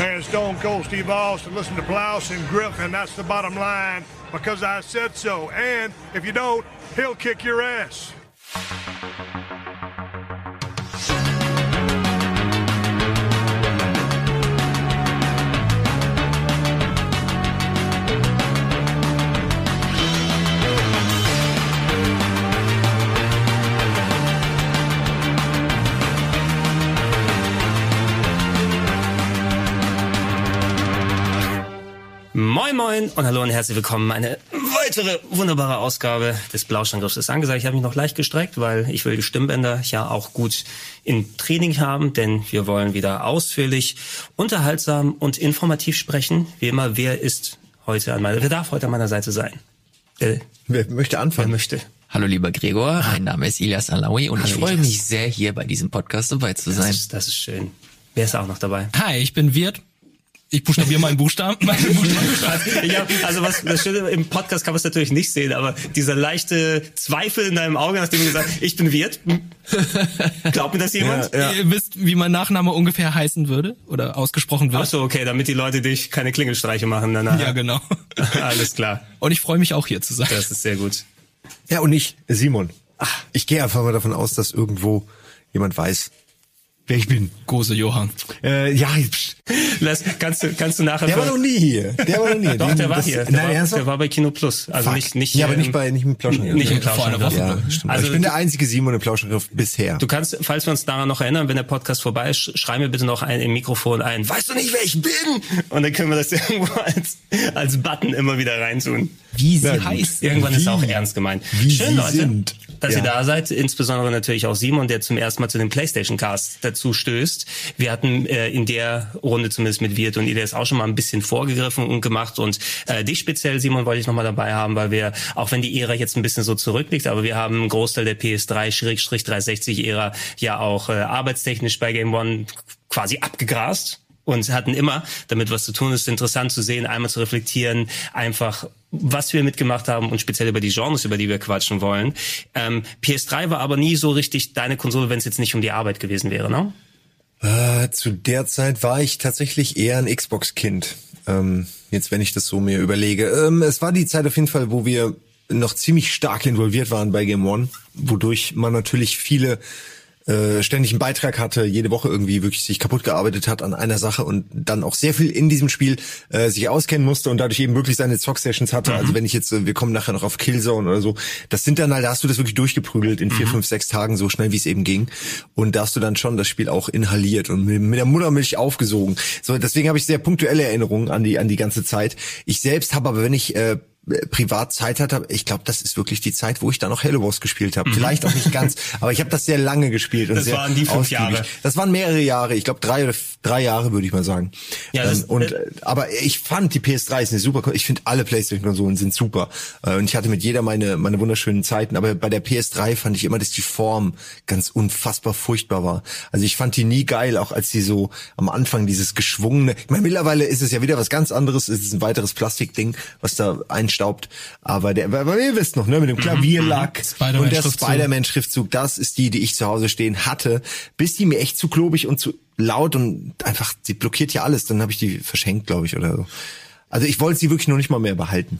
and Stone Cold Steve Austin. Listen to Blouse and Griffin. That's the bottom line because I said so. And if you don't, he'll kick your ass. Moin Moin und hallo und herzlich willkommen. Eine weitere wunderbare Ausgabe des Blauschangriffs ist angesagt. Ich habe mich noch leicht gestreckt, weil ich will die Stimmbänder ja auch gut im Training haben, denn wir wollen wieder ausführlich, unterhaltsam und informativ sprechen. Wie immer, wer ist heute an meiner, wer darf heute an meiner Seite sein? Äh, wer möchte anfangen? Wer möchte? Hallo lieber Gregor, mein Name ist Ilias Alawi und Hallo, ich freue mich sehr, hier bei diesem Podcast dabei zu sein. Das ist, das ist schön. Wer ist auch noch dabei? Hi, ich bin Wirt ich buchstabiere meinen Buchstaben. Meine Buchstaben. ja, also was das Schöne, im Podcast kann man es natürlich nicht sehen, aber dieser leichte Zweifel in deinem Auge, nachdem du gesagt ich bin Wirt. Glaubt mir das jemand? Ja, ja. Ihr wisst, wie mein Nachname ungefähr heißen würde oder ausgesprochen wird. Ach so, okay, damit die Leute dich keine Klingelstreiche machen danach. Ja, genau. Alles klar. Und ich freue mich auch hier zu sein. Das ist sehr gut. Ja, und ich, Simon. Ach, ich gehe einfach mal davon aus, dass irgendwo jemand weiß, wer ich bin. Gose Johann. Äh, ja. Lass, kannst du, kannst du nachher. Der war noch nie hier. Der war noch nie. Doch, der war das, hier. Der, nein, war, der war bei Kino Plus. Also Fuck. nicht, nicht. Ja, aber nicht bei, nicht im Plauschangriff. Nicht im Plauschangriff. Ja. Also ich bin der einzige Simon im Plauschangriff bisher. Du kannst, falls wir uns daran noch erinnern, wenn der Podcast vorbei ist, schrei mir bitte noch ein im Mikrofon ein. Weißt du nicht, wer ich bin? Und dann können wir das irgendwo als, als Button immer wieder reintun. Wie sie ja, heißt. Irgendwann wie, ist auch ernst gemeint. Wie Schön, Leute. Sind dass ja. ihr da seid. Insbesondere natürlich auch Simon, der zum ersten Mal zu dem PlayStation Cast dazu stößt. Wir hatten äh, in der Runde zumindest mit Wirt und Ilias auch schon mal ein bisschen vorgegriffen und gemacht. Und äh, dich speziell, Simon, wollte ich nochmal dabei haben, weil wir, auch wenn die Ära jetzt ein bisschen so zurückliegt, aber wir haben einen Großteil der PS3-360-Ära ja auch äh, arbeitstechnisch bei Game One quasi abgegrast und hatten immer damit was zu tun. Es ist interessant zu sehen, einmal zu reflektieren, einfach was wir mitgemacht haben und speziell über die Genres, über die wir quatschen wollen. Ähm, PS3 war aber nie so richtig deine Konsole, wenn es jetzt nicht um die Arbeit gewesen wäre, ne? Äh, zu der Zeit war ich tatsächlich eher ein Xbox-Kind. Ähm, jetzt, wenn ich das so mir überlege. Ähm, es war die Zeit auf jeden Fall, wo wir noch ziemlich stark involviert waren bei Game One, wodurch man natürlich viele äh, ständig einen Beitrag hatte, jede Woche irgendwie wirklich sich kaputt gearbeitet hat an einer Sache und dann auch sehr viel in diesem Spiel äh, sich auskennen musste und dadurch eben wirklich seine Zock-Sessions hatte. Also mhm. Also wenn ich jetzt, äh, wir kommen nachher noch auf Killzone oder so, das sind dann halt, da hast du das wirklich durchgeprügelt in vier, mhm. fünf, sechs Tagen, so schnell wie es eben ging. Und da hast du dann schon das Spiel auch inhaliert und mit, mit der Muttermilch aufgesogen. So, deswegen habe ich sehr punktuelle Erinnerungen an die, an die ganze Zeit. Ich selbst habe aber, wenn ich äh, privat Zeit hatte, ich glaube, das ist wirklich die Zeit, wo ich da noch Halo Wars gespielt habe. Mhm. Vielleicht auch nicht ganz, aber ich habe das sehr lange gespielt und das sehr waren die fünf Jahre. Das waren mehrere Jahre, ich glaube drei oder drei Jahre würde ich mal sagen. Ja, ähm, und äh, aber ich fand die PS3 ist eine super. Ich finde alle PlayStation Konsolen sind super äh, und ich hatte mit jeder meine meine wunderschönen Zeiten. Aber bei der PS3 fand ich immer, dass die Form ganz unfassbar furchtbar war. Also ich fand die nie geil, auch als die so am Anfang dieses geschwungene. Ich meine mittlerweile ist es ja wieder was ganz anderes. Es ist ein weiteres Plastikding, was da einstaubt. Aber der, aber ihr wisst noch, ne, mit dem mhm. Klavierlack mhm. und der Spider-Man-Schriftzug, das ist die, die ich zu Hause stehen hatte, bis die mir echt zu klobig und zu laut und einfach, sie blockiert ja alles. Dann habe ich die verschenkt, glaube ich, oder so. Also ich wollte sie wirklich noch nicht mal mehr behalten.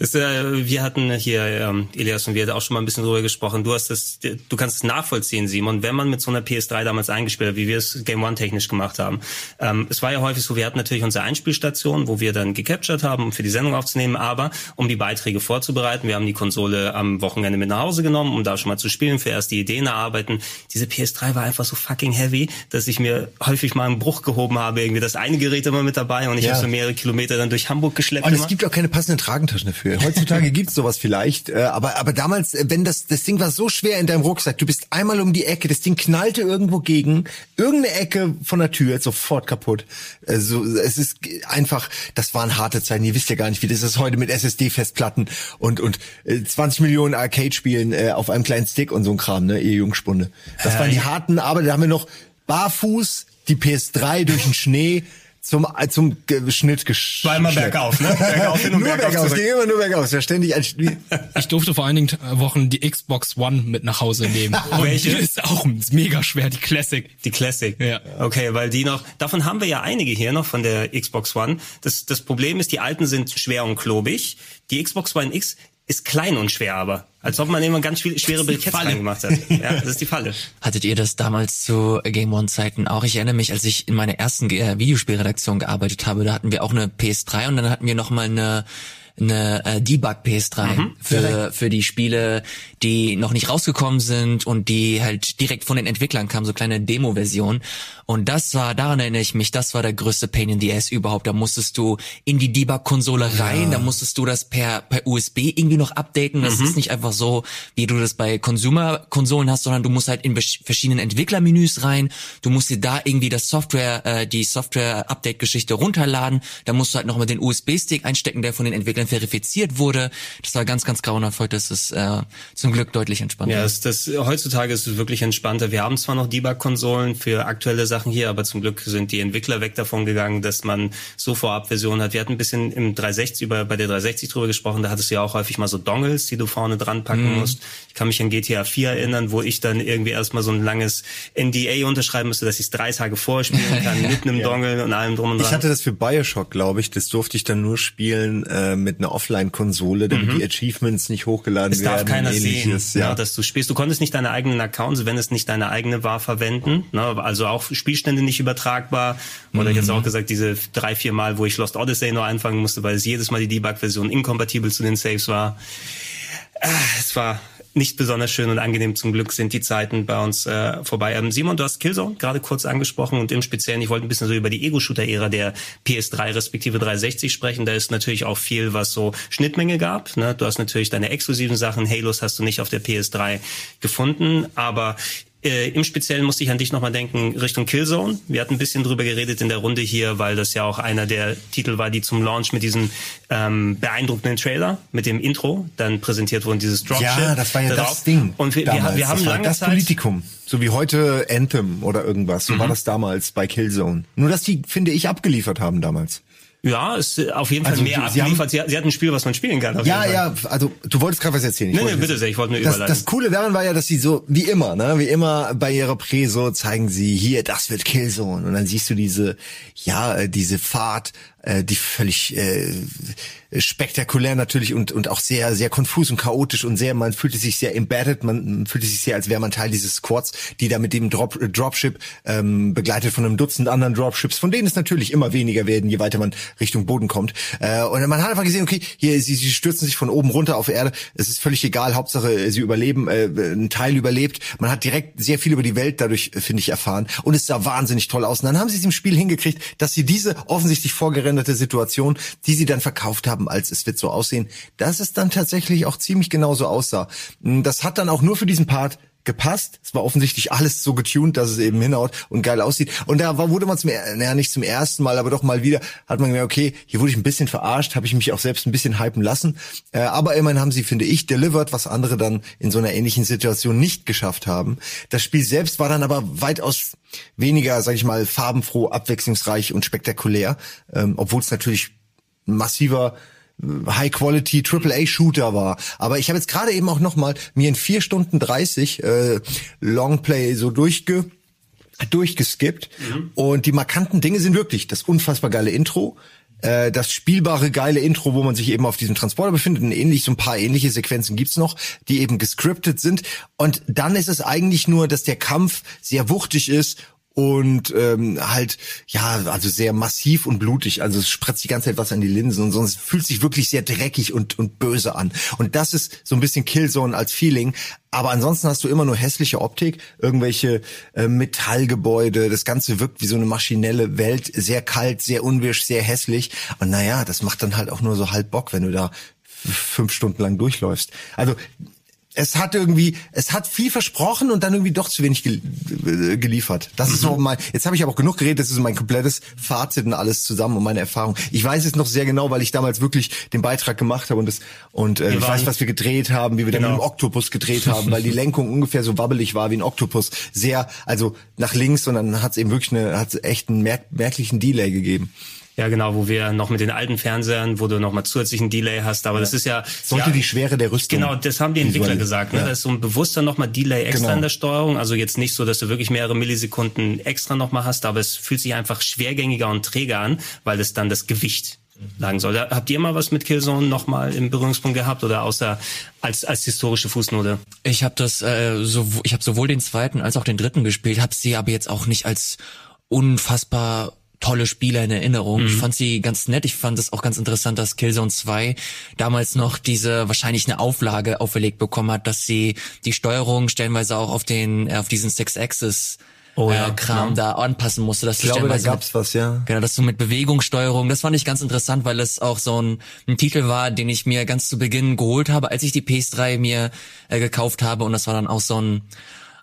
Das, äh, wir hatten hier, ähm, Elias und wir hatten auch schon mal ein bisschen drüber gesprochen. Du hast das, du kannst es nachvollziehen, Simon, wenn man mit so einer PS3 damals eingespielt hat, wie wir es Game One technisch gemacht haben. Ähm, es war ja häufig so, wir hatten natürlich unsere Einspielstation, wo wir dann gecaptured haben, um für die Sendung aufzunehmen, aber um die Beiträge vorzubereiten, wir haben die Konsole am Wochenende mit nach Hause genommen, um da schon mal zu spielen, für erst die Ideen erarbeiten. Diese PS3 war einfach so fucking heavy, dass ich mir häufig mal einen Bruch gehoben habe, irgendwie das eine Gerät immer mit dabei und ich ja. habe so mehrere Kilometer dann durch durch Hamburg geschleppt. Und es gibt auch keine passenden Tragentaschen dafür. Heutzutage gibt's sowas vielleicht, äh, aber aber damals, äh, wenn das das Ding war so schwer in deinem Rucksack, du bist einmal um die Ecke, das Ding knallte irgendwo gegen irgendeine Ecke von der Tür, sofort kaputt. Also es ist einfach, das waren harte Zeiten. Ihr wisst ja gar nicht, wie das ist heute mit SSD-Festplatten und und 20 Millionen Arcade-Spielen äh, auf einem kleinen Stick und so ein Kram, ne, ihr Jungspunde. Das waren die harten, aber da haben wir noch barfuß die PS3 durch den Schnee zum, äh, zum Schnitt gesch Zweimal bergauf, ne? Bergauf hin und nur bergauf bergauf, es ging immer nur bergauf. Es war ständig ein Spiel. Ich durfte vor einigen Ta- Wochen die Xbox One mit nach Hause nehmen. Und Welche? die ist auch mega schwer, die Classic. Die Classic. Ja. Okay, weil die noch, davon haben wir ja einige hier noch von der Xbox One. Das, das Problem ist, die alten sind schwer und klobig. Die Xbox One X ist klein und schwer aber. Als ob man immer ganz schwere Briketts reingemacht hat. Ja, das ist die Falle. Hattet ihr das damals zu Game One Zeiten auch? Ich erinnere mich, als ich in meiner ersten äh, Videospielredaktion gearbeitet habe, da hatten wir auch eine PS3 und dann hatten wir noch mal eine eine äh, Debug PS3 für für die Spiele, die noch nicht rausgekommen sind und die halt direkt von den Entwicklern kamen, so kleine Demo-Versionen. Und das war, daran erinnere ich mich, das war der größte Pain in the Ass überhaupt. Da musstest du in die Debug-Konsole rein, da musstest du das per per USB irgendwie noch updaten. Das ist nicht einfach so, wie du das bei Consumer-Konsolen hast, sondern du musst halt in verschiedenen Entwicklermenüs rein. Du musst dir da irgendwie das Software, äh, die Software-Update-Geschichte runterladen. Da musst du halt nochmal den USB-Stick einstecken, der von den Entwicklern verifiziert wurde. Das war ganz, ganz grauenhaft. Heute ist es äh, zum Glück deutlich entspannter. Ja, das, das, heutzutage ist es wirklich entspannter. Wir haben zwar noch Debug-Konsolen für aktuelle Sachen hier, aber zum Glück sind die Entwickler weg davon gegangen, dass man so Vorabversionen hat. Wir hatten ein bisschen im 360 über bei der 360 drüber gesprochen. Da hattest du ja auch häufig mal so Dongles, die du vorne dran packen musst. Ich kann mich an GTA 4 erinnern, wo ich dann irgendwie erstmal so ein langes NDA unterschreiben musste, dass ich es drei Tage vorspielen kann, mit einem Dongle und allem drum und dran. Ich hatte das für Bioshock, glaube ich. Das durfte ich dann nur spielen äh, mit einer Offline-Konsole, damit die Achievements nicht hochgeladen Mhm. Es werden. darf keiner ähnliches. sehen, Ja. ne, dass du spielst. Du konntest nicht deine eigenen Accounts, wenn es nicht deine eigene war, verwenden. Ne, also auch Spielstände nicht übertragbar. Oder jetzt auch gesagt, diese drei, vier Mal, wo ich Lost Odyssey noch anfangen musste, weil es jedes Mal die Debug-Version inkompatibel zu den Saves war. Ah, Es war nicht besonders schön und angenehm. Zum Glück sind die Zeiten bei uns äh, vorbei. Ähm, Simon, du hast Killzone gerade kurz angesprochen und im Speziellen, ich wollte ein bisschen so über die Ego-Shooter-Ära der PS3 respektive 360 sprechen. Da ist natürlich auch viel, was so Schnittmenge gab. Ne? Du hast natürlich deine exklusiven Sachen. Halos hast du nicht auf der PS3 gefunden, aber äh, Im Speziellen musste ich an dich nochmal denken, Richtung Killzone. Wir hatten ein bisschen drüber geredet in der Runde hier, weil das ja auch einer der Titel war, die zum Launch mit diesem ähm, beeindruckenden Trailer, mit dem Intro, dann präsentiert wurden, dieses Dropship. Ja, das war ja darauf. das Ding. Und wir, wir, damals. wir haben das lange das Zeit... Mhm. Politikum. So wie heute Anthem oder irgendwas. So war das damals bei Killzone. Nur, dass die, finde ich, abgeliefert haben damals. Ja, ist äh, auf jeden Fall Also, mehr sie- sie abgeliefert. Sie, sie hatten ein Spiel, was man spielen kann. Ja, ja, also du wolltest gerade was erzählen. Ich Nee, bitte sehr, ich wollte nur das, überleiten. das Coole daran war ja, dass sie so, wie immer, ne, wie immer bei ihrer Prä so zeigen sie, hier, das wird Killzone. Und dann siehst du diese, ja, äh, diese Fahrt, äh, die völlig äh, spektakulär natürlich und, und auch sehr, sehr konfus und chaotisch und sehr, man fühlte sich sehr embedded, man fühlte sich sehr, als wäre man Teil dieses Squads, die da mit dem Drop, äh, Dropship, ähm, begleitet von einem Dutzend anderen Dropships, von denen es natürlich immer weniger werden, je weiter man Richtung Boden kommt. Äh, und man hat einfach gesehen, okay, hier, sie, sie stürzen sich von oben runter auf Erde, es ist völlig egal, Hauptsache sie überleben, äh, ein Teil überlebt. Man hat direkt sehr viel über die Welt dadurch, äh, finde ich, erfahren. Und es sah wahnsinnig toll aus. Und dann haben sie es im Spiel hingekriegt, dass sie diese offensichtlich vorgerenderte Situation, die sie dann verkauft haben, als es wird so aussehen, dass es dann tatsächlich auch ziemlich genauso aussah. Das hat dann auch nur für diesen Part gepasst. Es war offensichtlich alles so getuned, dass es eben hinhaut und geil aussieht. Und da wurde man zum, naja, nicht zum ersten Mal, aber doch mal wieder, hat man gemerkt, okay, hier wurde ich ein bisschen verarscht, habe ich mich auch selbst ein bisschen hypen lassen. Äh, aber immerhin haben sie, finde ich, delivered, was andere dann in so einer ähnlichen Situation nicht geschafft haben. Das Spiel selbst war dann aber weitaus weniger, sag ich mal, farbenfroh, abwechslungsreich und spektakulär, ähm, obwohl es natürlich massiver High-Quality AAA-Shooter war. Aber ich habe jetzt gerade eben auch noch mal mir in vier Stunden 30 äh, Longplay so durchge durchgeskippt. Und die markanten Dinge sind wirklich das unfassbar geile Intro, äh, das spielbare geile Intro, wo man sich eben auf diesem Transporter befindet, und ähnlich so ein paar ähnliche Sequenzen gibt's noch, die eben gescriptet sind. Und dann ist es eigentlich nur, dass der Kampf sehr wuchtig ist und ähm, halt ja also sehr massiv und blutig. Also es spritzt die ganze Zeit was an die Linsen und sonst fühlt sich wirklich sehr dreckig und und böse an. Und das ist so ein bisschen Killzone als Feeling. Aber ansonsten hast du immer nur hässliche Optik irgendwelche äh, Metallgebäude. Das ganze wirkt wie so eine maschinelle Welt. Sehr kalt sehr unwirsch sehr hässlich. Und naja das macht dann halt auch nur so halb Bock wenn du da fünf Stunden lang durchläufst. Also es hat irgendwie, es hat viel versprochen und dann irgendwie doch zu wenig gel äh, geliefert. Das ist so mein, jetzt habe ich aber auch genug geredet, das ist mein komplettes Fazit und alles zusammen und meine Erfahrung. Ich weiß es noch sehr genau, weil ich damals wirklich den Beitrag gemacht habe und das, und äh, ich weiß, was wir gedreht haben, wie wir genau. dann mit dem Oktopus gedreht haben, weil die Lenkung ungefähr so wabbelig war wie ein Oktopus. Sehr, also nach links und dann hat es eben wirklich eine, hat echt einen merk merklichen Delay gegeben. Ja, genau, wo wir noch mit den alten Fernsehern, wo du noch mal zusätzlichen Delay hast, aber ja. das ist ja sollte ja, die Schwere der Rüstung. Genau, das haben die Entwickler gesagt, ne? Ja. Da ist so ein bewusster noch mal Delay extra genau. in der Steuerung, also jetzt nicht so, dass du wirklich mehrere Millisekunden extra noch mal hast, aber es fühlt sich einfach schwergängiger und träger an, weil es dann das Gewicht sagen soll. Habt ihr mal was mit Killzone noch mal im Berührungspunkt gehabt oder außer als als historische Fußnote? Ich habe das äh, so ich habe sowohl den zweiten als auch den dritten gespielt, habe sie aber jetzt auch nicht als unfassbar tolle Spiele in Erinnerung. Mhm. Ich fand sie ganz nett. Ich fand es auch ganz interessant, dass Killzone 2 damals noch diese wahrscheinlich eine Auflage auferlegt bekommen hat, dass sie die Steuerung stellenweise auch auf den auf diesen Six Axis oh, ja, äh, Kram genau. da anpassen musste. Dass ich glaube, da gab's was, ja. Genau, das so mit Bewegungssteuerung. Das fand ich ganz interessant, weil es auch so ein, ein Titel war, den ich mir ganz zu Beginn geholt habe, als ich die PS3 mir äh, gekauft habe. Und das war dann auch so ein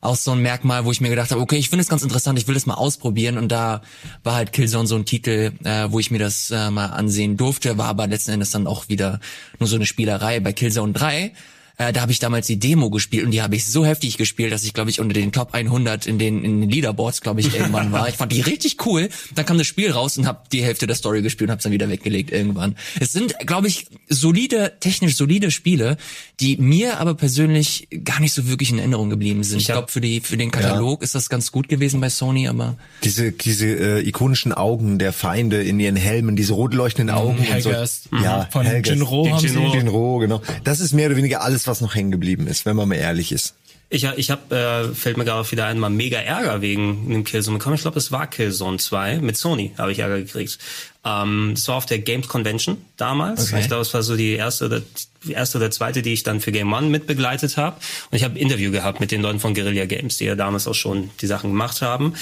auch so ein Merkmal, wo ich mir gedacht habe, okay, ich finde es ganz interessant, ich will das mal ausprobieren und da war halt Killzone so ein Titel, äh, wo ich mir das äh, mal ansehen durfte, war aber letzten Endes dann auch wieder nur so eine Spielerei. Bei Killzone 3 äh, da habe ich damals die Demo gespielt und die habe ich so heftig gespielt, dass ich glaube ich unter den Top 100 in den in den Leaderboards glaube ich irgendwann war. Ich fand die richtig cool. Dann kam das Spiel raus und habe die Hälfte der Story gespielt und habe dann wieder weggelegt irgendwann. Es sind glaube ich solide technisch solide Spiele, die mir aber persönlich gar nicht so wirklich in Erinnerung geblieben sind. Ich, ich glaube für die für den Katalog ja. ist das ganz gut gewesen bei Sony, aber diese diese äh, ikonischen Augen der Feinde in ihren Helmen, diese rot leuchtenden Augen mhm, und so. Ja, von Jinro haben Jinro. Jinro, genau. Das ist mehr oder weniger alles was noch hängen geblieben ist, wenn man mal ehrlich ist. Ich, ich habe, äh, fällt mir gerade wieder einmal mega Ärger wegen dem Killzone bekommen. Ich glaube, das war Killzone 2. Mit Sony habe ich Ärger gekriegt. Ähm, das war auf der Games Convention damals. Okay. Ich glaube, es war so die erste oder die erste oder zweite, die ich dann für Game One mitbegleitet habe. Und ich habe ein Interview gehabt mit den Leuten von Guerilla Games, die ja damals auch schon die Sachen gemacht haben.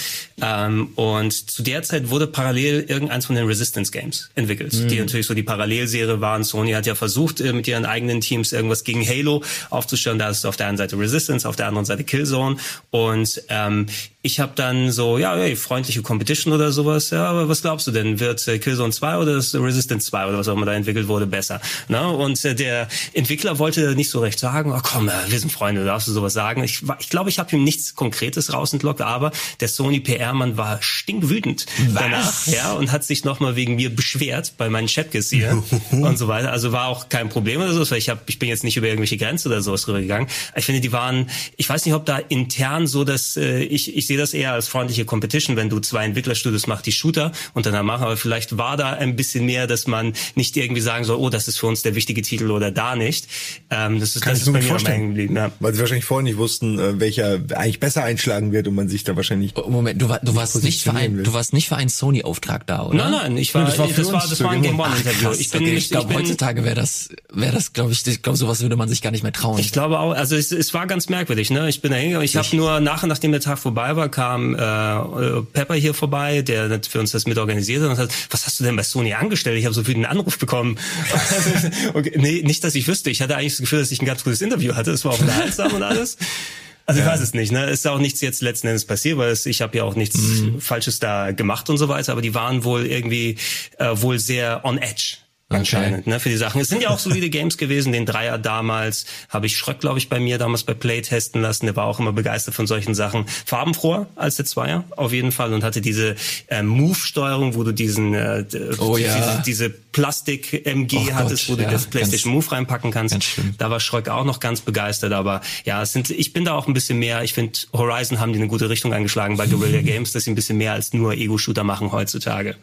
Ähm, und zu der Zeit wurde parallel irgendeins von den Resistance Games entwickelt, mhm. die natürlich so die Parallelserie waren. Sony hat ja versucht, äh, mit ihren eigenen Teams irgendwas gegen Halo aufzustellen. Da ist auf der einen Seite Resistance, auf der anderen Seite Killzone. Und ähm, ich habe dann so, ja, hey, freundliche Competition oder sowas. Ja, aber was glaubst du denn? Wird äh, Killzone 2 oder das Resistance 2 oder was auch immer da entwickelt wurde besser? Ne? Und äh, der Entwickler wollte nicht so recht sagen, oh komm, äh, wir sind Freunde, darfst du sowas sagen? Ich, ich glaube, ich habe ihm nichts Konkretes rausentlockt, aber der Sony PR-Mann war stinkwütend was? danach, ja, und hat sich nochmal wegen mir beschwert bei meinen Chatgis hier und so weiter. Also war auch kein Problem oder so, weil ich hab, ich bin jetzt nicht über irgendwelche Grenzen oder sowas rübergegangen. Ich finde, die waren, ich weiß nicht, ob da intern so, dass äh, ich, ich sehe das eher als freundliche Competition, wenn du zwei Entwicklerstudios machst, die Shooter untereinander machen, aber vielleicht war da ein bisschen mehr, dass man nicht irgendwie sagen soll, oh, das ist für uns der wichtige Titel oder da nicht. Ähm, das ist, Kann das ist bei mir vorstellen. geblieben, ja. Weil sie wahrscheinlich vorher nicht wussten, äh, welcher eigentlich besser einschlagen wird und man sich da wahrscheinlich. Oh, Moment, du, war, du warst nicht für ein, du warst nicht für einen Sony-Auftrag da, oder? Nein, nein, ich war, das war, das war, das war ein Game One Interview. ich bin, okay. ich, ich glaube, heutzutage wäre das, wäre das, glaube ich, ich glaube, sowas würde man sich gar nicht mehr trauen. Ich glaube auch, also es, es war ganz merkwürdig, ne? Ich bin da hingegangen, ich habe nur nachher, nachdem der Tag vorbei war, kam äh, Pepper hier vorbei, der für uns das mit organisiert hat und hat, was hast du denn bei Sony angestellt? Ich habe so viel einen Anruf bekommen. okay, nee, nicht, dass ich wüsste. Ich hatte eigentlich das Gefühl, dass ich ein ganz gutes Interview hatte. Es war auch unterhaltsam und alles. Also ich weiß es nicht, ne? Ist auch nichts jetzt letzten Endes passiert, weil es, ich habe ja auch nichts mhm. Falsches da gemacht und so weiter, aber die waren wohl irgendwie äh, wohl sehr on edge anscheinend, ne, für die Sachen. Es sind ja auch solide Games gewesen. Den Dreier damals habe ich Schröck, glaube ich, bei mir damals bei Play testen lassen. Der war auch immer begeistert von solchen Sachen. Farbenfroher als der Zweier, auf jeden Fall. Und hatte diese äh, Move-Steuerung, wo du diesen äh, oh, ja. diese, diese Plastik-MG oh hattest, Gott, wo du ja, das PlayStation Move reinpacken kannst. Da war Schröck auch noch ganz begeistert. Aber ja, es sind, ich bin da auch ein bisschen mehr. Ich finde, Horizon haben die eine gute Richtung eingeschlagen bei Guerrilla Games, dass sie ein bisschen mehr als nur Ego-Shooter machen heutzutage.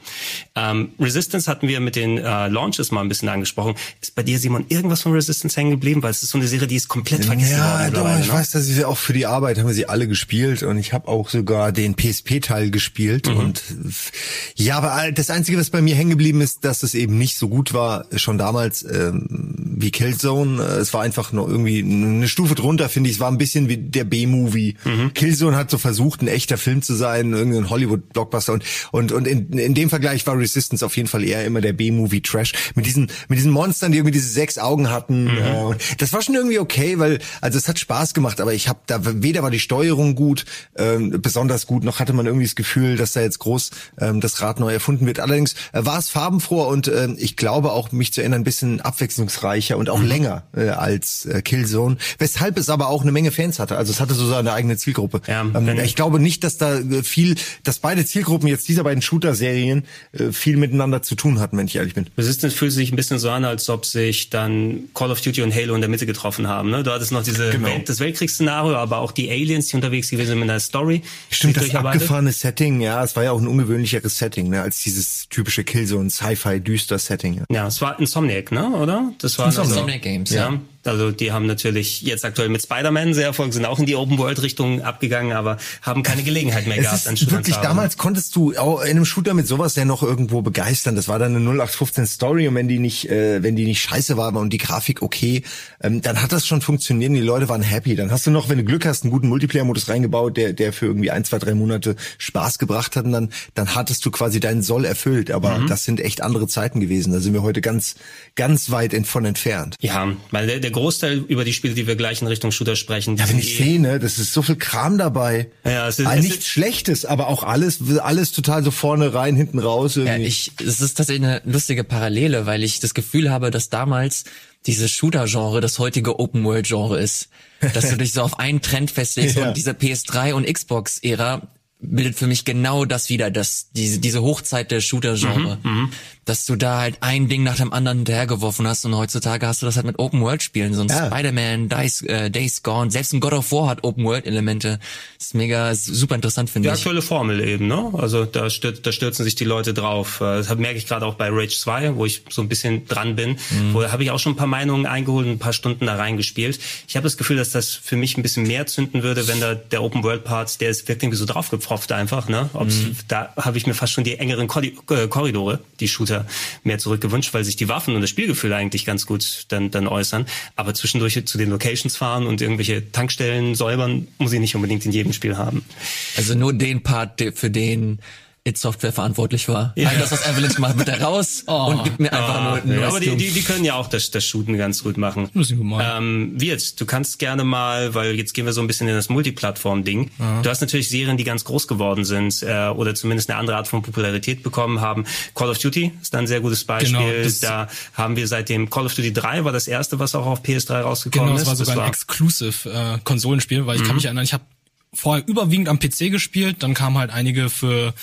Ähm, Resistance hatten wir mit den äh, Launches mal ein bisschen angesprochen. Ist bei dir, Simon, irgendwas von Resistance hängen geblieben? Weil es ist so eine Serie, die ist komplett vergessen ja, worden. Ja, ich ne? weiß, dass ich auch für die Arbeit haben wir sie alle gespielt und ich habe auch sogar den PSP-Teil gespielt. Mhm. Und ja, aber das Einzige, was bei mir hängen geblieben ist, dass es eben nicht so gut war, schon damals, ähm, wie Killzone. Äh, Es war einfach nur irgendwie eine Stufe drunter, finde ich. Es war ein bisschen wie der B-Movie. Mhm. Killzone hat so versucht, ein echter Film zu sein, irgendein Hollywood-Blockbuster. Und, und, und in, in dem Vergleich war Resistance auf jeden Fall eher immer der B-Movie-Trash. Mit diesen, mit diesen Monstern, die irgendwie diese sechs Augen hatten. Mhm. Äh, das war schon irgendwie okay, weil, also es hat Spaß gemacht, aber ich habe da, weder war die Steuerung gut, ähm, besonders gut, noch hatte man irgendwie das Gefühl, dass da jetzt groß ähm, das Rad neu erfunden wird. Allerdings äh, war es farbenfroher und äh, ich glaube auch, mich zu erinnern, ein bisschen abwechslungsreicher und auch Mhm. länger äh, als äh, Killzone. Weshalb es aber auch eine Menge Fans hatte. Also es hatte so seine eigene Zielgruppe. Ja, ähm, ich glaube nicht, dass da äh, viel, dass beide Zielgruppen jetzt dieser beiden Shooter-Serien äh, viel miteinander zu tun hatten, wenn ich ehrlich bin. Resistance fühlt sich ein bisschen so an, als ob sich dann Call of Duty und Halo in der Mitte getroffen haben. Ne? Du hattest noch diese Genau. Welt, das Weltkriegsszenario, aber auch die Aliens, die unterwegs gewesen sind mit einer Story. Stimmt, das abgefahrene Setting, ja, es war ja auch ein ungewöhnliches Setting, ne, als dieses typische Killzone, Sci-Fi, düster Setting. Ja. Ja, es war Insomniac, ne? Oder? Das war noch so- Insomniac Games, ja. ja. Also die haben natürlich jetzt aktuell mit Spider-Man sehr erfolgreich, sind auch in die Open-World-Richtung abgegangen, aber haben keine Gelegenheit mehr Es gehabt, ist wirklich, damals konntest du auch in einem Shooter mit sowas ja noch irgendwo begeistern. Das war dann eine 0815 Story und wenn die nicht, äh, wenn die nicht scheiße war und die Grafik okay, ähm, dann hat das schon funktioniert und die Leute waren happy. Dann hast du noch, wenn du Glück hast, einen guten Multiplayer-Modus reingebaut, der, der für irgendwie ein, zwei, drei Monate Spaß gebracht hat und dann, dann hattest du quasi deinen Soll erfüllt. Aber Mhm. das sind echt andere Zeiten gewesen. Da sind wir heute ganz, ganz weit von entfernt. Ja, weil der, der Großteil über die Spiele, die wir gleich in Richtung Shooter sprechen, die Ja, wenn ich eh- sehe, ne, das ist so viel Kram dabei. Ja, es ist- es nichts ist- Schlechtes, aber auch alles, alles total so vorne rein, hinten raus. Ja, Irgendwie. ich, es ist tatsächlich eine lustige Parallele, weil ich das Gefühl habe, dass damals dieses Shooter-Genre das heutige Open-World-Genre ist. Dass du dich so auf einen Trend festlegst Ja. und diese PS3 und Xbox-Ära bildet für mich genau das wieder, dass diese, diese Hochzeit der Shooter-Genre, dass du da halt ein Ding nach dem anderen hinterhergeworfen hast und heutzutage hast du das halt mit Open-World-Spielen, so ein Ja. Spider-Man, äh, Days Gone, selbst ein God of War hat Open-World-Elemente. Das ist mega, super interessant, finde Die ich. aktuelle Formel eben, ne? Also da, stürzt, da stürzen sich die Leute drauf. Äh, Das merke ich gerade auch bei Rage 2, wo ich so ein bisschen dran bin. Mhm. Wo habe ich auch schon ein paar Meinungen eingeholt und ein paar Stunden da reingespielt. Ich habe das Gefühl, dass das für mich ein bisschen mehr zünden würde, wenn da der Open World Part, der ist irgendwie so draufgepfropft einfach, ne? Mhm. Da habe ich mir fast schon die engeren äh, Korridore, die Shooter, mehr zurückgewünscht, weil sich die Waffen und das Spielgefühl eigentlich ganz gut dann, dann äußern. Aber zwischendurch zu den Locations fahren und irgendwelche Tankstellen säubern, muss ich nicht unbedingt in jedem Spiel haben. Also nur den Part, für den It Software verantwortlich war. Ja. All das, was Avalanche macht, wird er raus und gibt mir einfach nur ein Ja, aber die, die, die können ja auch das, das Shooten ganz gut machen. Ähm, Wirt, du kannst gerne mal, weil jetzt gehen wir so ein bisschen in das Multiplattform-Ding. Du hast natürlich Serien, die ganz groß geworden sind äh, oder zumindest eine andere Art von Popularität bekommen haben. Call of Duty ist da ein sehr gutes Beispiel. Genau, da haben wir seitdem Call of Duty 3 war das erste, was auch auf PS3 rausgekommen Genau, ist. es war sogar das ein Exclusive äh, Konsolenspiel, weil ich kann mich erinnern, ich habe vorher überwiegend am PC gespielt, dann kamen halt einige für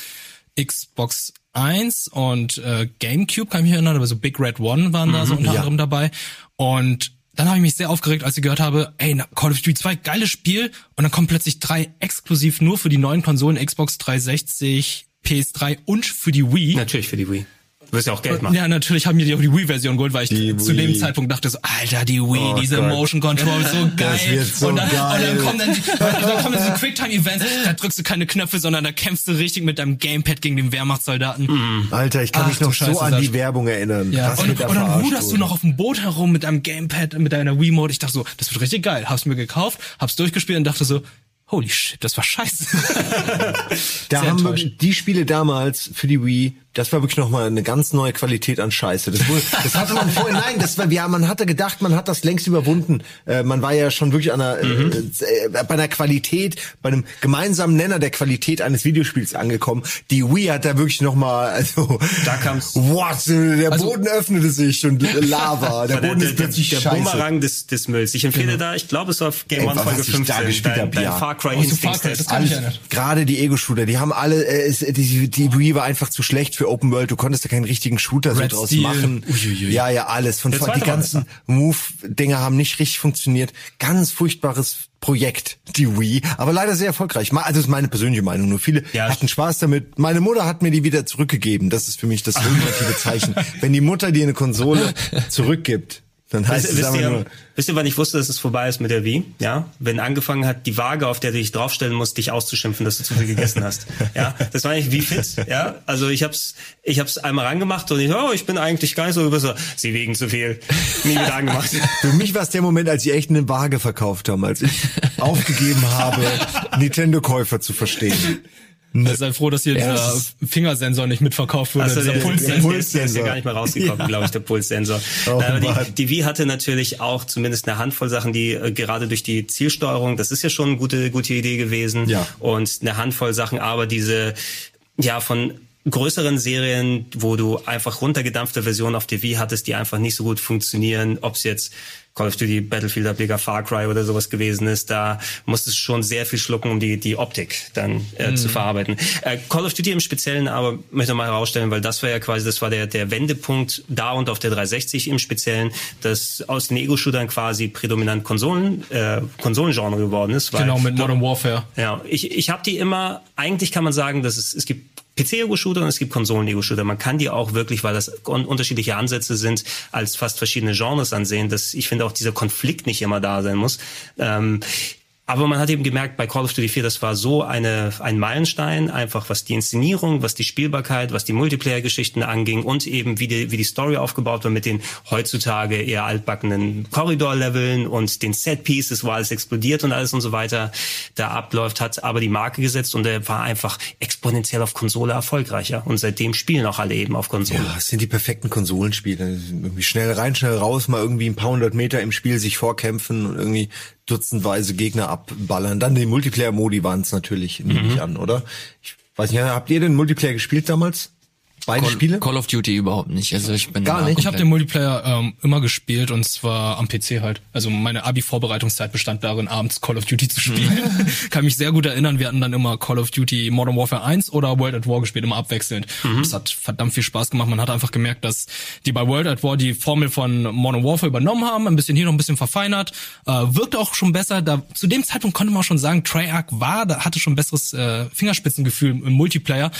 Xbox 1 und äh, GameCube, kann ich mich erinnern, aber so Big Red One waren da so unter ja. anderem dabei. Und dann habe ich mich sehr aufgeregt, als ich gehört habe, ey, Call of Duty 2, geiles Spiel. Und dann kommen plötzlich drei exklusiv nur für die neuen Konsolen, Xbox 360, PS3 und für die Wii. Natürlich für die Wii. Du wirst ja auch Geld machen. Ja, natürlich haben mir die auch die Wii-Version geholt, weil ich Die zu dem Wii. Zeitpunkt dachte so, Alter, die Wii, Oh diese Gott. Motion Control, so geil. wird so und, dann, geil. und dann kommen dann, die, dann kommen diese Quicktime-Events, da drückst du keine Knöpfe, sondern da kämpfst du richtig mit deinem Gamepad gegen den Wehrmachtssoldaten. Alter, ich kann Ach mich noch Scheiße, so an Sascha. die Werbung erinnern. Ja, und, und dann ruderst du noch auf dem Boot herum mit deinem Gamepad, mit deiner Wii-Mode. Ich dachte so, das wird richtig geil. Hab's mir gekauft, hab's durchgespielt und dachte so, holy shit, das war scheiße. Da Sehr haben wir die Spiele damals für die Wii, das war wirklich nochmal eine ganz neue Qualität an Scheiße. Das, wurde, das hatte man vorher, nein, das war, ja, man hatte gedacht, man hat das längst überwunden. Äh, man war ja schon wirklich an einer, Mhm. äh, äh, bei einer Qualität, bei einem gemeinsamen Nenner der Qualität eines Videospiels angekommen. Die Wii hat da wirklich nochmal, also, Da kam's- what, der Also- Boden öffnete sich und Lava, der Der, Boden der, ist der, plötzlich der scheiße. Bumerang des, des Mülls. Ich empfehle da, ich glaube, es war auf Game One Folge ich da 15, gespielt dein, hab, dein ja. Far Cry Oh, so Instincts Far Cry, das kann ich Alles, erinnern. gerade die Ego-Shooter, die haben alle, äh, es, die, die Wii war einfach zu schlecht für Open World. Du konntest da keinen richtigen Shooter so Red draus Steel. machen. Uiuiui. Ja, ja, alles. Von die ganzen Move-Dinger haben nicht richtig funktioniert. Ganz furchtbares Projekt, die Wii, aber leider sehr erfolgreich. Also das ist meine persönliche Meinung. Nur viele Ja. hatten Spaß damit. Meine Mutter hat mir die wieder zurückgegeben. Das ist für mich das ultimative Zeichen. Wenn die Mutter dir eine Konsole zurückgibt, Dann heißt Wisst, es wisst, ihr, nur, wisst ihr, wann ich wusste, dass es vorbei ist mit der Wii? Ja, wenn angefangen hat, die Waage, auf der du dich draufstellen musst, dich auszuschimpfen, dass du zu viel gegessen hast. Ja, das war nicht wie fit. Ja, also ich hab's, ich hab's einmal rangemacht und ich, oh, ich bin eigentlich gar nicht so so, sie wiegen zu viel, nie wieder angemacht. für mich war es der Moment, als sie echt eine Waage verkauft haben, als ich aufgegeben habe, Nintendo-Käufer zu verstehen. Also sei froh, dass hier Ja, dieser das Fingersensor nicht mitverkauft wurde. Also dieser der, Puls. der, Puls- der, ist, ja Pulssensor. gar nicht mehr rausgekommen, glaube ich, der Pulssensor. Oh, die, die Wii hatte natürlich auch zumindest eine Handvoll Sachen, die äh, gerade durch die Zielsteuerung, das ist ja schon eine gute, gute Idee gewesen. Ja. Und eine Handvoll Sachen, aber diese, ja, von größeren Serien, wo du einfach runtergedampfte Versionen auf Wii hattest, die einfach nicht so gut funktionieren, ob es jetzt Call of Duty, Battlefield Ableger, Far Cry oder sowas gewesen ist, da musstest du schon sehr viel schlucken, um die, die Optik dann äh, zu verarbeiten. Äh, Call of Duty im Speziellen aber möchte ich mal herausstellen, weil das war ja quasi, das war der, der Wendepunkt da und auf der 360 im Speziellen, dass aus den Ego-Shootern quasi prädominant Konsolen, äh, Konsolengenre geworden ist. Genau, mit Modern Warfare. ja, ich, ich habe die immer, eigentlich kann man sagen, dass es, es gibt PC-Ego-Shooter und es gibt Konsolen-Ego-Shooter. Man kann die auch wirklich, weil das un unterschiedliche Ansätze sind, als fast verschiedene Genres ansehen, dass ich finde auch dieser Konflikt nicht immer da sein muss. Ähm, aber man hat eben gemerkt, bei Call of Duty 4, das war so eine, ein Meilenstein, einfach was die Inszenierung, was die Spielbarkeit, was die Multiplayer-Geschichten anging und eben wie die, wie die Story aufgebaut war mit den heutzutage eher altbackenen Korridor-Leveln und den Set-Pieces, wo alles explodiert und alles und so weiter da abläuft, hat aber die Marke gesetzt und er war einfach exponentiell auf Konsole erfolgreicher. Und seitdem spielen auch alle eben auf Konsole. Ja, es sind die perfekten Konsolenspiele. Irgendwie schnell rein, schnell raus, mal irgendwie ein paar hundert Meter im Spiel sich vorkämpfen und irgendwie dutzendweise Gegner abballern. Dann die Multiplayer-Modi waren es natürlich, nehme Mhm. ich an, oder? Ich weiß nicht, habt ihr den Multiplayer gespielt damals? Beide Call, Spiele? Call of Duty überhaupt nicht. Also ich bin Gar nicht? Ich habe den Multiplayer ähm, immer gespielt und zwar am PC halt. Also meine Abi-Vorbereitungszeit bestand darin, abends Call of Duty zu spielen. Kann mich sehr gut erinnern, wir hatten dann immer Call of Duty Modern Warfare 1 oder World at War gespielt, immer abwechselnd. Das hat verdammt viel Spaß gemacht. Man hat einfach gemerkt, dass die bei World at War die Formel von Modern Warfare übernommen haben, ein bisschen hier noch ein bisschen verfeinert. Äh, wirkt auch schon besser. Da, zu dem Zeitpunkt konnte man auch schon sagen, Treyarch war, da hatte schon besseres äh, Fingerspitzengefühl im Multiplayer.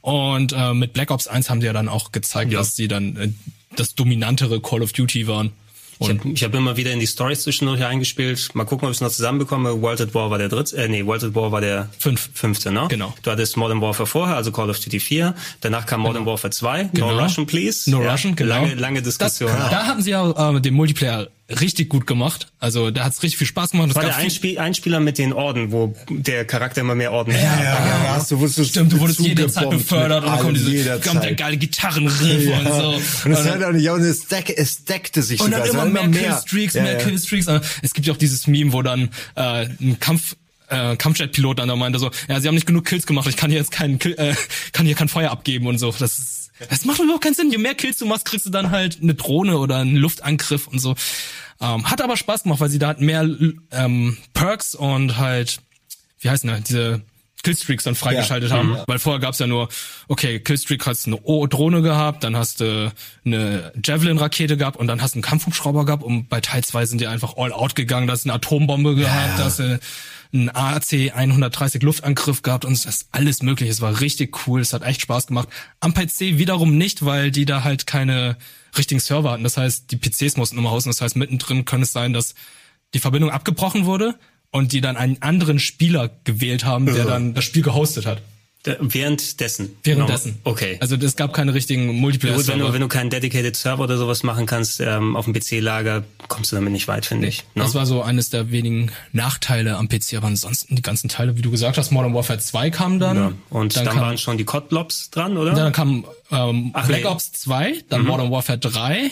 Und äh, mit Black Ops 1 haben sie ja dann auch gezeigt, Ja. dass sie dann äh, das dominantere Call of Duty waren. Ich habe hab immer wieder in die Stories zwischendurch eingespielt. Mal gucken, ob ich es noch zusammenbekomme. World at War war der dritte, äh, nee, World at War war der Fünf. fünfte, ne? Genau. Du hattest Modern Warfare vorher, also Call of Duty 4. Danach kam Modern Warfare 2. Genau. No Russian, please. No Ja, Russian, genau. Lange, lange Diskussion. Das, da hatten sie ja äh, den Multiplayer richtig gut gemacht. Also da hat's richtig viel Spaß gemacht. Es war gab der Einspiel, Einspieler mit den Orden, wo der Charakter immer mehr Orden hat. ja, ja, hast du wusstest Stimmt, du wurdest jederzeit befördert und dann kommt, diese, kommt der geile Gitarrenriff Ja. und so. Und es hört auch nicht auf, und es, deck, es deckte sich Und sogar. dann immer war mehr, Killstreaks, Ja, mehr ja. Killstreaks. Aber Es gibt ja auch dieses Meme, wo dann äh, ein Kampf äh, Kampfjet-Pilot dann da meinte so, ja, sie haben nicht genug Kills gemacht, ich kann hier jetzt keinen Kill, äh, kann hier kein Feuer abgeben und so. Das ist, das macht überhaupt keinen Sinn. Je mehr Kills du machst, kriegst du dann halt eine Drohne oder einen Luftangriff und so. Ähm, hat aber Spaß gemacht, weil sie da halt mehr ähm, Perks und halt, wie heißen das, diese Killstreaks dann freigeschaltet Ja. haben. Weil vorher gab's ja nur, okay, Killstreak hast eine O- Drohne gehabt, dann hast du eine Javelin-Rakete gehabt und dann hast du einen Kampfhubschrauber gehabt und bei Teil 2 sind die einfach all out gegangen, da hast du eine Atombombe gehabt, da hast du einen AC-130 Luftangriff gehabt und das ist alles möglich. Es war richtig cool, es hat echt Spaß gemacht. Am PC wiederum nicht, weil die da halt keine richtigen Server hatten. Das heißt, die PCs mussten immer hausen. Das heißt, mittendrin kann es sein, dass die Verbindung abgebrochen wurde und die dann einen anderen Spieler gewählt haben, der dann das Spiel gehostet hat. Währenddessen. Währenddessen. Genau. Okay. Also es gab keine richtigen Gut, wenn du, wenn du keinen dedicated Server oder sowas machen kannst ähm, auf dem PC-Lager, kommst du damit nicht weit, finde ich. Ne? Das war so eines der wenigen Nachteile am PC, aber ansonsten die ganzen Teile, wie du gesagt hast, Modern Warfare 2 kam dann. ja. Und dann, kam, waren schon die Codblobs dran, oder? dann kam ähm, Ach, Black nee. Ops 2, dann Modern Warfare 3,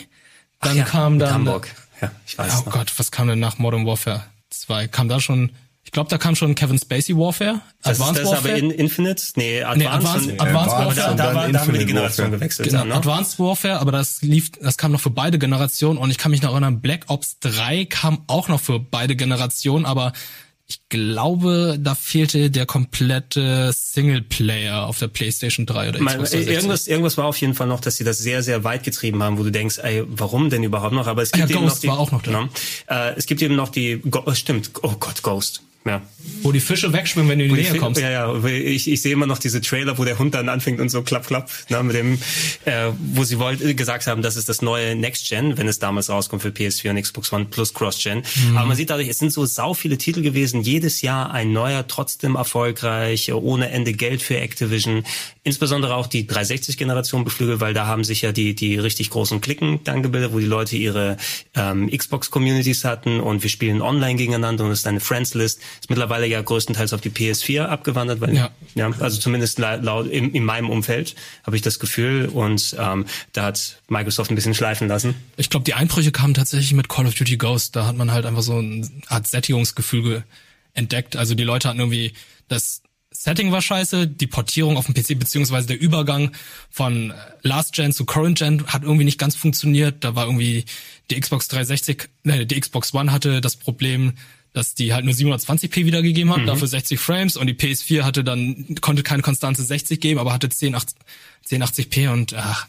dann ja, kam dann Hamburg. Ja, ich weiß Oh noch. Gott, was kam denn nach Modern Warfare 2? Kam da schon ich glaube, da kam schon Kevin Spacey Warfare, Das ist Advanced das Warfare. aber in Infinite? Nee, Advanced. Nee, Advanced- und- Advanced aber Warfare Da, da, da haben wir die Generation Warfare. gewechselt. Genau, dann, ne? Advanced Warfare, aber das lief, das kam noch für beide Generationen und ich kann mich noch erinnern, Black Ops 3 kam auch noch für beide Generationen, aber ich glaube, da fehlte der komplette Singleplayer auf der PlayStation 3 oder Xbox 360. irgendwas, irgendwas war auf jeden Fall noch, dass sie das sehr, sehr weit getrieben haben, wo du denkst, ey, warum denn überhaupt noch? Aber es Ah gibt ja, eben Ghost noch die, war auch noch da. Ne? Äh, es gibt eben noch die, Go, äh, stimmt, oh Gott, Ghost. Ja. Wo die Fische wegschwimmen, wenn du in die Nähe kommst. Ja, ja. Ich, ich sehe immer noch diese Trailer, wo der Hund dann anfängt und so klapp, klapp, ne, mit dem, äh, wo sie wollt, gesagt haben, das ist das neue Next Gen, wenn es damals rauskommt für PS4 und Xbox One plus Cross Gen. Mhm. Aber man sieht dadurch, es sind so sau viele Titel gewesen, jedes Jahr ein neuer, trotzdem erfolgreich, ohne Ende Geld für Activision. Insbesondere auch die 360-Generation beflügelt, weil da haben sich ja die, die richtig großen Klicken dann gebildet, wo die Leute ihre ähm, Xbox-Communities hatten und wir spielen online gegeneinander und es ist eine Friends-List ist mittlerweile ja größtenteils auf die PS4 abgewandert, weil ja, ja also zumindest laut in, in meinem Umfeld habe ich das Gefühl und ähm, da hat Microsoft ein bisschen schleifen lassen. Ich glaube, die Einbrüche kamen tatsächlich mit Call of Duty Ghost. Da hat man halt einfach so eine Art Sättigungsgefühl entdeckt. Also die Leute hatten irgendwie das Setting war scheiße, die Portierung auf dem PC beziehungsweise der Übergang von Last Gen zu Current Gen hat irgendwie nicht ganz funktioniert. Da war irgendwie die Xbox 360, ne, die Xbox One hatte das Problem, dass die halt nur 720p wiedergegeben hat, mhm. dafür 60 Frames und die PS4 hatte dann, konnte keine konstante 60 geben, aber hatte 1080, p und ach,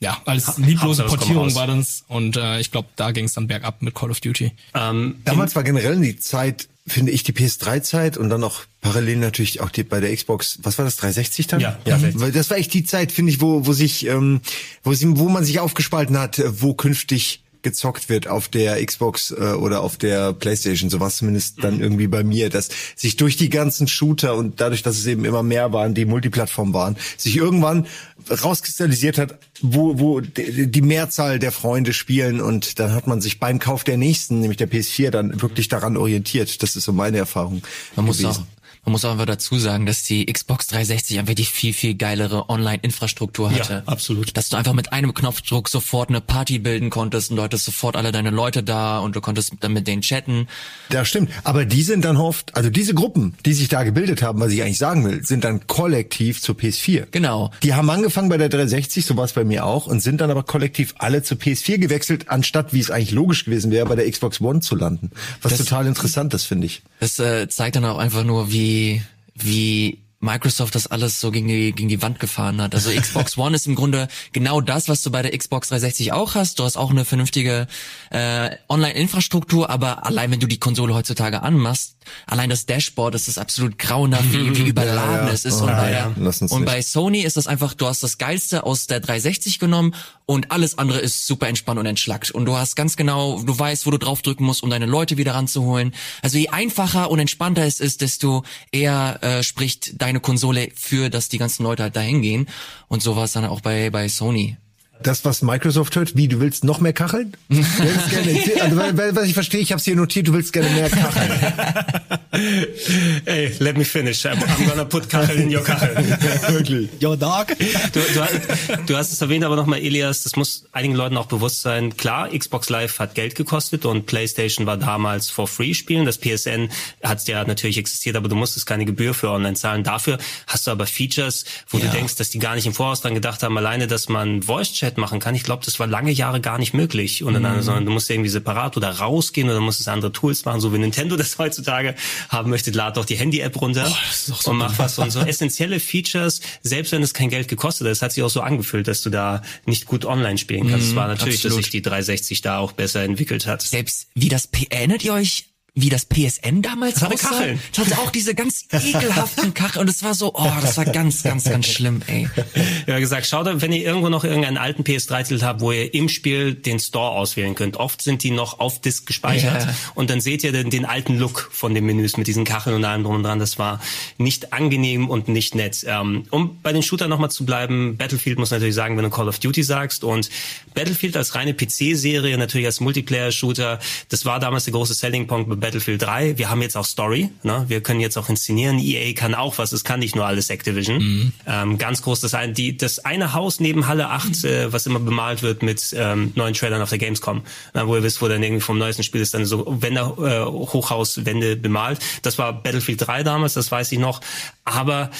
ja, als lieblose Portierung war das und äh, ich glaube, da ging es dann bergab mit Call of Duty. Ähm, Damals war generell die Zeit, finde ich, die PS3-Zeit und dann auch parallel natürlich auch die bei der Xbox, was war das, 360 dann? Ja, ja. Weil das war echt die Zeit, finde ich, wo, wo sich, ähm, wo, sie, wo man sich aufgespalten hat, wo künftig gezockt wird auf der Xbox äh, oder auf der PlayStation. So war es zumindest dann mhm. irgendwie bei mir, dass sich durch die ganzen Shooter und dadurch, dass es eben immer mehr waren, die Multiplattform waren, sich irgendwann rauskristallisiert hat, wo, wo die Mehrzahl der Freunde spielen und dann hat man sich beim Kauf der nächsten, nämlich der PS4, dann wirklich daran orientiert. Das ist so meine Erfahrung. Man gewesen. muss auch man muss auch einfach dazu sagen, dass die Xbox 360 einfach die viel, viel geilere Online-Infrastruktur hatte. Ja, absolut. Dass du einfach mit einem Knopfdruck sofort eine Party bilden konntest und du hattest sofort alle deine Leute da und du konntest dann mit denen chatten. Ja, stimmt. Aber die sind dann oft, also diese Gruppen, die sich da gebildet haben, was ich eigentlich sagen will, sind dann kollektiv zur PS4. Genau. Die haben angefangen bei der 360, so war es bei mir auch, und sind dann aber kollektiv alle zur PS4 gewechselt, anstatt, wie es eigentlich logisch gewesen wäre, bei der Xbox One zu landen. Was das, total interessant ist, finde ich. Das äh, zeigt dann auch einfach nur, wie wie, wie Microsoft das alles so gegen die, gegen die Wand gefahren hat. Also Xbox One ist im Grunde genau das, was du bei der Xbox 360 auch hast. Du hast auch eine vernünftige äh, Online-Infrastruktur, aber allein wenn du die Konsole heutzutage anmachst, allein das Dashboard, das ist absolut grauenhaft, wie, wie überladen ja, es ist. Oh, und, bei, ja. und bei Sony ist das einfach, du hast das Geilste aus der 360 genommen und alles andere ist super entspannt und entschlackt. Und du hast ganz genau, du weißt, wo du draufdrücken musst, um deine Leute wieder ranzuholen. Also je einfacher und entspannter es ist, desto eher äh, spricht deine Konsole für, dass die ganzen Leute halt dahin gehen. Und so war es dann auch bei, bei Sony das, was Microsoft hört, wie, du willst noch mehr Kacheln? gerne, also, weil, was ich verstehe, ich habe hier notiert, du willst gerne mehr Kacheln. Hey, let me finish. I'm, I'm gonna put Kacheln in your Kachel. Wirklich. Your dog. Du, du, du hast es erwähnt, aber nochmal, Elias, das muss einigen Leuten auch bewusst sein. Klar, Xbox Live hat Geld gekostet und PlayStation war damals for free spielen. Das PSN hat ja natürlich existiert, aber du musstest keine Gebühr für online zahlen. Dafür hast du aber Features, wo ja. du denkst, dass die gar nicht im Voraus dran gedacht haben, alleine, dass man Voice Chat machen kann. Ich glaube, das war lange Jahre gar nicht möglich untereinander, mhm. sondern du musst irgendwie separat oder rausgehen oder musstest andere Tools machen, so wie Nintendo das heutzutage haben möchte. Lad doch die Handy-App runter oh, so und mach was. Und so essentielle Features, selbst wenn es kein Geld gekostet hat, es hat sich auch so angefühlt, dass du da nicht gut online spielen kannst. Mhm, es war natürlich, absolut. dass sich die 360 da auch besser entwickelt hat. Selbst wie das, erinnert ihr euch wie das PSN damals das hatte aussah. Kacheln. Das hatte auch diese ganz ekelhaften Kacheln und es war so, oh, das war ganz, ganz, ganz schlimm, ey. Ja, gesagt, schaut, wenn ihr irgendwo noch irgendeinen alten PS3-Titel habt, wo ihr im Spiel den Store auswählen könnt. Oft sind die noch auf Disk gespeichert ja. und dann seht ihr den, den, alten Look von den Menüs mit diesen Kacheln und allem drum und dran. Das war nicht angenehm und nicht nett. Ähm, um bei den Shooter nochmal zu bleiben, Battlefield muss natürlich sagen, wenn du Call of Duty sagst und Battlefield als reine PC-Serie, natürlich als Multiplayer-Shooter, das war damals der große Selling Point Battlefield 3. Wir haben jetzt auch Story. Ne? Wir können jetzt auch inszenieren. EA kann auch was. Es kann nicht nur alles Activision. Mhm. Ähm, ganz groß das eine, die, das eine Haus neben Halle 8, äh, was immer bemalt wird mit ähm, neuen Trailern auf der Gamescom, na, wo ihr wisst, wo dann irgendwie vom neuesten Spiel ist dann so Wände, äh, Hochhauswände bemalt. Das war Battlefield 3 damals, das weiß ich noch. Aber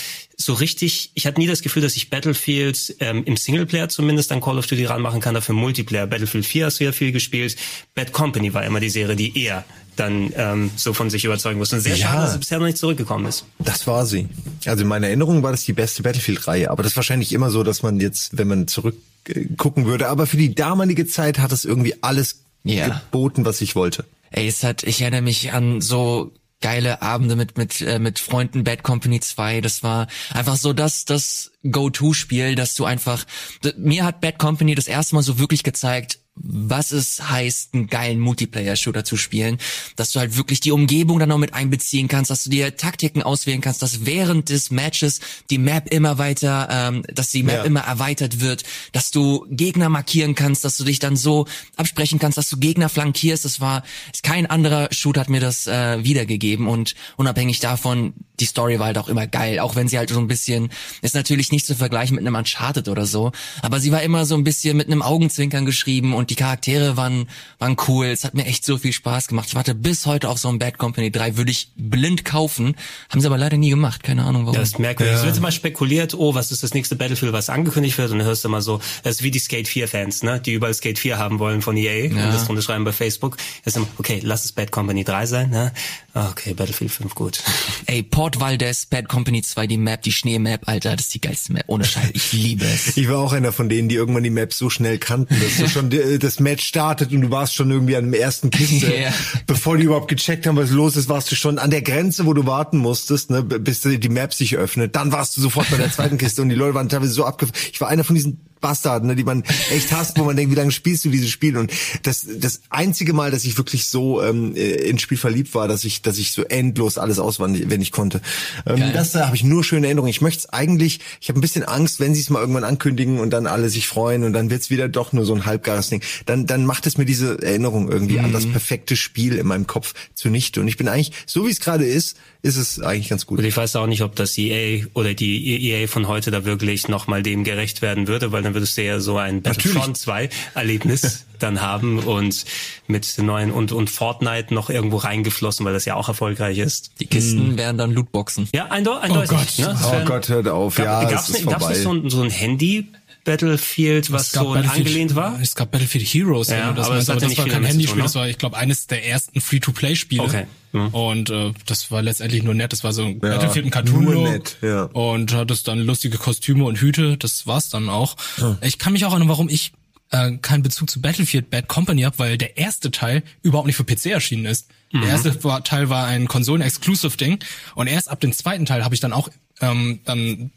so richtig, ich hatte nie das Gefühl, dass ich Battlefield ähm, im Singleplayer zumindest an Call of Duty ranmachen kann, dafür Multiplayer. Battlefield 4 hast du ja viel gespielt. Bad Company war immer die Serie, die eher dann ähm, so von sich überzeugen muss. Und sehr ja, schade, dass sie bisher noch nicht zurückgekommen ist. Das war sie. Also in meiner Erinnerung war das die beste Battlefield-Reihe. Aber das ist wahrscheinlich immer so, dass man jetzt, wenn man zurückgucken würde, aber für die damalige Zeit hat es irgendwie alles ja. geboten, was ich wollte. Ey, es hat, ich erinnere mich an so geile Abende mit mit äh, mit Freunden Bad Company 2 das war einfach so das das Go-to Spiel dass du einfach mir hat Bad Company das erste Mal so wirklich gezeigt was es heißt, einen geilen Multiplayer-Shooter zu spielen, dass du halt wirklich die Umgebung dann noch mit einbeziehen kannst, dass du dir Taktiken auswählen kannst, dass während des Matches die Map immer weiter, ähm, dass die Map ja. immer erweitert wird, dass du Gegner markieren kannst, dass du dich dann so absprechen kannst, dass du Gegner flankierst. Das war kein anderer Shooter hat mir das äh, wiedergegeben und unabhängig davon, die Story war halt auch immer geil, auch wenn sie halt so ein bisschen ist natürlich nicht zu vergleichen mit einem Uncharted oder so, aber sie war immer so ein bisschen mit einem Augenzwinkern geschrieben und die Charaktere waren, waren cool. Es hat mir echt so viel Spaß gemacht. Ich warte bis heute auf so ein Bad Company 3, würde ich blind kaufen. Haben sie aber leider nie gemacht. Keine Ahnung warum. Das ist merkwürdig. Ja. Es wird immer spekuliert, oh, was ist das nächste Battlefield, was angekündigt wird? Und dann hörst du immer so, das ist wie die Skate 4 Fans, ne? Die überall Skate 4 haben wollen von EA ja. und das drunter schreiben bei Facebook. Das ist immer, okay, lass es Bad Company 3 sein, ne? Ah, okay, Battlefield 5, gut. Ey, Port Valdez, Bad Company 2, die Map, die Schneemap, Alter, das ist die geilste Map. Ohne Scheiß, ich liebe es. Ich war auch einer von denen, die irgendwann die Map so schnell kannten, dass du schon das Match startet und du warst schon irgendwie an dem ersten Kiste. yeah. Bevor die überhaupt gecheckt haben, was los ist, warst du schon an der Grenze, wo du warten musstest, ne, bis die Map sich öffnet. Dann warst du sofort bei der zweiten Kiste und die Leute waren teilweise so abgefahren. Ich war einer von diesen Bastarden, ne, die man echt hasst, wo man denkt, wie lange spielst du dieses Spiel? Und das, das einzige Mal, dass ich wirklich so ähm, äh, ins Spiel verliebt war, dass ich, dass ich so endlos alles auswandt, wenn ich konnte. Ähm, das da habe ich nur schöne Erinnerungen. Ich möchte es eigentlich, ich habe ein bisschen Angst, wenn sie es mal irgendwann ankündigen und dann alle sich freuen und dann wird's wieder doch nur so ein halbgares Ding. Dann, dann macht es mir diese Erinnerung irgendwie mhm. an das mhm. perfekte Spiel in meinem Kopf zunichte. Und ich bin eigentlich, so wie es gerade ist, ist es eigentlich ganz gut. Und ich weiß auch nicht, ob das EA oder die EA von heute da wirklich nochmal dem gerecht werden würde, weil dann würdest du ja so ein Battlefront 2 Erlebnis dann haben und mit neuen und, und Fortnite noch irgendwo reingeflossen, weil das ja auch erfolgreich ist. Die Kisten hm. wären dann Lootboxen. Ja, eindeutig. Oh Gott, ne? oh Gott hört auf. Gab, ja, gab's, es ist gab's nicht so ein, so ein Handy Battlefield, was so angelehnt war? Es gab Battlefield Heroes, ja, das, aber meinst, das, aber das war kein Handyspiel, das war, ich glaube, eines der ersten Free-to-Play-Spiele. Okay. Mhm. Und äh, das war letztendlich nur nett. Das war so ein ja, Battlefield ein cartoon ja. und hattest dann lustige Kostüme und Hüte. Das war's dann auch. Ja. Ich kann mich auch erinnern, warum ich äh, keinen Bezug zu Battlefield Bad Company habe, weil der erste Teil überhaupt nicht für PC erschienen ist. Mhm. Der erste war, Teil war ein Konsolen-Exclusive-Ding und erst ab dem zweiten Teil habe ich dann auch ähm, dann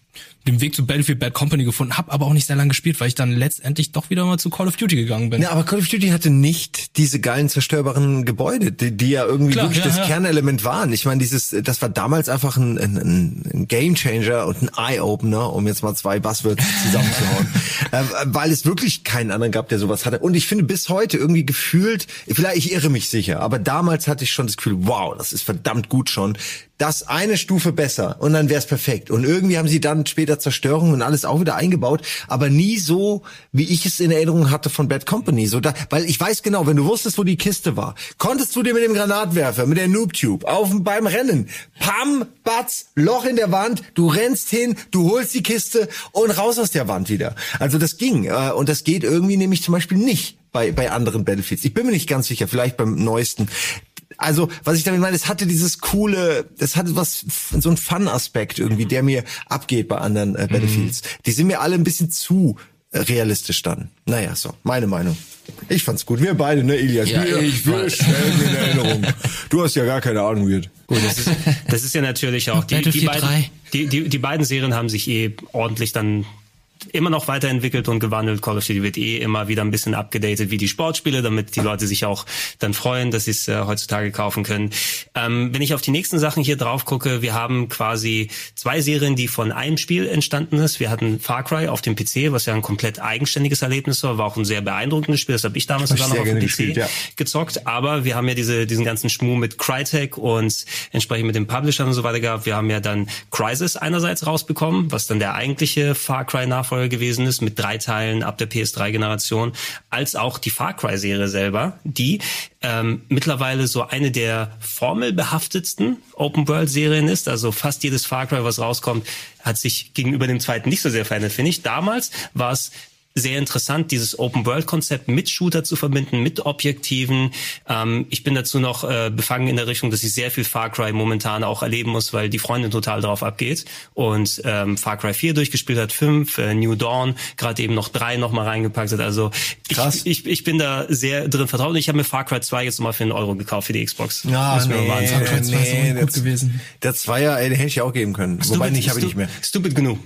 den Weg zu Battlefield Bad Company gefunden, habe aber auch nicht sehr lange gespielt, weil ich dann letztendlich doch wieder mal zu Call of Duty gegangen bin. Ja, aber Call of Duty hatte nicht diese geilen zerstörbaren Gebäude, die, die ja irgendwie Klar, wirklich ja, das ja. Kernelement waren. Ich meine, dieses, das war damals einfach ein, ein, ein Game Changer und ein Eye Opener, um jetzt mal zwei Buzzwords zusammenzuhauen, äh, weil es wirklich keinen anderen gab, der sowas hatte. Und ich finde bis heute irgendwie gefühlt, vielleicht ich irre mich sicher, aber damals hatte ich schon das Gefühl, wow, das ist verdammt gut schon. Das eine Stufe besser und dann wäre es perfekt. Und irgendwie haben sie dann später Zerstörung und alles auch wieder eingebaut, aber nie so, wie ich es in Erinnerung hatte von Bad Company. So da, weil ich weiß genau, wenn du wusstest, wo die Kiste war, konntest du dir mit dem Granatwerfer, mit der Noob Tube, auf beim Rennen, pam, batz, Loch in der Wand, du rennst hin, du holst die Kiste und raus aus der Wand wieder. Also das ging äh, und das geht irgendwie nämlich zum Beispiel nicht bei, bei anderen Battlefields. Ich bin mir nicht ganz sicher, vielleicht beim neuesten also was ich damit meine, es hatte dieses coole, es hatte was, so ein Fun-Aspekt irgendwie, der mir abgeht bei anderen äh, Battlefields. Mhm. Die sind mir alle ein bisschen zu äh, realistisch dann. Naja, so, meine Meinung. Ich fand's gut. Wir beide, ne, Elias? Ja, wir, ich wir stellen in Erinnerung. Du hast ja gar keine Ahnung, Weird. Gut, das ist, das ist ja natürlich auch, die, die, beiden, die, die, die beiden Serien haben sich eh ordentlich dann immer noch weiterentwickelt und gewandelt. Call of Duty wird eh immer wieder ein bisschen abgedatet wie die Sportspiele, damit die Leute sich auch dann freuen, dass sie es äh, heutzutage kaufen können. Ähm, wenn ich auf die nächsten Sachen hier drauf gucke, wir haben quasi zwei Serien, die von einem Spiel entstanden ist. Wir hatten Far Cry auf dem PC, was ja ein komplett eigenständiges Erlebnis war, war auch ein sehr beeindruckendes Spiel. Das habe ich damals sogar noch auf dem PC gespielt, ja. gezockt. Aber wir haben ja diese, diesen ganzen Schmuh mit Crytek und entsprechend mit den Publishern und so weiter gehabt. Wir haben ja dann Crisis einerseits rausbekommen, was dann der eigentliche Far Cry Nachfolger gewesen ist mit drei Teilen ab der PS3-Generation, als auch die Far Cry-Serie selber, die ähm, mittlerweile so eine der formelbehaftetsten Open-World-Serien ist. Also fast jedes Far Cry, was rauskommt, hat sich gegenüber dem zweiten nicht so sehr verändert, finde ich. Damals war es sehr interessant, dieses Open-World-Konzept mit Shooter zu verbinden, mit Objektiven. Ähm, ich bin dazu noch äh, befangen in der Richtung, dass ich sehr viel Far Cry momentan auch erleben muss, weil die Freundin total drauf abgeht und ähm, Far Cry 4 durchgespielt hat, 5, äh, New Dawn, gerade eben noch 3 noch mal reingepackt hat. Also ich, Krass. ich, ich bin da sehr drin vertraut und ich habe mir Far Cry 2 jetzt mal für einen Euro gekauft für die Xbox. Ja, Muss mir mal nee, anschauen. Cry 2 ist auch nicht gut der- gewesen. Der Zweier, ey, den hätte ich auch geben können. Wobei nicht, habe ich nicht mehr. Stupid genug.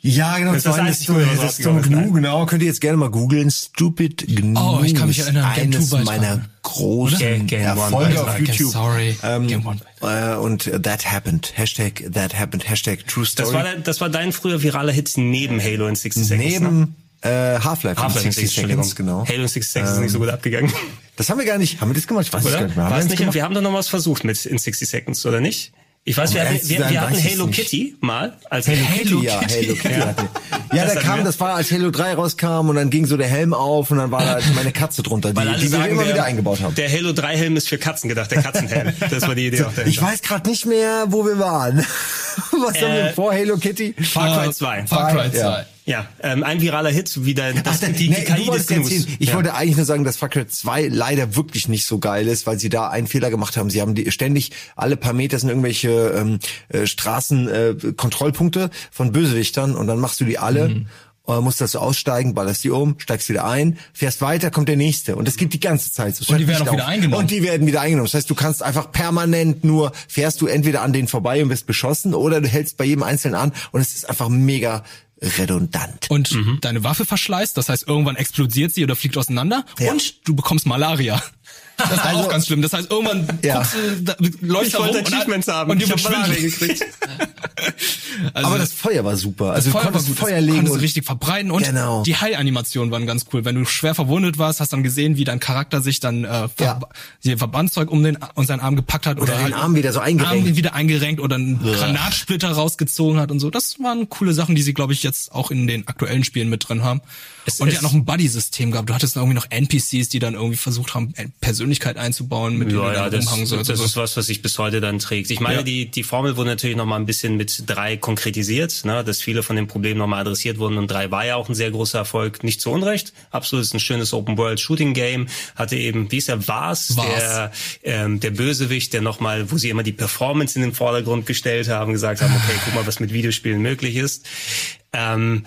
Ja, genau, Das ist das Zweien einzige, was das ist ist, genug, genau. Könnt ihr jetzt gerne mal googeln. Stupid genug. Oh, ich kann mich ist erinnern, Game Eines meiner großen Game- Game Erfolge auf Game YouTube. Sorry, Ähm, Game One. äh, und That Happened. Hashtag That Happened. Hashtag True Story. Das war, dein- das war dein früher viraler Hit neben Halo in 60 Seconds. ne? Neben äh, Half-Life in 60 60 Seconds, genau. Halo in 60 Seconds ist nicht so gut abgegangen. Das haben wir gar nicht. Haben wir das gemacht? Ich weiß es gar Oder? nicht mehr. Haben wir nicht, gemacht? wir haben doch noch was versucht mit in 60 Seconds, oder nicht? Ich weiß, Um wir hatten, wir, sein, wir hatten Halo. Kitty mal als Hello Kitty, ja, Kitty. Hello Kitty. Ja. hatte- Ja, Das da kam, wir. das war, als Halo 3 rauskam und dann ging so der Helm auf und dann war da meine Katze drunter, die, die wir immer der, wieder eingebaut haben. Der Halo 3 Helm ist für Katzen gedacht, der Katzenhelm. Das war die Idee auch dahinter. Ich weiß gerade nicht mehr, wo wir waren. Was haben wir Äh, vor Halo Kitty? Far Cry Äh, 2. Far Cry 2. Ja. Ja, ähm, ein viraler Hit, wie der, das, Ach, die, die nee, KI des. Ich ja. wollte eigentlich nur sagen, dass Cry 2 leider wirklich nicht so geil ist, weil sie da einen Fehler gemacht haben. Sie haben die, ständig alle paar Meter sind irgendwelche ähm, äh, Straßenkontrollpunkte äh, Kontrollpunkte von Bösewichtern und dann machst du die alle. Mhm. äh, Musst dazu aussteigen, ballerst die um, steigst wieder ein, fährst weiter, kommt der nächste. Und das geht die ganze Zeit. So, Und die werden auch wieder auf. eingenommen. Und die werden wieder eingenommen. Das heißt, du kannst einfach permanent nur, fährst du entweder an denen vorbei und wirst beschossen oder du hältst bei jedem Einzelnen an und es ist einfach mega redundant. Und Mhm. deine Waffe verschleißt, das heißt, irgendwann explodiert sie oder fliegt auseinander Ja. und du bekommst Malaria. Das ist Also- auch ganz schlimm. Das heißt, irgendwann Ja. guckst du, da, läufst Ich da wollte und- Achievements haben. und Malaria schwindelig. gekriegt. Also, Aber das Feuer war super. Also du Feuer war konntest gut, Feuer das legen konntest und richtig verbreiten und Genau. die Heilanimationen waren ganz cool. Wenn du schwer verwundet warst, hast dann gesehen, wie dein Charakter sich dann äh, Ja. Ver die Verbandszeug um den um seinen Arm gepackt hat oder, den halt Arm wieder so eingerenkt. Arm wieder eingerenkt oder einen Granatsplitter rausgezogen hat und so. Das waren coole Sachen, die sie glaube ich jetzt auch in den aktuellen Spielen mit drin haben. Es und hat noch ein Buddy-System gehabt. Du hattest irgendwie noch NPCs, die dann irgendwie versucht haben, Persönlichkeit einzubauen, mit denen Ja, du ja, dann das, rumhangen sollst. das ist was, was sich bis heute dann trägt. Ich meine, Ja. die, die Formel wurde natürlich noch mal ein bisschen mit drei konkretisiert, ne, dass viele von den Problemen noch mal adressiert wurden und drei war ja auch ein sehr großer Erfolg, nicht zu Unrecht. Absolut ist ein schönes Open-World-Shooting-Game, hatte eben, wie ist er, Vars, Vars. der, ähm, der Bösewicht, der noch mal, wo sie immer die Performance in den Vordergrund gestellt haben, gesagt haben, okay, guck mal, was mit Videospielen möglich ist. Ähm,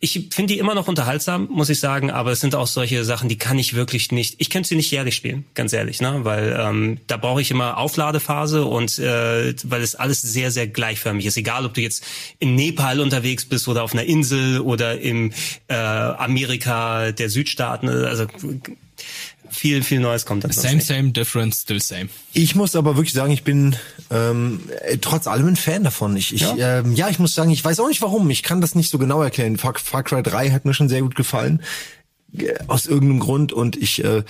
ich finde die immer noch unterhaltsam, muss ich sagen, aber es sind auch solche Sachen, die kann ich wirklich nicht. Ich könnte sie nicht jährlich spielen, ganz ehrlich, ne? Weil ähm, da brauche ich immer Aufladephase und äh, weil es alles sehr, sehr gleichförmig ist. Egal, ob du jetzt in Nepal unterwegs bist oder auf einer Insel oder im äh, Amerika der Südstaaten, also viel, viel Neues kommt dann sonst Same, same, different, still same. Ich muss aber wirklich sagen, ich bin ähm, äh, trotz allem ein Fan davon. Ich, ich, ja? Ähm, ja, ich muss sagen, ich weiß auch nicht warum. Ich kann das nicht so genau erklären. Far, Far Cry 3 hat mir schon sehr gut gefallen äh, aus irgendeinem Grund und ich äh,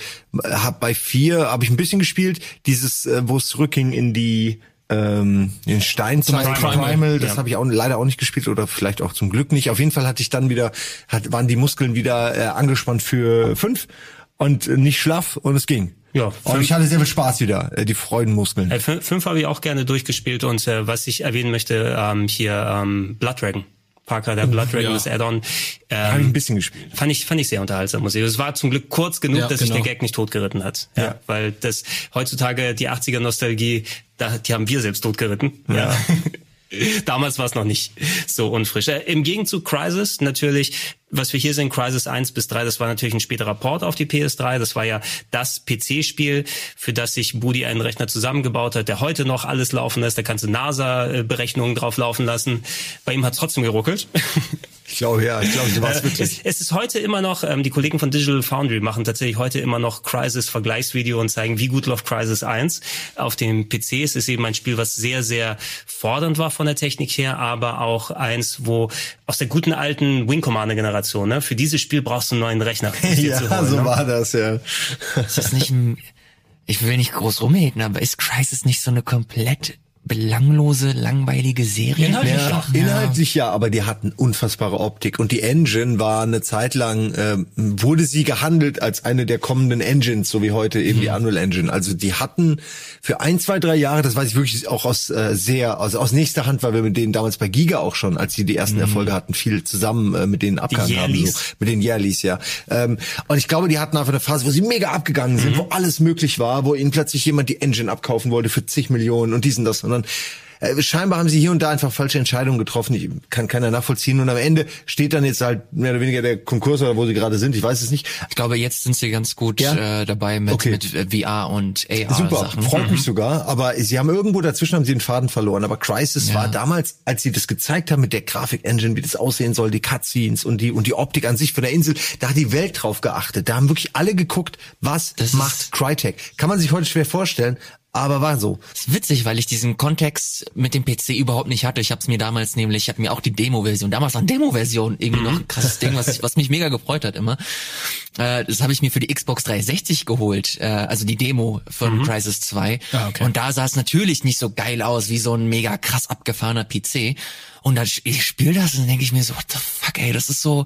habe bei 4 habe ich ein bisschen gespielt, dieses äh, wo es zurückging in die ähm, den Steinzeit Zum Primal, Primal, das ja. habe ich auch leider auch nicht gespielt oder vielleicht auch zum Glück nicht. Auf jeden Fall hatte ich dann wieder hat, waren die Muskeln wieder äh, angespannt für 5 und nicht schlaff und es ging. Ja, und ich hatte sehr viel Spaß wieder, äh, die Freudenmuskeln. Äh, fün- fünf habe ich auch gerne durchgespielt und äh, was ich erwähnen möchte, ähm, hier ähm, Blood Dragon. Parker, der Blood Dragon, ja. das Add-on. Habe ich ein Ähm, bisschen gespielt. fand ich fand ich sehr unterhaltsam muss ich. Es war zum Glück kurz genug, Ja, dass sich genau. der Gag nicht totgeritten hat. Ja, Ja. weil das heutzutage die 80er Nostalgie, da die haben wir selbst totgeritten. Ja. Damals war es noch nicht so unfrisch. Äh, Im Gegenzug Crisis natürlich, was wir hier sehen, Crisis 1 bis 3, das war natürlich ein späterer Port auf die PS3. Das war ja das PC-Spiel, für das sich Budi einen Rechner zusammengebaut hat, der heute noch alles laufen lässt. Da kannst du NASA-Berechnungen drauf laufen lassen. Bei ihm hat es trotzdem geruckelt. Ich glaube, ja, ich glaube, so war es Äh, wirklich. Es, es ist heute immer noch, ähm, die Kollegen von Digital Foundry machen tatsächlich heute immer noch Crisis-Vergleichsvideo und zeigen, wie gut läuft Crisis 1. Auf dem PC ist es eben ein Spiel, was sehr, sehr fordernd war von der Technik her, aber auch eins, wo aus der guten alten Wing Commander-Generation, ne, für dieses Spiel brauchst du einen neuen Rechner. um ja, holen, so ne? war das, ja. Ist das nicht ein, ich will nicht groß rumhaten, aber ist Crisis nicht so eine komplett belanglose, langweilige Serie. Inhaltlich Ja, doch. inhaltlich ja, aber die hatten unfassbare Optik und die Engine war eine Zeit lang ähm, wurde sie gehandelt als eine der kommenden Engines, so wie heute eben die Unreal Engine. Also die hatten für ein, zwei, drei Jahre, das weiß ich wirklich auch aus äh, sehr also aus nächster Hand, weil wir mit denen damals bei Giga auch schon, als sie die ersten Erfolge hatten, viel zusammen äh, mit denen abgehangen haben, so, mit den Yearlies, ja. Ähm, und ich glaube, die hatten einfach eine Phase, wo sie mega abgegangen sind, wo alles möglich war, wo ihnen plötzlich jemand die Engine abkaufen wollte für zig Millionen und dies und das und dann äh, scheinbar haben sie hier und da einfach falsche Entscheidungen getroffen. Ich kann keiner nachvollziehen. Und am Ende steht dann jetzt halt mehr oder weniger der Konkurs oder wo sie gerade sind. Ich weiß es nicht. Ich glaube, jetzt sind sie ganz gut Ja? äh, dabei mit, Okay. mit äh, VR und AR Super, Sachen. freut mich sogar. Aber sie haben irgendwo dazwischen haben sie den Faden verloren. Aber Crisis Ja. war damals, als sie das gezeigt haben mit der Grafik-Engine, wie das aussehen soll, die Cutscenes und die und die Optik an sich von der Insel, da hat die Welt drauf geachtet. Da haben wirklich alle geguckt, was Das macht Crytek. Kann man sich heute schwer vorstellen, aber war so. Das ist witzig, weil ich diesen Kontext mit dem PC überhaupt nicht hatte. Ich habe es mir damals nämlich, ich hatte mir auch die Demo-Version, damals war Demo-Version irgendwie noch ein krasses Ding, was, ich, was mich mega gefreut hat immer. Äh, das habe ich mir für die Xbox 360 geholt, äh, also die Demo von Crisis 2. Ah, okay. Und da sah es natürlich nicht so geil aus wie so ein mega krass abgefahrener PC. Und dann ich spiele das und denke ich mir so, what the fuck, ey, das ist so,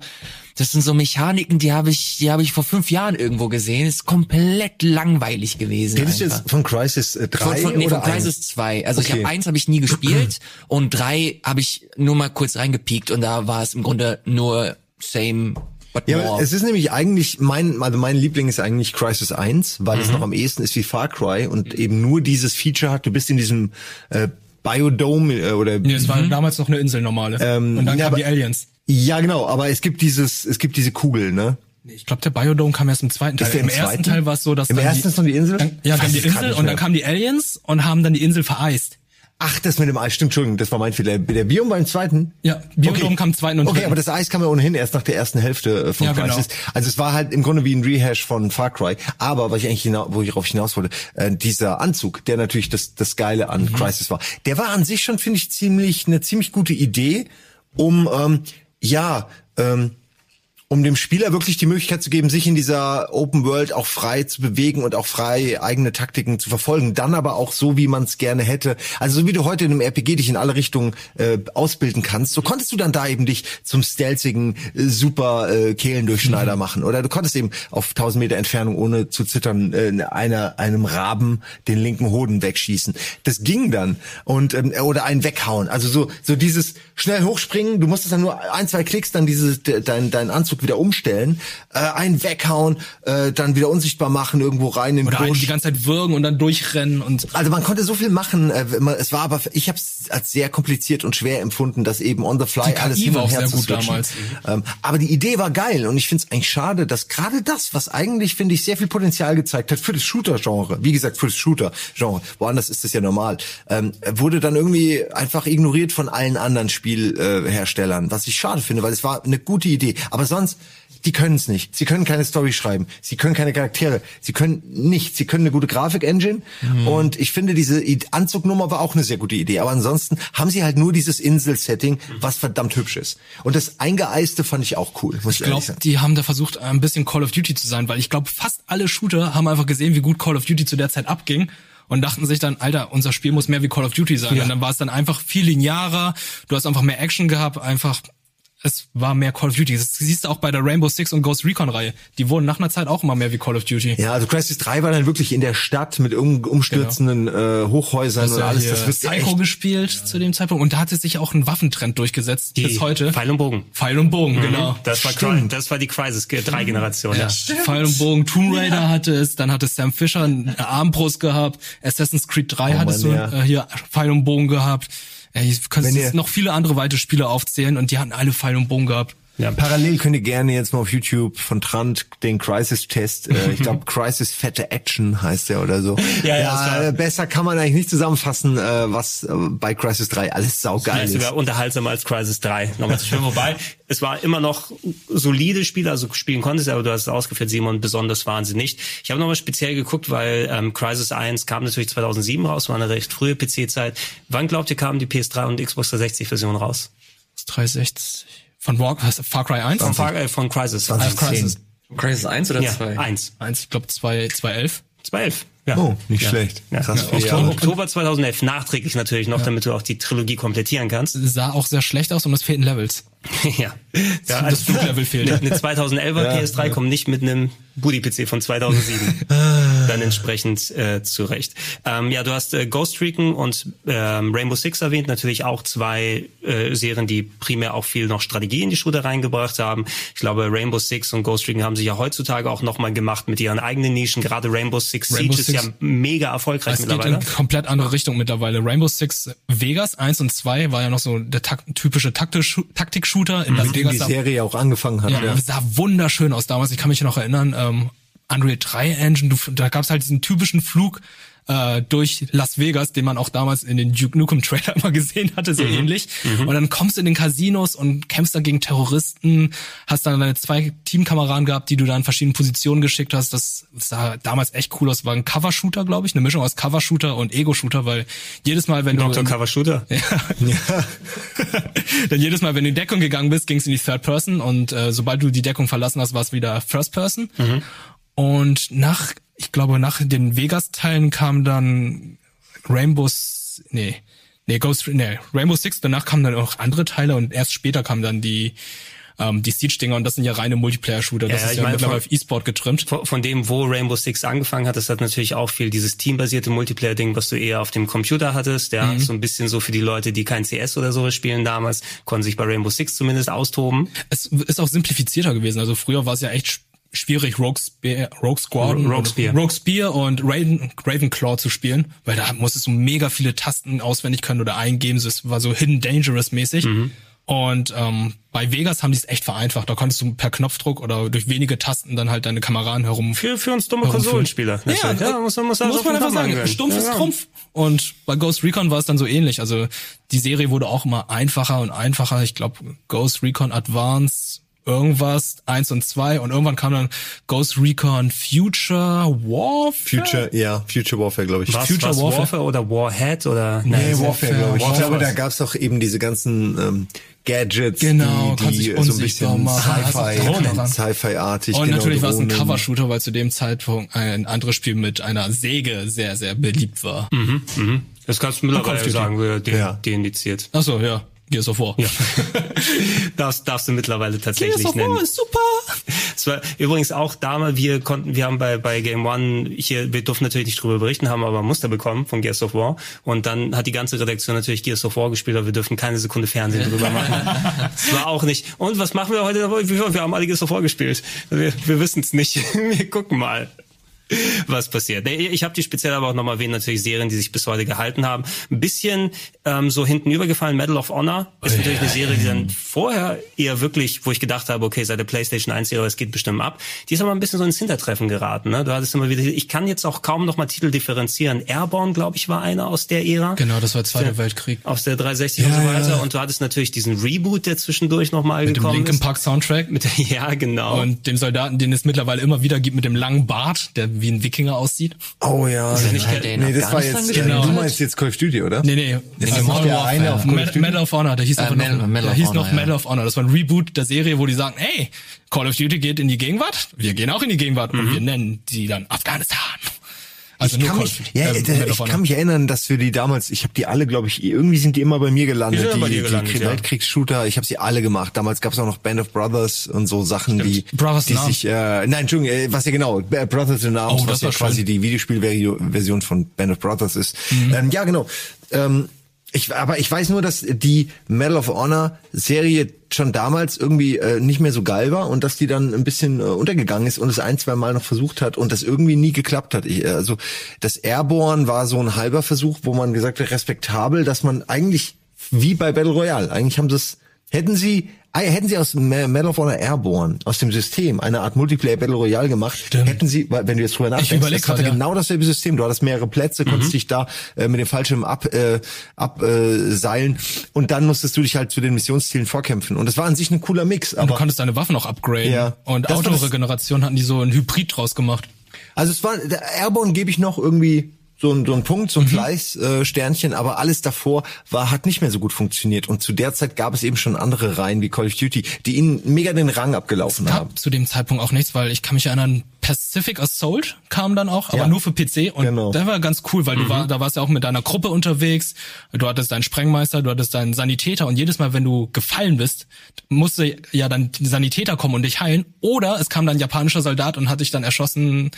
das sind so Mechaniken, die habe ich, die habe ich vor fünf Jahren irgendwo gesehen. Ist komplett langweilig gewesen. Redest du jetzt von Crisis äh, 3 Von, von, nee, oder von Crisis 2. Also ich Okay. habe eins habe ich nie gespielt und drei habe ich nur mal kurz reingepiekt und da war es im Grunde nur same but Ja, more. es ist nämlich eigentlich mein, also mein Liebling ist eigentlich Crisis 1, weil es noch am ehesten ist wie Far Cry und eben nur dieses Feature hat, du bist in diesem äh, Biodome äh, oder Nee, es war damals noch eine Insel normale. Ähm, und dann ja, kamen aber- die Aliens. Ja genau, aber es gibt dieses, es gibt diese Kugel, ne? Ich glaube, der Biodome kam erst im zweiten Teil. Ist der Im im ersten zweiten? Teil war es so, dass Im dann ersten die, ist noch die Insel? Dann, ja, dann die Insel und dann kamen die Aliens und haben dann die Insel vereist. Ach, das mit dem Eis, stimmt, Entschuldigung, das war mein Fehler. Der Biom war im zweiten? Ja, Biodome kam im zweiten und Okay, dritten. aber das Eis kam ja ohnehin erst nach der ersten Hälfte äh, von Ja, genau. Crisis. Also es war halt im Grunde wie ein Rehash von Far Cry. Aber was ich eigentlich hina wo ich darauf hinaus wollte, äh, dieser Anzug, der natürlich das, das Geile an Mhm. Crisis war, der war an sich schon, finde ich, ziemlich eine ziemlich gute Idee, um ähm, ja, ähm, um dem Spieler wirklich die Möglichkeit zu geben, sich in dieser Open World auch frei zu bewegen und auch frei eigene Taktiken zu verfolgen. Dann aber auch so, wie man es gerne hätte. Also so wie du heute in einem RPG dich in alle Richtungen äh, ausbilden kannst, so konntest du dann da eben dich zum stealthigen äh, super äh, Kehlendurchschneider machen. Oder du konntest eben auf 1000 Meter Entfernung ohne zu zittern äh, einer einem Raben den linken Hoden wegschießen. Das ging dann und ähm, oder einen weghauen. Also so so dieses schnell hochspringen. Du musstest dann nur ein zwei Klicks dann dieses de, dein dein Anzug wieder umstellen, äh, einen weghauen, äh, dann wieder unsichtbar machen irgendwo rein in den Oder Busch. die ganze Zeit würgen und dann durchrennen und Also man konnte so viel machen. Äh, man- es war aber, ich habe es als sehr kompliziert und schwer empfunden, das eben on the fly alles hin und her zu switchen. Ähm, aber die Idee war geil und ich finde es eigentlich schade, dass gerade das, was eigentlich finde ich sehr viel Potenzial gezeigt hat für das Shooter-Genre, wie gesagt für das Shooter-Genre, woanders ist das ja normal, ähm, wurde dann irgendwie einfach ignoriert von allen anderen Spielherstellern, Herstellern, was ich schade finde, weil es war eine gute Idee. Aber sonst die können es nicht. Sie können keine Story schreiben. Sie können keine Charaktere. Sie können nichts. Sie können eine gute Grafik-Engine. Mhm. Und ich finde, diese Anzugnummer war auch eine sehr gute Idee. Aber ansonsten haben sie halt nur dieses Insel-Setting, was verdammt hübsch ist. Und das Eingeeiste fand ich auch cool, ich, ich glaube, die haben da versucht, ein bisschen Call of Duty zu sein, weil ich glaube, fast alle Shooter haben einfach gesehen, wie gut Call of Duty zu der Zeit abging und dachten sich dann, Alter, unser Spiel muss mehr wie Call of Duty sein. Und dann war es dann einfach viel linearer, du hast einfach mehr Action gehabt, einfach es war mehr Call of Duty. Das siehst du auch bei der Rainbow Six und Ghost Recon Reihe. Die wurden nach einer Zeit auch immer mehr wie Call of Duty. Ja, also Crisis 3 war dann wirklich in der Stadt mit um, umstürzenden äh, Hochhäusern und ja alles. Das wird Psycho echt gespielt zu dem Zeitpunkt und da hatte sich auch ein Waffentrend durchgesetzt bis heute. Pfeil und Bogen. Pfeil und Bogen, genau. Das war, das war die Crisis 3 Generation, ja. Pfeil und Bogen, Tomb Raider hatte es, dann hatte Sam Fisher eine Armbrust gehabt, Assassin's Creed 3 Oh hattest du ja. äh, hier Pfeil und Bogen gehabt. Ey, ich könnte jetzt noch viele andere weite Spiele aufzählen und die hatten alle Pfeil und Bogen gehabt. Ja. Parallel könnt ihr gerne jetzt mal auf YouTube von Trant den Crisis-Test, äh, ich glaube Crisis Fette Action heißt der oder so. Ja, ja, war- äh, besser kann man eigentlich nicht zusammenfassen, äh, was äh, bei Crisis 3 alles saugeil ist. sogar unterhaltsamer als Crisis 3. Nochmal zu spielen. Wobei, es war immer noch solide Spiele, also spielen konntest, aber du hast es ausgeführt, Simon, besonders waren sie nicht. Ich habe nochmal speziell geguckt, weil ähm, Crisis 1 kam natürlich 2007 raus, war eine recht frühe PC-Zeit. Wann glaubt ihr, kamen die PS3 und Xbox 360-Version raus? Das 360 von War, was, Far Cry 1? Von, Far, äh, von Crisis. 2010. Crisis Crisis 1 oder Ja, 2? eins. 1, ich glaube 2 2011. 2011. Ja. Oh, nicht ja. schlecht. Ja. Krass, Ja. Oktober. Oktober 2011, nachträglich natürlich noch, damit du auch die Trilogie komplettieren kannst. Sah auch sehr schlecht aus und es fehlten Levels. ja. ja Das Fluglevel fehlt. Eine, eine 2011er PS3 kommt nicht mit einem Booty-PC von 2007. Dann entsprechend äh, zurecht. Ähm, ja, du hast äh, Ghost Recon und ähm, Rainbow Six erwähnt. Natürlich auch zwei äh, Serien, die primär auch viel noch Strategie in die Shooter reingebracht haben. Ich glaube, Rainbow Six und Ghost Recon haben sich ja heutzutage auch nochmal gemacht mit ihren eigenen Nischen. Gerade Rainbow Six Rainbow Siege ist Six- ja mega erfolgreich Es geht mittlerweile. in komplett andere Richtung mittlerweile. Rainbow Six Vegas 1 und 2 war ja noch so der tak typische Taktik-Shooter in Las Mit dem die. Serie auch angefangen hat. Ja, Ja. sah wunderschön aus damals. Ich kann mich noch erinnern, ähm, Unreal 3 Engine, du, da gab's halt diesen typischen Flug äh, durch Las Vegas, den man auch damals in den Duke Nukem Trailer immer gesehen hatte, so ähnlich. Und dann kommst du in den Casinos und kämpfst da gegen Terroristen, hast dann deine zwei Teamkameraden gehabt, die du da in verschiedenen Positionen geschickt hast. Das sah damals echt cool aus. War ein Cover-Shooter, glaube ich, eine Mischung aus Cover-Shooter und Ego-Shooter, weil jedes Mal, wenn du Dr. Cover Shooter. Denn jedes Mal, wenn du in Deckung gegangen bist, ging es in die Third Person und äh, sobald du die Deckung verlassen hast, war es wieder First Person. Und nach, ich glaube, nach den Vegas-Teilen kam dann Rainbows, nee, nee, Ghost, nee, Rainbow Six, danach kamen dann auch andere Teile und erst später kamen dann die ähm, die Siege-Dinger und das sind ja reine Multiplayer-Shooter. Das Ja, ist ich ja meine, mittlerweile auf E-Sport getrimmt. von, von dem, wo Rainbow Six angefangen hat, das hat natürlich auch viel dieses teambasierte Multiplayer-Ding, was du eher auf dem Computer hattest. Ja, so ein bisschen so für die Leute, die kein CS oder sowas spielen damals, konnten sich bei Rainbow Six zumindest austoben. Es ist auch simplifizierter gewesen. Also früher war es ja echt schwierig, Rogue, Spear, Rogue Squad, Ro- Rogue Spear. Rogue Spear und Raven, Ravenclaw zu spielen, weil da musstest du mega viele Tasten auswendig können oder eingeben. Es war so Hidden Dangerous mäßig. Mhm. Und ähm, bei Vegas haben die es echt vereinfacht. Da konntest du per Knopfdruck oder durch wenige Tasten dann halt deine Kameraden herum Für, für uns dumme. Konsolenspieler. Ja, muss man, muss, muss also man einfach sagen. Namen Stumpf ist ja, ja. Trumpf. Und bei Ghost Recon war es dann so ähnlich. Also die Serie wurde auch immer einfacher und einfacher. Ich glaube, Ghost Recon Advance, irgendwas, eins und zwei. Und irgendwann kam dann Ghost Recon Future Warfare. Future, ja, Future Warfare, glaube ich. Was, Future was Warfare? Warfare oder Warhead oder Nee, Nein, Warfare, glaube ich. Ich Warfare. glaube, da gab's auch eben diese ganzen ähm, Gadgets, Genau, die, die so ein unsichtbar bisschen Drohnen. Sci-Fi, Sci-Fi-artig. Und genau, natürlich war es ein. Cover-Shooter, weil zu dem Zeitpunkt ein anderes Spiel mit einer Säge sehr, sehr beliebt war. Das kannst du mittlerweile sagen, wir de Ja. deindiziert. Ach so, ja. Gears of War. Ja. darfst, darfst du mittlerweile tatsächlich Gears of nennen. War ist super. Es war übrigens auch damals, wir konnten, wir haben bei, bei Game One, hier, wir durften natürlich nicht drüber berichten, haben aber ein Muster bekommen von Gears of War. Und dann hat die ganze Redaktion natürlich Gears of War gespielt, aber wir dürfen keine Sekunde Fernsehen drüber machen. Es war auch nicht. Und was machen wir heute? Wir wir haben alle Gears of War gespielt. Wir, wir wissen es nicht. Wir gucken mal was passiert. Ich habe die speziell aber auch nochmal erwähnt, natürlich Serien, die sich bis heute gehalten haben. Ein bisschen ähm, so hinten übergefallen, Medal of Honor ist natürlich eine Serie, die dann vorher eher wirklich, wo ich gedacht habe, okay, seit der PlayStation 1 Serie, es geht bestimmt ab, die ist aber ein bisschen so ins Hintertreffen geraten. Ne? Du hattest immer wieder, ich kann jetzt auch kaum nochmal Titel differenzieren. Airborne, glaube ich, war einer aus der Ära. Genau, das war Zweiter Weltkrieg. Aus der 360 und so weiter. Und du hattest natürlich diesen Reboot, der zwischendurch nochmal Mit dem gekommen Linkin ist. Park Soundtrack. Mit der, ja, genau. Und dem Soldaten, den es mittlerweile immer wieder gibt mit dem langen Bart, der wie ein Wikinger aussieht. Oh ja. nicht der Nee, das war jetzt, gespielt? du meinst jetzt Call of Duty, oder? Nee, nee. Das äh, ist Modern der eine auf Call of Duty? Medal of Honor, der hieß Äh, einfach noch, Medal hieß Honor, noch ja. Medal of Honor. Das war ein Reboot der Serie, wo die sagen, ey, Call of Duty geht in die Gegenwart, wir gehen auch in die Gegenwart und wir nennen die dann Afghanistan. Also ich kann, Call mich, ja, äh, ich kann mich erinnern, dass wir die damals, ich habe die alle, glaube ich, irgendwie sind die immer bei mir gelandet, Die die, bei die, gelandet, Krieg- ja. Weltkriegsshooter, ich habe sie alle gemacht. Damals gab es auch noch Band of Brothers und so Sachen, die, Brothers die sich, äh, nein, Entschuldigung, äh, was ja genau, Brothers in Arms, Oh, was ja quasi schön. die Videospielversion von Band of Brothers ist. Mhm. Ähm, ja, genau. Ähm, ich, aber ich weiß nur, dass die Medal of Honor Serie schon damals irgendwie äh, nicht mehr so geil war und dass die dann ein bisschen äh, untergegangen ist und es ein, zwei Mal noch versucht hat und das irgendwie nie geklappt hat. Ich, äh, also das Airborne war so ein halber Versuch, wo man gesagt hat, respektabel, dass man eigentlich wie bei Battle Royale, eigentlich haben sie es, hätten sie ah, Hätten sie aus Medal of Honor Airborne, aus dem System, eine Art Multiplayer Battle Royale gemacht, Stimmt. hätten sie, wenn du jetzt drüber nachdenkst, das hatte ja. genau dasselbe System. Du hattest mehrere Plätze, konntest dich da äh, mit dem Fallschirm ab, äh, abseilen äh, und dann musstest du dich halt zu den Missionszielen vorkämpfen. Und das war an sich ein cooler Mix. Und du Aber konntest deine Waffen auch upgraden. Ja. Und Autoregeneration hatten die so ein Hybrid draus gemacht. also es war der Airborne gebe ich noch irgendwie so ein, so ein Punkt, so ein Fleiß, äh, Sternchen, aber alles davor war, hat nicht mehr so gut funktioniert. Und zu der Zeit gab es eben schon andere Reihen wie Call of Duty, die ihnen mega den Rang abgelaufen haben. gab zu dem Zeitpunkt auch nichts, weil ich kann mich erinnern, Pacific Assault kam dann auch, aber Ja. nur für PC und Genau. der war ganz cool, weil du war, da warst ja auch mit deiner Gruppe unterwegs, du hattest deinen Sprengmeister, du hattest deinen Sanitäter und jedes Mal, wenn du gefallen bist, musste ja dann die Sanitäter kommen und dich heilen oder es kam dann ein japanischer Soldat und hat dich dann erschossen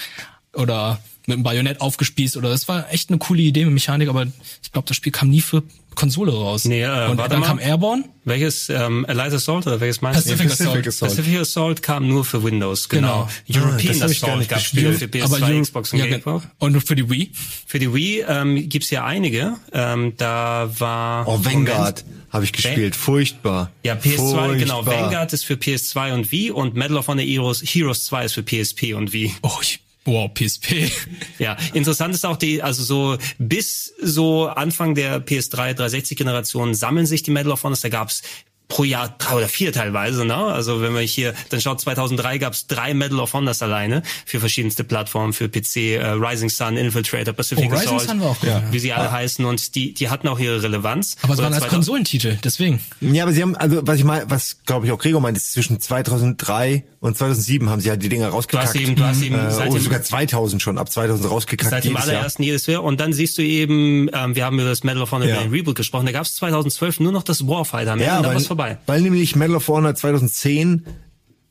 oder mit einem Bajonett aufgespießt oder das war echt eine coole Idee mit Mechanik, aber ich glaube, das Spiel kam nie für Konsole raus. Nee, äh, und warte dann mal. kam Airborne, Welches, ähm, Eliza Assault oder welches meinst Pacific du? Assault. Assault. Pacific Assault kam nur für Windows, genau. Genau. European das hab ich gar Assault nicht gab gespielt. Spiele für PS2, aber Euro- Xbox und ja, GameCube. und für die Wii. Für die Wii ähm, gibt's ja einige. Ähm, da war Oh, Vanguard habe ich gespielt, furchtbar. Ja, PS2, genau. Furchtbar. Vanguard ist für PS2 und Wii und Medal of Honor Heroes, Heroes 2 ist für PSP und Wii. Oh, ich, wow, PSP. Ja, interessant ist auch die, also so bis so Anfang der PS3 360 Generation sammeln sich die Medal of Honors. Da gab's pro Jahr drei oder vier teilweise, ne? Also wenn man hier dann schaut, 2003 gab's drei Medal of Honors alleine für verschiedenste Plattformen, für PC, äh, Rising Sun, Infiltrator, Pacific Oh, Rising Assault, Sun war auch gut, ja. wie sie alle heißen und die die hatten auch ihre Relevanz. Aber es waren als 2000 Konsolentitel, deswegen. Ja, aber sie haben, also was ich meine, was glaube ich auch Gregor meint, ist zwischen 2003 und 2007 haben sie halt die Dinger rausgekackt. Du hast eben- du hast eben äh, seit dem- sogar 2000 schon, ab 2000 rausgekackt Seit dem jedes Jahr. allerersten jedes Jahr. Und dann siehst du eben, ähm, wir haben über das Medal of Honor Ja. ja. Reboot gesprochen, da gab's 2012 nur noch das Warfighter mehr Ja, vorbei. weil nämlich Medal of Honor 2010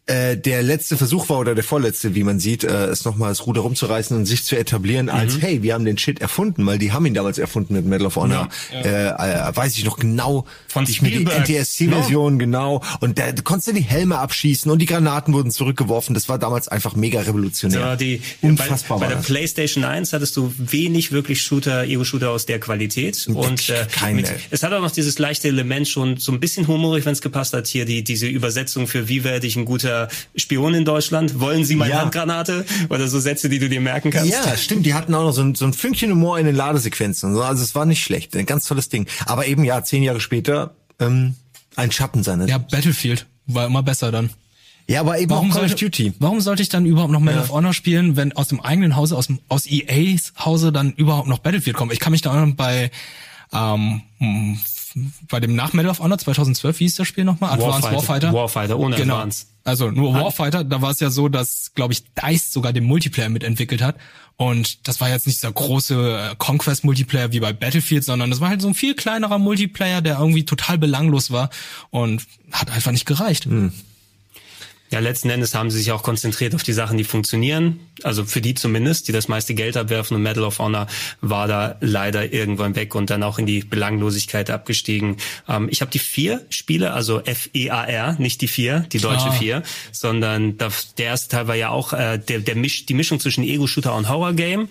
äh, der letzte Versuch war oder der vorletzte, wie man sieht, äh, es nochmal das Ruder rumzureißen und sich zu etablieren Mhm. als, hey, wir haben den Shit erfunden, weil die haben ihn damals erfunden mit Medal of Honor. Äh, äh, weiß ich noch genau, Von ich mir die NTSC-Version, genau. Und da konntest du die Helme abschießen und die Granaten wurden zurückgeworfen. Das war damals einfach mega revolutionär. Ja, die, Unfassbar bei, bei der das. PlayStation 1 hattest du wenig wirklich Shooter, Ego-Shooter aus der Qualität. Und äh, Keine. mit, es hat auch noch dieses leichte Element schon so ein bisschen humorig, wenn es gepasst hat, hier die diese Übersetzung für wie werde ich ein guter Spion in Deutschland? Wollen Sie meine Ja. Handgranate? Oder so Sätze, die du dir merken kannst. Ja, stimmt. Die hatten auch noch so ein, so ein Fünkchen Humor in den Ladesequenzen. und so. Also es war nicht schlecht. Ein ganz tolles Ding. Aber eben, ja, zehn Jahre später, ähm, ein Schatten seines. Ja, Battlefield war immer besser dann. ja aber eben Warum auch Call of sollte, Duty. warum sollte ich dann überhaupt noch Medal of Honor spielen, wenn aus dem eigenen Hause, aus, dem, aus EAs Hause dann überhaupt noch Battlefield kommt? Ich kann mich da auch noch bei, ähm, bei dem nach Medal of Honor 2012, wie hieß das Spiel nochmal? Advanced Warfighter. Warfighter. Warfighter, ohne genau. Advanced. Also nur Warfighter, da war es ja so, dass, glaube ich, DICE sogar den Multiplayer mitentwickelt hat. Und das war jetzt nicht dieser große äh, Conquest-Multiplayer wie bei Battlefield, sondern das war halt so ein viel kleinerer Multiplayer, der irgendwie total belanglos war und hat einfach nicht gereicht. Ja, letzten Endes haben sie sich auch konzentriert auf die Sachen, die funktionieren. Also für die zumindest, die das meiste Geld abwerfen. Und Medal of Honor war da leider irgendwann weg und dann auch in die Belanglosigkeit abgestiegen. Ähm, ich habe die vier Spiele, also F-E-A-R, nicht die vier, die deutsche Ah. vier, sondern das, der erste Teil war ja auch äh, der, der Misch, die Mischung zwischen Ego-Shooter und Horror-Game,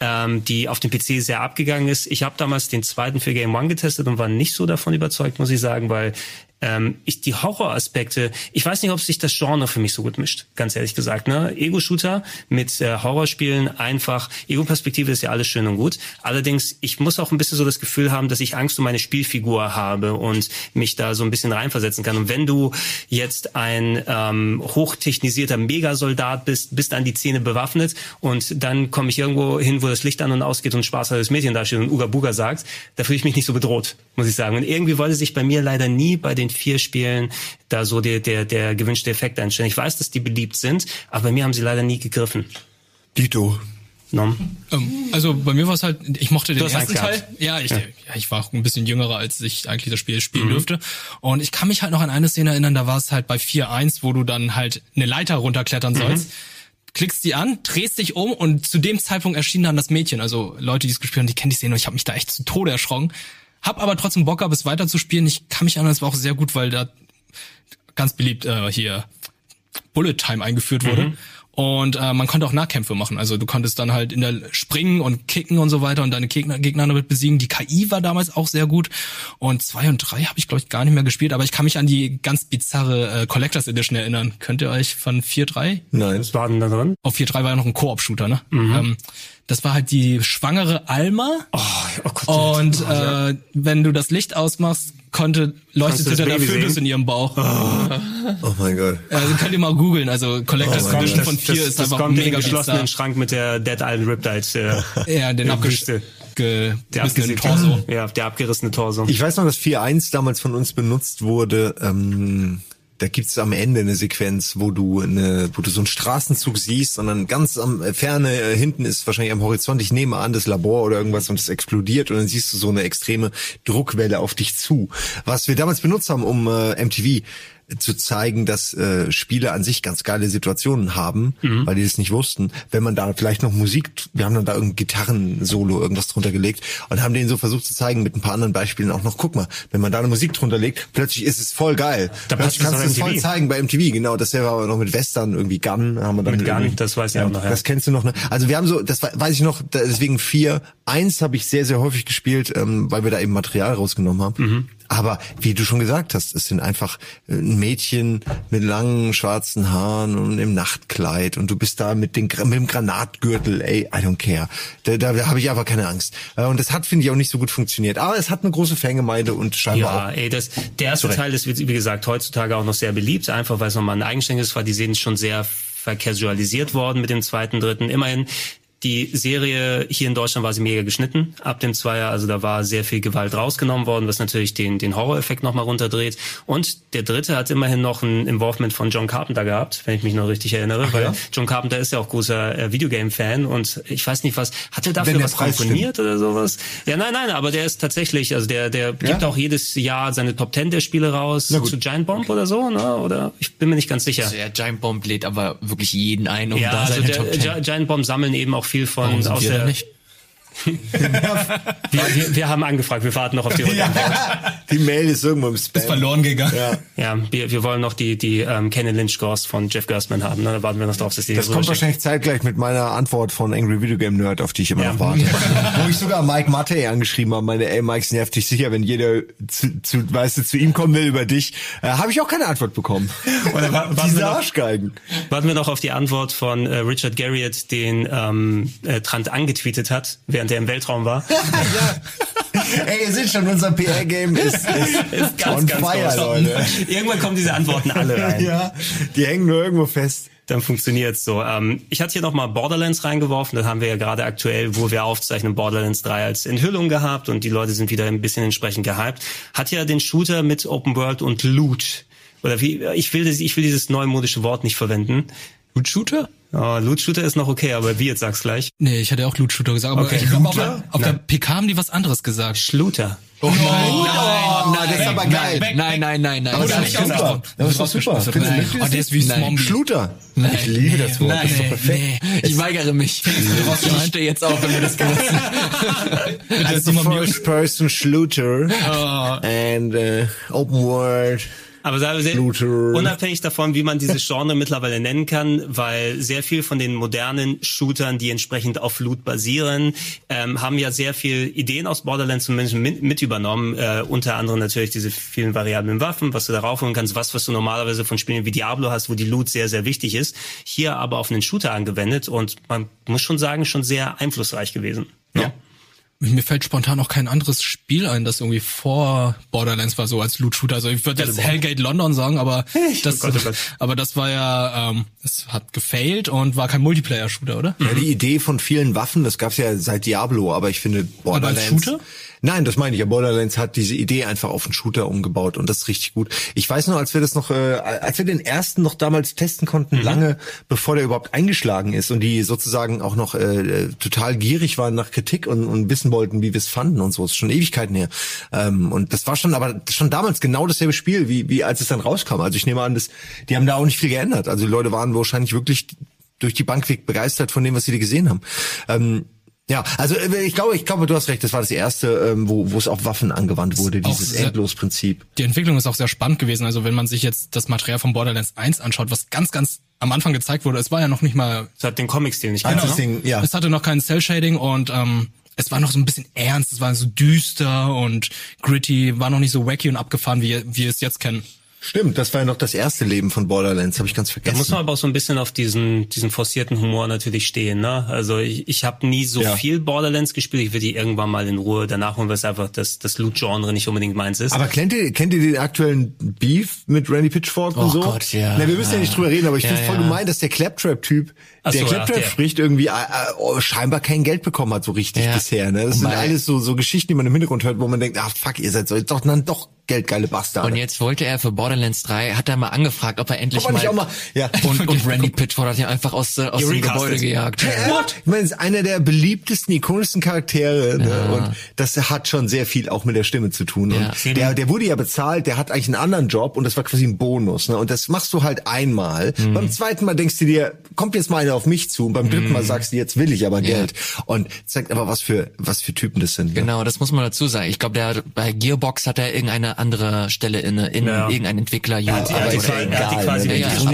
ähm, die auf dem PC sehr abgegangen ist. Ich habe damals den zweiten für Game One getestet und war nicht so davon überzeugt, muss ich sagen, weil ähm, ich die Horroraspekte, ich weiß nicht, ob sich das Genre für mich so gut mischt, ganz ehrlich gesagt. Ne? Ego-Shooter mit äh, Horrorspielen einfach, Ego-Perspektive ist ja alles schön und gut. Allerdings, ich muss auch ein bisschen so das Gefühl haben, dass ich Angst um meine Spielfigur habe und mich da so ein bisschen reinversetzen kann. Und wenn du jetzt ein ähm, hochtechnisierter Megasoldat bist, bist an die Zähne bewaffnet und dann komme ich irgendwo hin, wo das Licht an und ausgeht und ein spaßhalbes Mädchen da steht und Uga Buga sagt, da fühle ich mich nicht so bedroht, muss ich sagen. Und irgendwie wollte sich bei mir leider nie bei den vier Spielen da so der, der, der gewünschte Effekt einstellen. Ich weiß, dass die beliebt sind, aber bei mir haben sie leider nie gegriffen. Dito. No? Ähm, also bei mir war es halt, ich mochte den ersten Teil. Ja, ich, ja. ich war auch ein bisschen jüngerer, als ich eigentlich das Spiel spielen Mhm. dürfte. Und ich kann mich halt noch an eine Szene erinnern, da war es halt bei 4.1, wo du dann halt eine Leiter runterklettern Mhm. sollst. Klickst die an, drehst dich um und zu dem Zeitpunkt erschien dann das Mädchen. Also Leute, die es gespielt haben, die kennen die Szene und ich habe mich da echt zu Tode erschrocken. Hab aber trotzdem Bock gehabt, es weiter zu spielen. Ich kann mich erinnern, es war auch sehr gut, weil da ganz beliebt äh, hier Bullet Time eingeführt wurde. Und äh, man konnte auch Nahkämpfe machen. Also du konntest dann halt in der springen und kicken und so weiter und deine Gegner, Gegner damit besiegen. Die KI war damals auch sehr gut. Und zwei und drei habe ich, glaube ich, gar nicht mehr gespielt, aber ich kann mich an die ganz bizarre äh, Collectors Edition erinnern. Könnt ihr euch von 4.3? Nein. Was war denn da drin? Auf 4.3 war ja noch ein Koop-Shooter, ne? Ähm, das war halt die schwangere Alma. Oh, oh Gott, und äh, wenn du das Licht ausmachst, konnte leuchtete das der Fötus in ihrem Bauch. Oh mein Gott. Also könnt ihr mal googeln. Also Collectors Oh Edition von 4 das, ist das einfach kommt in den mega geschlossenen. Schrank mit der Dead Island Riptide. Äh, Ja, den der abgesch Büste. ge Der abgerissene Torso. Ja, der abgerissene Torso. Ich weiß noch, dass 4.1 damals von uns benutzt wurde. Ähm, da gibt's am Ende eine Sequenz, wo du eine, wo du so einen Straßenzug siehst und dann ganz am äh, Ferne äh, hinten ist wahrscheinlich am Horizont, ich nehme an, das Labor oder irgendwas und es explodiert und dann siehst du so eine extreme Druckwelle auf dich zu. Was wir damals benutzt haben, um äh, MTV zu zeigen, dass äh, Spiele an sich ganz geile Situationen haben, weil die das nicht wussten. Wenn man da vielleicht noch Musik, wir haben dann da irgendein Gitarrensolo, irgendwas drunter gelegt und haben denen so versucht zu zeigen mit ein paar anderen Beispielen auch noch, guck mal, wenn man da eine Musik drunter legt, plötzlich ist es voll geil. Da plötzlich kannst du es voll zeigen bei MTV, genau. Das wäre aber noch mit Western, irgendwie Gun, haben wir dann Mit Gun, das weiß ich auch noch, ja. Das kennst du noch, ne? Also wir haben so, das weiß ich noch, deswegen vier, eins habe ich sehr, sehr häufig gespielt, ähm, weil wir da eben Material rausgenommen haben. Mhm. Aber wie du schon gesagt hast, es sind einfach äh, ein Mädchen mit langen schwarzen Haaren und im Nachtkleid und du bist da mit, den, mit dem Granatgürtel, ey, I don't care. Da, da, da habe ich einfach keine Angst. Äh, Und das hat, finde ich, auch nicht so gut funktioniert. Aber es hat eine große Fangemeinde und scheinbar Ja, ey, das, der erste Zurecht. Teil ist, wie wie gesagt, heutzutage auch noch sehr beliebt, einfach weil es nochmal ein eigenständiges war. Die sehen schon sehr vercasualisiert worden mit dem zweiten, dritten. Immerhin, die Serie hier in Deutschland war sie mega geschnitten ab dem Zweier, also da war sehr viel Gewalt rausgenommen worden, was natürlich den, den Horror-Effekt nochmal runterdreht. Und der dritte hat immerhin noch ein Involvement von John Carpenter gehabt, wenn ich mich noch richtig erinnere, weil John Carpenter ist ja auch großer äh, Videogame-Fan und ich weiß nicht was, hat er dafür was Preis komponiert oder sowas? Ja, nein, nein, aber der ist tatsächlich, also der, der gibt auch jedes Jahr seine Top Ten der Spiele raus zu Giant Bomb oder so, ne? Oder ich bin mir nicht ganz sicher. Also der Giant Bomb lädt aber wirklich jeden ein, um Ja, da also seine der Top Ten. Gi- Giant Bomb sammeln eben auch viel von aus der. nicht? Wir, wir, wir haben angefragt, wir warten noch auf die Rückantwort. die Mail ist irgendwo im Spam. Ist verloren gegangen. Ja. Ja, wir, wir wollen noch die die ähm, Ken Lynch Scores von Jeff Gerstmann haben. Ne? Da warten wir noch drauf, dass die Das rüber kommt schicken. wahrscheinlich zeitgleich mit meiner Antwort von Angry Video Game Nerd, auf die ich immer Ja. noch warte. Wo ich sogar Mike Mattei angeschrieben habe, meine, ey, Mike, es nervt dich sicher, wenn jeder zu, zu, weißt du, zu ihm kommen will über dich. Äh, habe ich auch keine Antwort bekommen. Oder wa- warten wir Diese noch- Arschgeigen. Warten wir noch auf die Antwort von äh, Richard Garriott, den ähm, äh, Trant angetweetet hat, während er im Weltraum war. Ey, ihr seht schon, unser PR-Game ist, ist, Ist ganz, on ganz fire. Leute. Irgendwann kommen diese Antworten alle rein. Ja, die hängen nur irgendwo fest. Dann funktioniert's so. Ähm, ich hatte hier nochmal Borderlands reingeworfen. Das haben wir ja gerade aktuell, wo wir aufzeichnen, Borderlands 3 als Enthüllung gehabt und die Leute sind wieder ein bisschen entsprechend gehypt. Hat ja den Shooter mit Open World und Loot. Oder wie, ich will, das, ich will dieses neumodische Wort nicht verwenden. Loot Shooter? Oh, Loot Shooter ist noch okay, aber wie jetzt sag's gleich. Nee, ich hatte auch Loot Shooter gesagt, aber Okay. ich glaube, auf, der- auf der PK haben die was anderes gesagt. Schluter. Oh nein, Oh, na, das ist aber geil. Nein, nein, nein, nein. Aber Das das ist super. Das ist doch super. Nein. Oh, das der ist wie Nein. Zombie. Schluter. Ich liebe das Wort. das ist doch perfekt. Ich weigere mich. Ich stehe jetzt auf, wenn wir das benutzen. Also First Person Shooter and uh, Open World. Aber unabhängig davon, wie man dieses Genre mittlerweile nennen kann, weil sehr viel von den modernen Shootern, die entsprechend auf Loot basieren, ähm, haben ja sehr viel Ideen aus Borderlands zumindest mit, mit übernommen. Äh, unter anderem natürlich diese vielen variablen Waffen, was du da raufholen kannst, was, was du normalerweise von Spielen wie Diablo hast, wo die Loot sehr, sehr wichtig ist. Hier aber auf einen Shooter angewendet und man muss schon sagen, schon sehr einflussreich gewesen. Ja. Mir fällt spontan auch kein anderes Spiel ein, das irgendwie vor Borderlands war so als Loot Shooter. Also ich würde jetzt Hellgate London sagen, aber das, Gott, oh Gott. aber das war ja, ähm, es hat gefailt und war kein Multiplayer-Shooter, oder? Ja, die Idee von vielen Waffen, das gab's ja seit Diablo, aber ich finde Borderlands. Shooter? Nein, das meine ich ja. Borderlands hat diese Idee einfach auf einen Shooter umgebaut und das ist richtig gut. Ich weiß noch, als wir das noch, äh, als wir den ersten noch damals testen konnten, lange bevor der überhaupt eingeschlagen ist und die sozusagen auch noch äh, total gierig waren nach Kritik und, und wissen wollten, wie wir es fanden und so. Das ist schon Ewigkeiten her. Ähm, und das war schon, aber schon damals genau dasselbe Spiel, wie, wie als es dann rauskam. Also ich nehme an, das, die haben da auch nicht viel geändert. Also die Leute waren wahrscheinlich wirklich durch die Bank weg begeistert von dem, was sie da gesehen haben. Ähm, ja, also äh, ich glaube, ich glaube, du hast recht. Das war das erste, ähm, wo, wo es auf Waffen angewandt wurde, dieses Endlosprinzip. Die Entwicklung ist auch sehr spannend gewesen. Also wenn man sich jetzt das Material von Borderlands 1 anschaut, was ganz, ganz am Anfang gezeigt wurde, es war ja noch nicht mal Das hat den Comic-Stil nicht das ne? Ding, ja. Es hatte noch kein Cell-Shading und ähm, es war noch so ein bisschen ernst, es war so düster und gritty, war noch nicht so wacky und abgefahren, wie, wie wir es jetzt kennen. Stimmt, das war ja noch das erste Leben von Borderlands, habe ich ganz Da vergessen. muss man aber auch so ein bisschen auf diesen, diesen forcierten Humor natürlich stehen. Ne? Also ich, ich habe nie so Ja. viel Borderlands gespielt. Ich will die irgendwann mal in Ruhe danach holen, weil es einfach das, das Loot-Genre nicht unbedingt meins ist. aber kennt ihr, kennt ihr den aktuellen Beef mit Randy Pitchfork und Oh so? Gott, ja. Na, wir müssen ja nicht drüber reden, aber ich Ja, finde voll ja. gemein, dass der Claptrap-Typ, der so, ja, Claptrap spricht, irgendwie äh, äh, scheinbar kein Geld bekommen hat so richtig Ja. bisher. Ne? Das sind Wobei- alles so, so Geschichten, die man im Hintergrund hört, wo man denkt, ach fuck, ihr seid so doch dann doch geldgeile Bastarde. Und jetzt wollte er für Borderlands 3, hat er mal angefragt, ob er endlich Ob mal, mal- ja. und, und Randy Pitchford hat ihn einfach aus, äh, aus dem. Gebäude gejagt. Ja, Ich meine, es ist einer der beliebtesten, ikonischsten Charaktere ne? und das hat schon sehr viel auch mit der Stimme zu tun. Ja. Und der, der wurde ja bezahlt, der hat eigentlich einen anderen Job und das war quasi ein Bonus. Ne? Und das machst du halt einmal. Mhm. Beim zweiten Mal denkst du dir, kommt jetzt mal einer auf mich zu und beim dritten Mhm. Mal sagst du, jetzt will ich aber Geld. Und zeigt aber, was für, was für Typen das sind. Ne? Genau, das muss man dazu sagen. Ich glaube, der bei Gearbox hat er irgendeine andere Stelle inne, in Ja. irgendein Entwickler Ja, aber er hat die, ist quasi- ja er hat die egal, quasi ne? Ja, ja, aber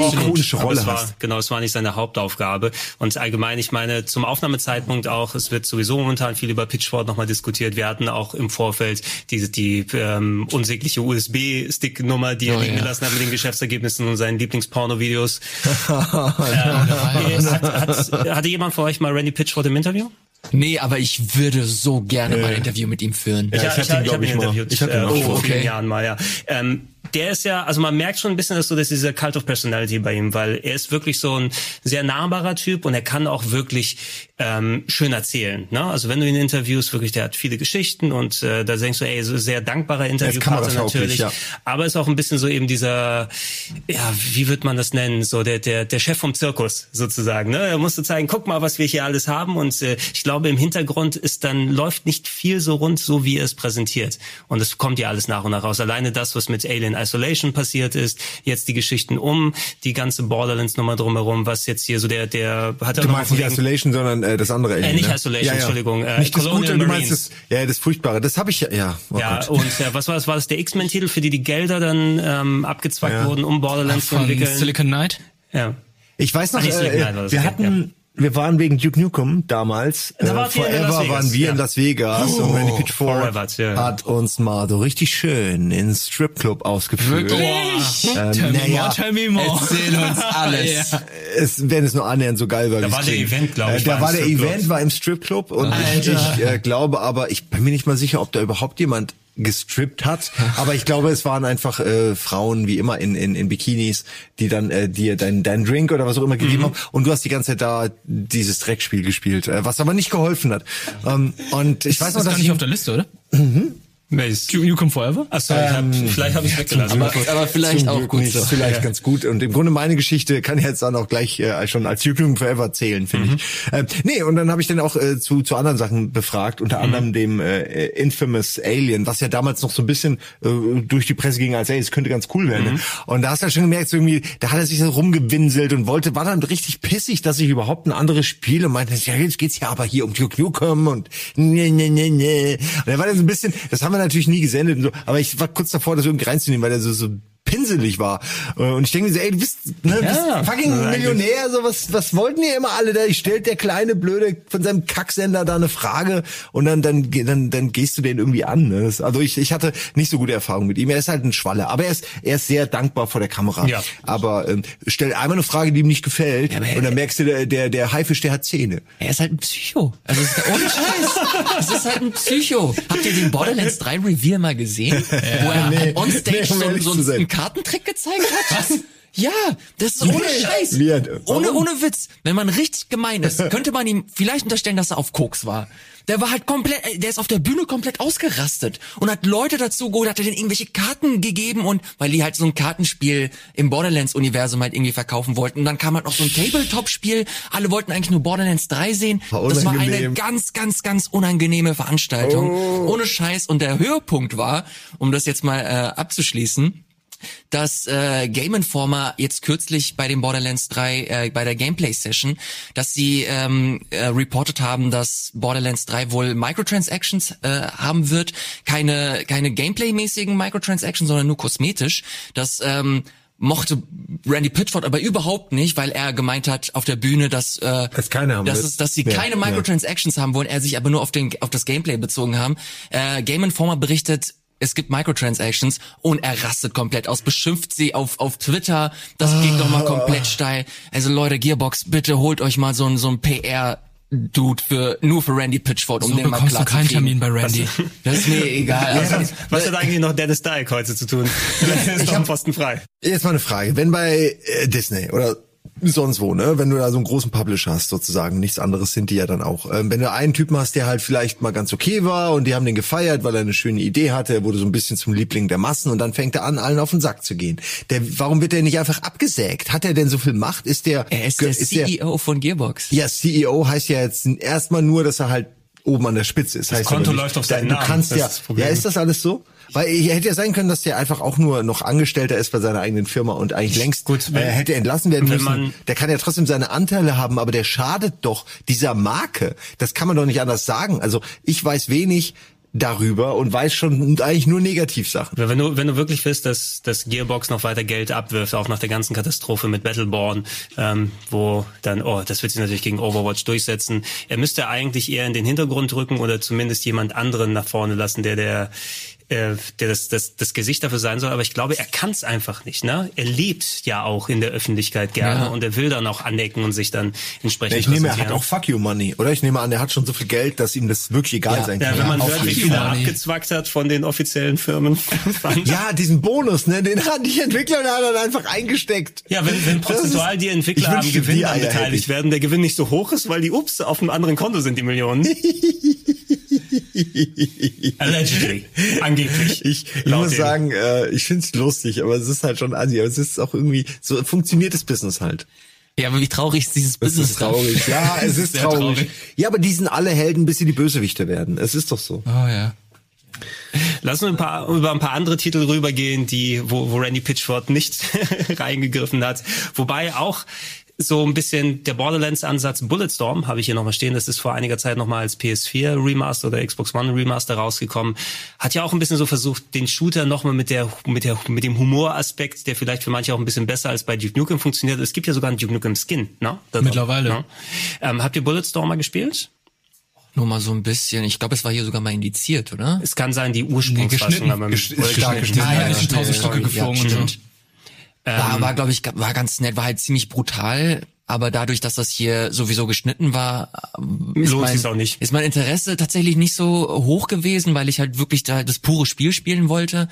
Rolle es war, hast. Genau, es war nicht seine Hauptaufgabe. Und allgemein, ich meine, zum Aufnahmezeitpunkt auch, es wird sowieso momentan viel über Pitchfork nochmal diskutiert. Wir hatten auch im Vorfeld diese die ähm, unsägliche USB-Stick-Nummer, die er Oh, liegen ja. gelassen hat mit den Geschäftsergebnissen und seinen Lieblingsporno-Videos. ähm, hat, hat, hatte jemand von euch mal Randy Pitchford im Interview? Nee, aber ich würde so gerne mal ein Interview mit ihm führen. Ja, ich hatte ihn, ich glaub hab ihn ich, mal. interviewt, Ich hatte ihn äh, auch vor schon. vielen Okay. Jahren mal, ja. Ähm, der ist ja, also man merkt schon ein bisschen, dass so, dass dieser Cult of Personality bei ihm, weil er ist wirklich so ein sehr nahbarer Typ und er kann auch wirklich ähm, schön erzählen. Ne? Also wenn du ihn interviewst, wirklich, der hat viele Geschichten und äh, da denkst du, ey, so sehr dankbarer Interviewpartner natürlich. ja. Aber ist auch ein bisschen so eben dieser, ja, wie wird man das nennen, so der der der Chef vom Zirkus sozusagen. Ne? Er musste zeigen, guck mal, was wir hier alles haben und äh, ich glaube im Hintergrund ist dann läuft nicht viel so rund, so wie er es präsentiert und es kommt ja alles nach und nach raus. Alleine das, was mit Alien Isolation passiert ist, jetzt die Geschichten um die ganze Borderlands Nummer drumherum, was jetzt hier so der der hat er Du noch meinst nicht Isolation, sondern äh, das andere Alien. nicht ne? Isolation, Entschuldigung, äh, nicht das Colonial Gute, du meinst Marines. das, ja, das Furchtbare. Das habe ich ja, ja. Oh ja, Gott. und äh, was war das? War das der X-Men-Titel, für die die Gelder dann ähm, abgezwackt Ja. wurden, um Borderlands zu Von entwickeln? Silicon Knight. Ja. Ich weiß noch, nee, Silicon Knight war äh, das, wir hatten, wir waren wegen Duke Nukem damals. Da äh, Forever waren wir ja. in Las Vegas und Randy Pitchfork Forever, ja. hat uns mal so richtig schön in Stripclub ausgeführt. Wirklich? Ähm, tell me naja, more, tell me more. Erzähl uns alles. Ja. es, wenn es nur annähernd so geil war. Da war der klingt. Event, glaub ich, Äh, Da war der Stripclub. Event, war im Stripclub und ich, ich äh, glaube aber, ich bin mir nicht mal sicher, ob da überhaupt jemand gestrippt hat, aber ich glaube, es waren einfach äh, Frauen wie immer in, in, in Bikinis, die dann äh, dir dein, dein Drink oder was auch immer gegeben Mhm. haben und du hast die ganze Zeit da dieses Dreckspiel gespielt, äh, was aber nicht geholfen hat. Ähm, und ich weiß Das noch, ist gar dass nicht ich, auf der Liste, oder? Welches? Duke Nukem Forever? Achso, ich hab, vielleicht habe ich weggelassen. Aber, aber vielleicht auch gut nicht. so. Ist vielleicht ganz gut. Und im Grunde meine Geschichte kann jetzt dann auch gleich äh, schon als Duke Nukem Forever zählen, finde Mhm. ich. Ähm, nee, und dann habe ich dann auch äh, zu, zu anderen Sachen befragt, unter Mhm. anderem dem äh, Infamous Alien, was ja damals noch so ein bisschen äh, durch die Presse ging, als ey, es könnte ganz cool werden. Mhm. Ne? Und da hast du ja schon gemerkt, so irgendwie, da hat er sich so rumgewinselt und wollte, war dann richtig pissig, dass ich überhaupt ein anderes Spiel und meinte, ja, jetzt geht's ja aber hier um Duke Nukem und ne, ne, ne, ne. Und er war dann so ein bisschen, das haben wir natürlich nie gesendet so, aber ich war kurz davor, das irgendwie reinzunehmen, weil er so, so pinselig war. Äh, Und ich denke mir so, ey, du bist, ne, du Ja, bist fucking Millionär, so was, was wollten ihr immer alle da? Ich stellt der kleine Blöde von seinem Kacksender da eine Frage und dann, dann, dann, dann gehst du den irgendwie an. Ne? Das, also ich, ich hatte nicht so gute Erfahrungen mit ihm. Er ist halt ein Schwalle, aber er ist, er ist sehr dankbar vor der Kamera. Ja. Aber ähm, stell einmal eine Frage, die ihm nicht gefällt aber- und dann merkst du, der, der, der Haifisch, der hat Zähne. Er ist halt ein Psycho. Also ist, ohne Scheiß. Es ist halt ein Psycho. Habt ihr den Borderlands 3 Reveal mal gesehen? Wo er nee, halt onstage nee, um so, so einen Kartentrick gezeigt hat? Was? Ja, das ist ohne Scheiß. Ohne, ohne Witz. Wenn man richtig gemein ist, könnte man ihm vielleicht unterstellen, dass er auf Koks war. Der war halt komplett, äh, der ist auf der Bühne komplett ausgerastet und hat Leute dazu geholt, hat er denen irgendwelche Karten gegeben und weil die halt so ein Kartenspiel im Borderlands-Universum halt irgendwie verkaufen wollten. Und dann kam halt noch so ein Tabletop-Spiel. Alle wollten eigentlich nur Borderlands 3 sehen. War Das war eine ganz, ganz, ganz unangenehme Veranstaltung. Oh. Ohne Scheiß. Und der Höhepunkt war, um das jetzt mal äh, abzuschließen, dass äh, Game Informer jetzt kürzlich bei dem Borderlands 3, äh, bei der Gameplay-Session, dass sie ähm, äh, reported haben, dass Borderlands 3 wohl Microtransactions äh, haben wird. Keine, keine Gameplay-mäßigen Microtransactions, sondern nur kosmetisch. Das ähm, mochte Randy Pitchford aber überhaupt nicht, weil er gemeint hat auf der Bühne, dass äh, Dass keine haben dass, es, dass sie Ja, keine ja. Microtransactions haben wollen, er sich aber nur auf den auf das Gameplay bezogen haben. Äh, Game Informer berichtet es gibt Microtransactions und er rastet komplett aus, beschimpft sie auf, auf Twitter, das geht doch mal komplett steil. Also Leute, Gearbox, bitte holt euch mal so ein, so ein PR Dude für nur für Randy Pitchford, um So den mal bekommst klar du keinen zu kriegen. Termin bei Randy. Das ist mir egal. Also, Was hat eigentlich noch Dennis Dyke heute zu tun? Vielleicht ist noch ein Posten frei. Jetzt mal eine Frage. Wenn bei äh, Disney oder sonst wo, ne, wenn du da so einen großen Publisher hast, sozusagen, nichts anderes sind die ja dann auch. Ähm, wenn du einen Typen hast, der halt vielleicht mal ganz okay war und die haben den gefeiert, weil er eine schöne Idee hatte, er wurde so ein bisschen zum Liebling der Massen und dann fängt er an, allen auf den Sack zu gehen. Der, warum wird der nicht einfach abgesägt? Hat er denn so viel Macht? Ist der, er ist der CEO von Gearbox. ja, CEO heißt ja jetzt erstmal nur, dass er halt oben an der Spitze ist. heißt Konto nicht- läuft auf seinen Du Namen, kannst das ja, ist das ja, ist das alles so? Weil hätte ja sein können, dass der einfach auch nur noch Angestellter ist bei seiner eigenen Firma und eigentlich längst Gut, wenn- äh, hätte entlassen werden müssen. man- der kann ja trotzdem seine Anteile haben, aber der schadet doch dieser Marke. Das kann man doch nicht anders sagen. Also ich weiß wenig darüber und weiß schon eigentlich nur Negativsachen. Wenn du, wenn du wirklich willst, dass, dass Gearbox noch weiter Geld abwirft, auch nach der ganzen Katastrophe mit Battleborn, ähm, wo dann, oh, das wird sich natürlich gegen Overwatch durchsetzen. Er müsste eigentlich eher in den Hintergrund rücken oder zumindest jemand anderen nach vorne lassen, der der äh, der das, das, das Gesicht dafür sein soll, aber ich glaube, er kann es einfach nicht. Ne? Er lebt ja auch in der Öffentlichkeit gerne Ja. und er will dann auch anecken und sich dann entsprechend Ich nehme, er hat auch Fuck You Money, oder? Ich nehme an, er hat schon so viel Geld, dass ihm das wirklich egal Ja. sein ja, kann. wenn man Auf hört, wie viel er abgezwackt hat von den offiziellen Firmen. Ja, diesen Bonus, ne, den hat die Entwickler da dann einfach eingesteckt. Ja, wenn, wenn prozentual ist- die Entwickler am Gewinn beteiligt werden, der Gewinn nicht so hoch ist, weil die Ups auf einem anderen Konto sind, die Millionen. Allegedly. Angeblich. Ich, ich muss sagen, äh, ich find's lustig, aber es ist halt schon assi. Aber es ist auch irgendwie, so funktioniert das Business halt. Ja, aber wie traurig ist dieses Es Business ist traurig. Ja, es ist traurig. traurig. Ja, aber die sind alle Helden, bis sie die Bösewichte werden. Es ist doch so. Oh ja. Lass uns ein paar, über ein paar andere Titel rübergehen, die, wo, wo Randy Pitchford nicht reingegriffen hat. Wobei auch so ein bisschen der Borderlands-Ansatz Bulletstorm habe ich hier nochmal stehen. Das ist vor einiger Zeit nochmal als PS4 Remaster oder Xbox One Remaster rausgekommen. Hat ja auch ein bisschen so versucht, den Shooter nochmal mit der, mit der, mit dem Humoraspekt, der vielleicht für manche auch ein bisschen besser als bei Duke Nukem funktioniert. Es gibt ja sogar einen Duke Nukem Skin, ne? Da drauf, Mittlerweile. Ne? Ähm, habt ihr Bulletstorm mal gespielt? Nur mal so ein bisschen. Ich glaube, es war hier sogar mal indiziert, oder? Es kann sein, die Ursprungsfassung, geschnitten. aber Gesch- oder ist stark geschnitten. geschnitten. Ah, ja, ja, sorry. Stücke geflogen Ja, und so. stimmt. war, war glaube ich, war ganz nett, war halt ziemlich brutal. Aber dadurch, dass das hier sowieso geschnitten war, ist Lohnt mein, ist mein Interesse tatsächlich nicht so hoch gewesen, weil ich halt wirklich da das pure Spiel spielen wollte.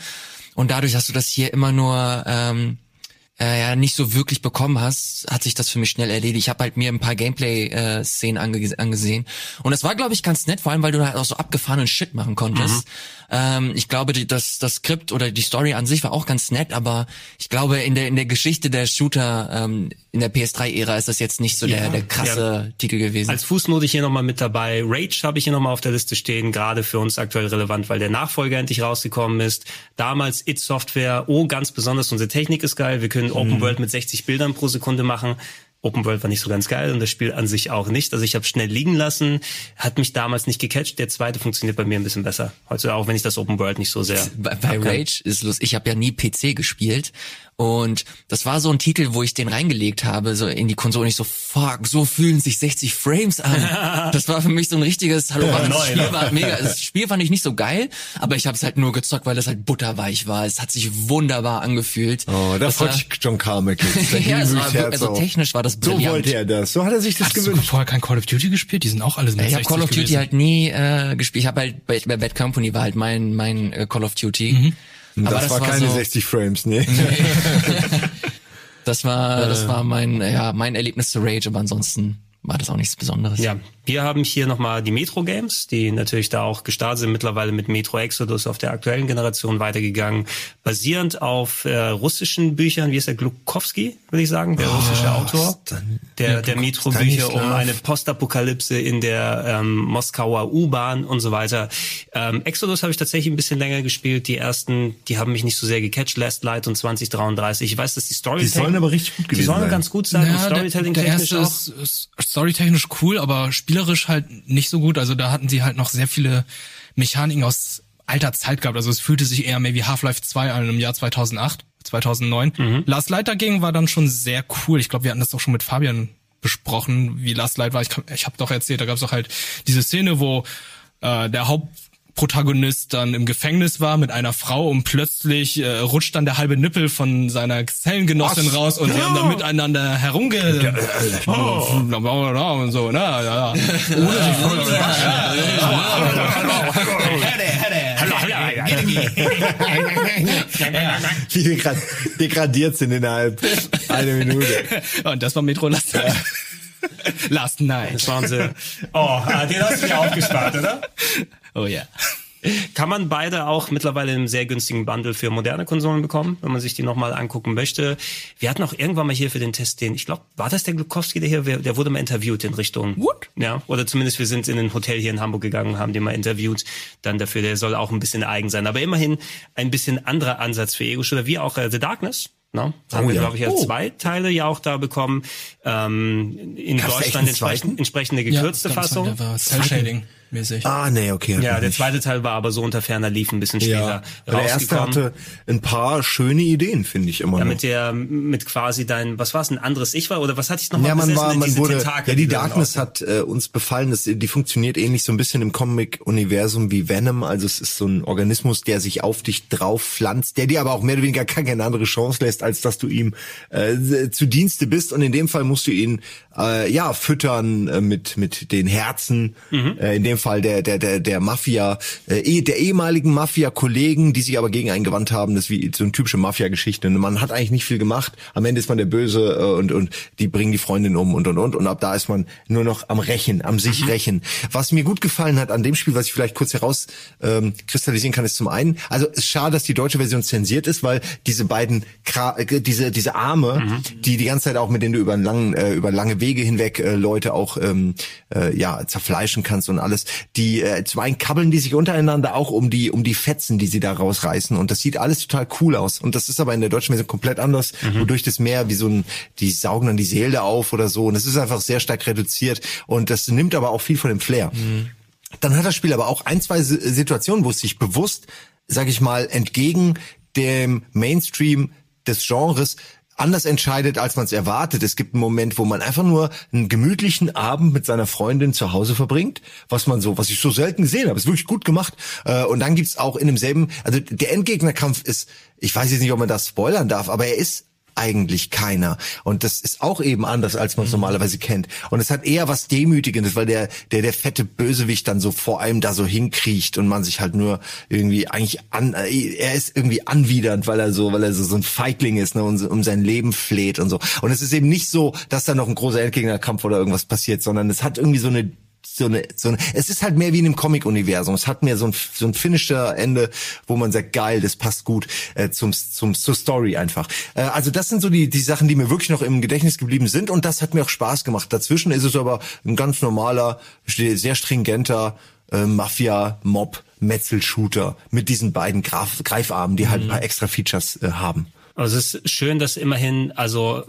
Und dadurch, dass du das hier immer nur ähm, äh, ja nicht so wirklich bekommen hast, hat sich das für mich schnell erledigt. Ich habe halt mir ein paar Gameplay-Szenen ange angesehen und das war, glaube ich, ganz nett, vor allem, weil du halt auch so abgefahrenen Shit machen konntest. Ähm, ich glaube, die, das, das Skript oder die Story an sich war auch ganz nett, aber ich glaube, in der in der Geschichte der Shooter ähm, in der PS3-Ära ist das jetzt nicht so der, Ja, der krasse Titel gewesen. Als Fußnote hier nochmal mit dabei. Rage habe ich hier nochmal auf der Liste stehen, gerade für uns aktuell relevant, weil der Nachfolger endlich rausgekommen ist. Damals It Software, oh, ganz besonders, unsere Technik ist geil. Wir können Open World mit 60 Bildern pro Sekunde machen. Open World war nicht so ganz geil und das Spiel an sich auch nicht. Also ich habe schnell liegen lassen, hat mich damals nicht gecatcht. Der zweite funktioniert bei mir ein bisschen besser. Heute auch, wenn ich das Open World nicht so sehr. bei, bei. Rage ist lustig. Ich habe ja nie PC gespielt und das war so ein Titel, wo ich den reingelegt habe, so in die Konsole. Und ich so, fuck, so fühlen sich 60 Frames an. das war für mich so ein richtiges Hallo. das neu, Spiel ne? war mega. Das Spiel fand ich nicht so geil, aber ich habe es halt nur gezockt, weil es halt butterweich war. Es hat sich wunderbar angefühlt. Oh, da Das freut war- sich John Carmack Ja, also auf. technisch war das So brillant. wollte er das. So hat er sich das Hast du gewünscht. vorher kein Call of Duty gespielt? Die sind auch alle mit Ich habe 60 Call of Duty gewesen. halt nie äh, gespielt. Ich habe halt bei, bei Bad Company war halt mein mein äh, Call of Duty. Mhm. Aber das, war keine so, 60 Frames, nee. Das war, das war mein, ja, mein Erlebnis zu Rage, aber ansonsten war das auch nichts Besonderes. Ja, wir haben hier nochmal die Metro Games, die natürlich da auch gestartet sind, mittlerweile mit Metro Exodus auf der aktuellen Generation weitergegangen, basierend auf äh, russischen Büchern, wie ist der Glukowski, würde ich sagen, der russische Autor, Stan- der, der Metro-Bücher um eine Postapokalypse in der ähm, Moskauer U-Bahn und so weiter. Ähm, Exodus habe ich tatsächlich ein bisschen länger gespielt. Die ersten, die haben mich nicht so sehr gecatcht, Last Light und 2033. Ich weiß, dass die Story Die sollen aber richtig gut Die gewesen sollen sein. ganz gut sein und Ja, der, Storytelling der technisch erste auch. ist, ist storytechnisch cool, aber spielerisch halt nicht so gut. Also da hatten sie halt noch sehr viele Mechaniken aus alter Zeit gehabt. Also es fühlte sich eher mehr wie Half-Life 2 an im Jahr 2008, 2009. Mhm. Last Light dagegen war dann schon sehr cool. Ich glaube, wir hatten das auch schon mit Fabian besprochen, wie Last Light war. Ich, ich habe doch erzählt, da gab es doch halt diese Szene, wo äh, der Haupt Protagonist dann im Gefängnis war mit einer Frau und plötzlich äh, rutscht dann der halbe Nippel von seiner Zellengenossin Was? raus und sie haben dann miteinander herumge oh. und so, ne? Ja, ja. Wie degrad degradiert sind innerhalb einer Minute. Und das war Metro Last Night. Last Night. Das waren sie. Oh, ah, den hast du dir aufgespart, oder? Oh ja. Kann man beide auch mittlerweile in einem sehr günstigen Bundle für moderne Konsolen bekommen, wenn man sich die nochmal angucken möchte. Wir hatten auch irgendwann mal hier für den Test den, ich glaube, war das der Glukowski, der hier, der wurde mal interviewt in Richtung. What? Ja, oder zumindest wir sind in ein Hotel hier in Hamburg gegangen, haben den mal interviewt. Dann dafür, der soll auch ein bisschen eigen sein. Aber immerhin ein bisschen anderer Ansatz für Ego-Shooter, wie auch äh, The Darkness. Ne? Haben Oh wir, ja. glaube ich, ja Oh. zwei Teile ja auch da bekommen. Ähm, in Gab's da echt Deutschland entsprechend, entsprechende gekürzte ganz Fassung. Der war Cell-Shading mäßig. Ah, nee, okay. Ja, der nicht. zweite Teil war aber so unter ferner Lief ein bisschen Ja, später aber der erste hatte ein paar schöne Ideen, finde ich immer ja, noch. mit der, mit quasi dein, was war es, ein anderes Ich war oder was hatte ich nochmal Ja, man war, man wurde, Tentakel, ja, die dann Darkness hat äh, uns befallen, das, die funktioniert ähnlich so ein bisschen im Comic-Universum wie Venom, also es ist so ein Organismus, der sich auf dich drauf pflanzt, der dir aber auch mehr oder weniger gar keine andere Chance lässt, als dass du ihm äh, zu Dienste bist und in dem Fall musst du ihn äh, ja füttern äh, mit mit den Herzen, äh, in dem Fall der der der der Mafia, äh, eh- der ehemaligen Mafia-Kollegen, die sich aber gegen einen gewandt haben, das ist wie so eine typische Mafia-Geschichte. Und Man hat eigentlich nicht viel gemacht, am Ende ist man der Böse äh, und und die bringen die Freundin um und und und. Und ab da ist man nur noch am Rächen, am sich rächen. Was mir gut gefallen hat an dem Spiel, was ich vielleicht kurz heraus ähm, kristallisieren kann, ist zum einen, also es ist schade, dass die deutsche Version zensiert ist, weil diese beiden Kra äh, diese diese Arme, die die ganze Zeit auch mit denen du über einen langen äh, über lange Wege hinweg äh, Leute auch ähm, äh, ja zerfleischen kannst und alles, die äh, zum einen kabbeln die sich untereinander auch um die um die Fetzen, die sie da rausreißen. Und das sieht alles total cool aus. Und das ist aber in der deutschen Version komplett anders, wodurch das mehr wie so ein die saugen dann die Seele auf oder so. Und es ist einfach sehr stark reduziert. Und das nimmt aber auch viel von dem Flair. Dann hat das Spiel aber auch ein, zwei Si- Situationen, wo es sich bewusst, sag ich mal, entgegen dem Mainstream des Genres anders entscheidet, als man es erwartet. Es gibt einen Moment, wo man einfach nur einen gemütlichen Abend mit seiner Freundin zu Hause verbringt, was man so, was ich so selten gesehen habe. Ist wirklich gut gemacht. Äh, Und dann gibt's auch in demselben, also der Endgegnerkampf ist, ich weiß jetzt nicht, ob man das spoilern darf, aber er ist eigentlich keiner. Und das ist auch eben anders, als man es normalerweise kennt. Und es hat eher was Demütigendes, weil der, der, der fette Bösewicht dann so vor allem da so hinkriecht und man sich halt nur irgendwie eigentlich an, äh, er ist irgendwie anwidernd, weil er so, weil er so, so ein Feigling ist, ne, und um sein Leben fleht und so. Und es ist eben nicht so, dass da noch ein großer Endgegnerkampf oder irgendwas passiert, sondern es hat irgendwie so eine so eine, so eine, es ist halt mehr wie in einem Comic-Universum. Es hat mehr so ein, so ein finisher Ende, wo man sagt, geil, das passt gut äh, zum, zum, zur Story einfach. Äh, also das sind so die, die Sachen, die mir wirklich noch im Gedächtnis geblieben sind und das hat mir auch Spaß gemacht. Dazwischen ist es aber ein ganz normaler, sehr stringenter äh, Mafia-Mob, Metzel-Shooter mit diesen beiden Graf Greifarmen, die halt ein paar extra Features äh, haben. Also es ist schön, dass immerhin, also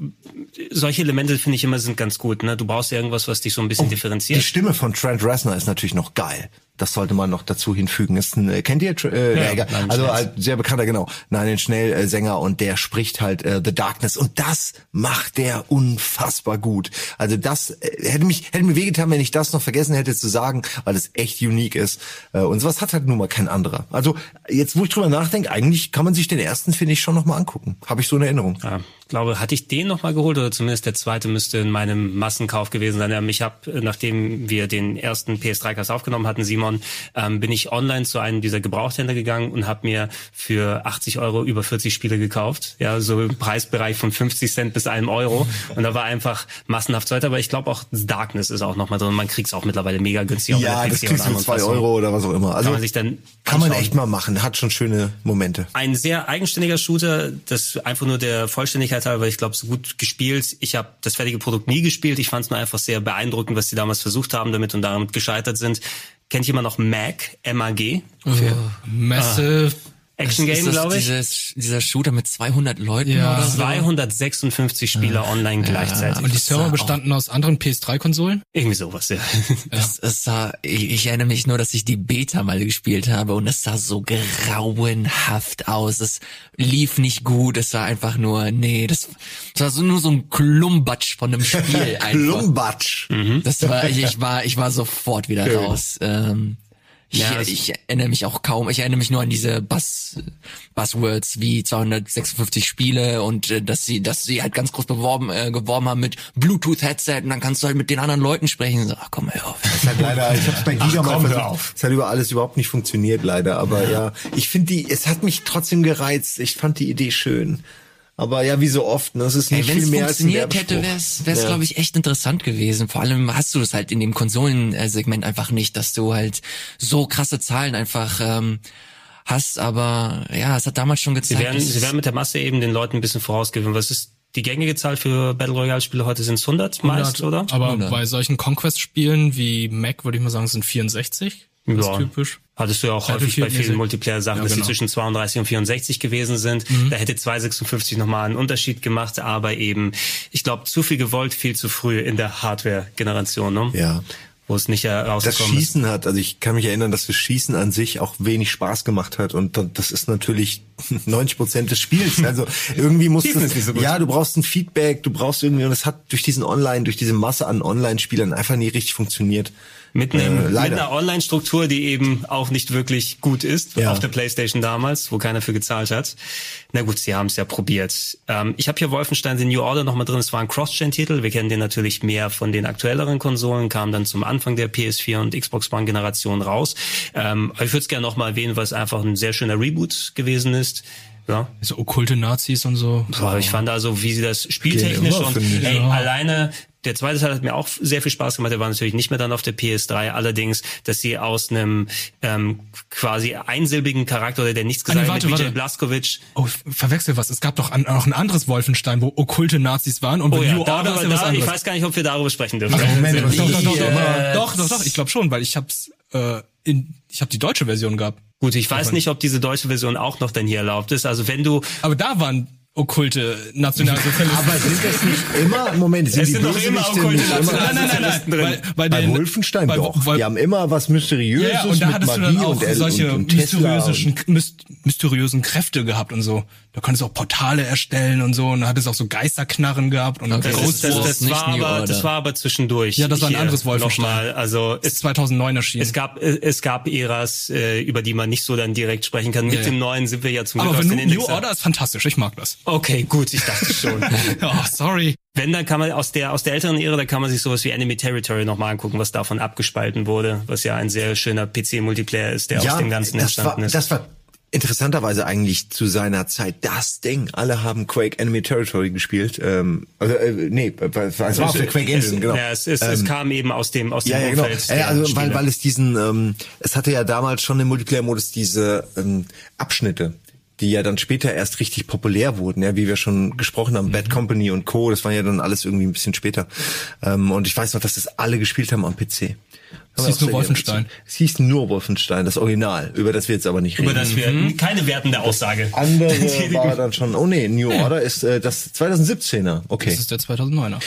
solche Elemente finde ich immer sind ganz gut. Ne? Du brauchst ja irgendwas, was dich so ein bisschen Die differenziert. Stimme von Trent Reznor ist natürlich noch geil. Das sollte man noch dazu hinfügen. Ist ein, äh, kennt ihr? Äh, Ja, egal. Also halt sehr bekannter, genau. Nein, den Schnell äh, und der spricht halt äh, The Darkness und das macht der unfassbar gut. Also das äh, hätte mich hätte mir wehgetan, wenn ich das noch vergessen hätte zu sagen, weil es echt unique ist. Äh, und sowas hat halt nun mal kein anderer. Also jetzt, wo ich drüber nachdenke, eigentlich kann man sich den ersten finde ich schon noch mal angucken. Habe ich so eine Erinnerung. Ja, glaube, hatte ich den noch mal geholt oder zumindest der zweite müsste in meinem Massenkauf gewesen sein. Ähm, Ich habe, nachdem wir den ersten PS3-Cast aufgenommen hatten, Simon, ähm, bin ich online zu einem dieser Gebrauchthändler gegangen und habe mir für 80 Euro über 40 Spiele gekauft. Ja, so im Preisbereich von 50 Cent bis einem Euro. Und da war einfach massenhaft Zeit. Aber ich glaube auch Darkness ist auch noch mal drin. Man kriegt es auch mittlerweile mega günstig. Ja, das kriegst du zwei Fassungen. Euro oder was auch immer. Also Kann man sich dann kann man echt mal machen. Hat schon schöne Momente. Ein sehr eigenständiger Shooter, das einfach nur der Vollständigkeit halber, ich glaube, so gut gespielt. Ich habe das fertige Produkt nie gespielt. Ich fand es nur einfach sehr beeindruckend, was sie damals versucht haben damit und damit gescheitert sind. Kennt jemand noch MAG? M-A-G? Massive. Action Game, das glaube ich. Dieses, dieser Shooter mit 200 Leuten Ja. oder so? 256 Spieler online gleichzeitig. Und die Server bestanden aus anderen PS3-Konsolen? Irgendwie sowas, ja. Das, es sah, ich, ich erinnere mich nur, dass ich die Beta mal gespielt habe und es sah so grauenhaft aus. Es lief nicht gut. Es war einfach nur, nee, das, das war so nur so ein Klumbatsch von einem Spiel. Klumbatsch. Das war, ich, ich war, ich war sofort wieder raus. Ähm, Ja, es- ich erinnere mich auch kaum. Ich erinnere mich nur an diese Buzz, Buzzwords wie 256 Spiele und äh, dass sie, dass sie halt ganz groß beworben, äh, geworben haben mit Bluetooth-Headset und dann kannst du halt mit den anderen Leuten sprechen. So, ach komm, hör auf. Es hat leider, ich hab's bei Giga mal komm, hör versucht. auf. Es hat über alles überhaupt nicht funktioniert, leider. Aber ja, ich finde die, es hat mich trotzdem gereizt. Ich fand die Idee schön. Aber ja, wie so oft, ne? Es ist nicht wenn viel es mehr als ein funktioniert hätte, wäre es, wär's, Ja. glaube ich, echt interessant gewesen. Vor allem hast du es halt in dem Konsolensegment einfach nicht, dass du halt so krasse Zahlen einfach ähm, hast. Aber ja, es hat damals schon Sie gezeigt. werden, dass sie es- werden mit der Masse eben den Leuten ein bisschen vorausgeben. Was ist die gängige Zahl für Battle Royale Spiele heute? Sind es 100 meist, 100. oder? Aber 100. bei solchen Conquest-Spielen wie Mac würde ich mal sagen, sind 64. Das ist Ja. typisch. Hattest du ja auch häufig bei vielen Multiplayer-Sachen, Ja, dass genau. sie zwischen 32 und 64 gewesen sind. Da hätte 256 nochmal einen Unterschied gemacht, aber eben, ich glaube, zu viel gewollt, viel zu früh in der Hardware-Generation, ne? Ja. Wo es nicht Das herausgekommen ist. Schießen hat, also ich kann mich erinnern, dass das Schießen an sich auch wenig Spaß gemacht hat und da- das ist natürlich 90 Prozent des Spiels. Also irgendwie muss das, ist nicht so ja, du brauchst ein Feedback, du brauchst irgendwie und es hat durch diesen Online, durch diese Masse an Online-Spielern einfach nie richtig funktioniert. Mit, einem, Äh, mit einer Online-Struktur, die eben auch nicht wirklich gut ist, Ja. auf der Playstation damals, wo keiner für gezahlt hat. Na gut, sie haben es ja probiert. Ähm, ich habe hier Wolfenstein The New Order nochmal drin, es war ein Cross-Gen-Titel. Wir kennen den natürlich mehr von den aktuelleren Konsolen, kam dann zum Anfang der PS4 und Xbox One-Generation raus. Ähm, aber ich würde es gerne nochmal erwähnen, weil es einfach ein sehr schöner Reboot gewesen ist. Ja, So okkulte Nazis und so. Boah, ich fand also, wie sie das spieltechnisch immer, und ey, Ja. alleine der zweite Teil hat mir auch sehr viel Spaß gemacht. Der war natürlich nicht mehr dann auf der PS3. Allerdings, dass sie aus einem ähm, quasi einsilbigen Charakter oder der nichts gesagt hat, warte. Blazkowicz. Oh, verwechsel was. Es gab doch an, noch ein anderes Wolfenstein, wo okkulte Nazis waren und Oh ja, New Order ist ja was da, ich anderes. weiß gar nicht, ob wir darüber sprechen dürfen. Moment, was Doch, doch, doch, doch, doch, doch, doch, ich glaube schon, weil ich hab's äh, in, ich habe die deutsche Version gehabt. Gut, ich weiß nicht, ob diese deutsche Version auch noch dann hier erlaubt ist. Also wenn du Aber da waren okkulte Nationalsozialisten. Aber sind das nicht immer, Moment, sind Es die sind doch immer okkulte Nationalsozialisten. nein, nein, nein, nein, Sozialisten drin. Weil, bei, bei den, Wolfenstein bei, doch. Weil, die haben immer was Mysteriöses ja, und da mit hattest du Magie dann auch und, solche und, und mysteriösen, und, myst- mysteriösen Kräfte gehabt und so. Da konntest du auch Portale erstellen und so und da hattest auch so Geisterknarren gehabt und Okay, das, das, das, nicht war New aber, Order. das war aber zwischendurch. Ja, das war ein anderes Wolfenstein. Nochmal. Also ist es, 2009 erschienen. es gab es gab Äras, äh, über die man nicht so dann direkt sprechen kann. Mit Ja, ja. dem neuen sind wir ja zum aber Glück den New Indexer. Order ist fantastisch, ich mag das. Okay, gut, ich dachte schon. Oh, sorry. Wenn, dann kann man aus der, aus der älteren Ära, da kann man sich sowas wie Enemy Territory nochmal angucken, was davon abgespalten wurde, was ja ein sehr schöner PC-Multiplayer ist, der aus dem Ganzen das war, entstanden ist. das war interessanterweise eigentlich zu seiner Zeit das Ding. Alle haben Quake Enemy Territory gespielt. Ähm, also, äh, nee, es war auf der Quake Engine, genau. Ja, es, es, es kam eben aus dem, aus dem Ja, ja, genau. Umfeld. Der also, weil, weil es diesen, ähm, es hatte ja damals schon im Multiplayer-Modus diese ähm, Abschnitte, die ja dann später erst richtig populär wurden, ja, wie wir schon gesprochen haben, Bad Company und Co., das war ja dann alles irgendwie ein bisschen später. Ähm, und ich weiß noch, dass das alle gespielt haben am PC. Es hieß nur Wolfenstein. Es hieß nur Wolfenstein, das Original, über das wir jetzt aber nicht reden. über das wir keine wertende Aussage. andere war dann schon, oh nee, New Order ist äh, das 2017er, okay. Das ist der 2009er.